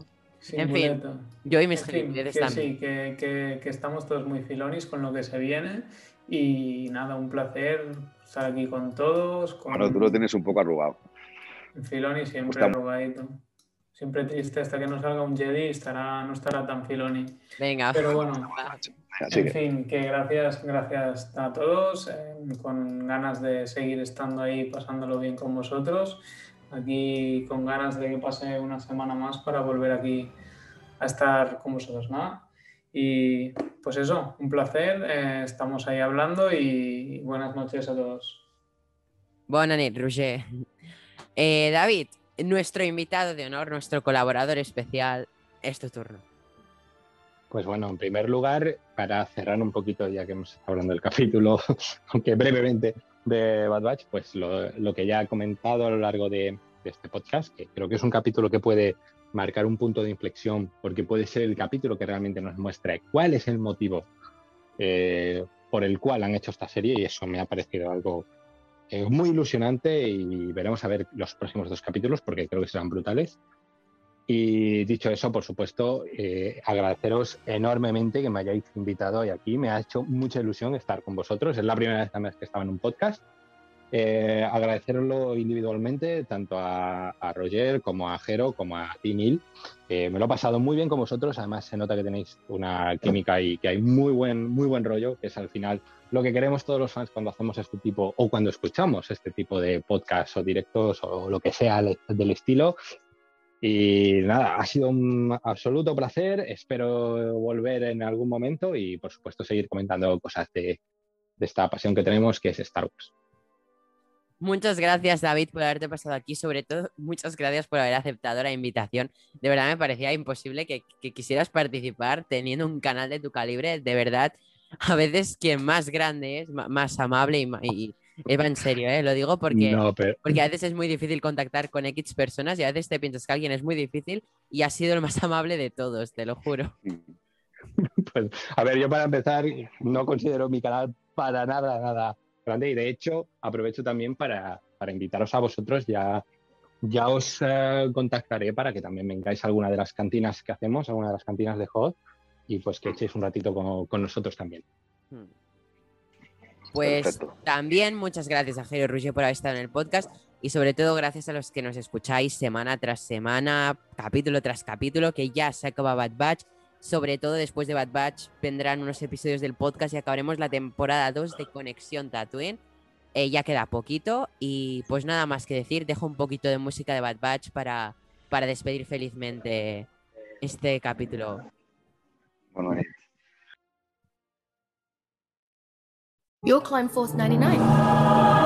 En fin, Yo y mis que también. sí, que, que- que estamos todos muy filonis con lo que se viene. Y nada, un placer estar aquí con todos. Con Bueno, tú lo tienes un poco arrugado. Filoni siempre Está- arrugadito. Siempre triste hasta que no salga un Jedi, estará, no estará tan Filoni. Venga. Pero bueno, Así en que, fin, que gracias, gracias a todos, eh, con ganas de seguir estando ahí, pasándolo bien con vosotros. Aquí con ganas de que pase una semana más para volver aquí a estar con vosotros, ¿no? Y pues eso, un placer, eh, estamos ahí hablando y buenas noches a todos. Buenas noches, Roger. Eh, David, nuestro invitado de honor, nuestro colaborador especial, es tu turno. Pues bueno, en primer lugar, para cerrar un poquito, ya que hemos estado hablando del capítulo, aunque brevemente, de Bad Batch, pues lo, que ya he comentado a lo largo de, este podcast, que creo que es un capítulo que puede marcar un punto de inflexión, porque puede ser el capítulo que realmente nos muestra cuál es el motivo eh, por el cual han hecho esta serie, y eso me ha parecido algo eh, muy ilusionante y veremos a ver los próximos dos capítulos, porque creo que serán brutales. Y dicho eso, por supuesto, eh, agradeceros enormemente que me hayáis invitado hoy aquí. Me ha hecho mucha ilusión estar con vosotros. Es la primera vez además que estaba en un podcast. Eh, agradecerlo individualmente, tanto a, a Roger como a Jero, como a ti, Neil. Eh, me lo he pasado muy bien con vosotros. Además, se nota que tenéis una química y que hay muy buen, muy buen rollo, que es al final lo que queremos todos los fans cuando hacemos este tipo o cuando escuchamos este tipo de podcasts o directos o lo que sea del estilo. Y nada, ha sido un absoluto placer. Espero volver en algún momento y, por supuesto, seguir comentando cosas de, esta pasión que tenemos, que es Star Wars. Muchas gracias, David, por haberte pasado aquí. Sobre todo, muchas gracias por haber aceptado la invitación. De verdad me parecía imposible que, quisieras participar teniendo un canal de tu calibre. De verdad, a veces quien más grande es, más amable y, y, y va en serio, ¿eh? Lo digo porque, No, pero porque a veces es muy difícil contactar con X personas y a veces te piensas que alguien es muy difícil y ha sido el más amable de todos, te lo juro. pues, a ver, yo para empezar no considero mi canal para nada, nada grande y de hecho aprovecho también para, para invitaros a vosotros. Ya, ya os eh, contactaré para que también vengáis a alguna de las cantinas que hacemos, alguna de las cantinas de Hot y pues que echéis un ratito con, con nosotros también. Hmm. Pues Perfecto. también muchas gracias a Jero Ruggio por haber estado en el podcast y sobre todo gracias a los que nos escucháis semana tras semana, capítulo tras capítulo, que ya se acaba Bad Batch. Sobre todo después de Bad Batch vendrán unos episodios del podcast y acabaremos la temporada 2 de Conexión Tatooine. Eh, ya queda poquito y pues nada más que decir, dejo un poquito de música de Bad Batch para, para despedir felizmente este capítulo. Bueno, You'll climb Force 99.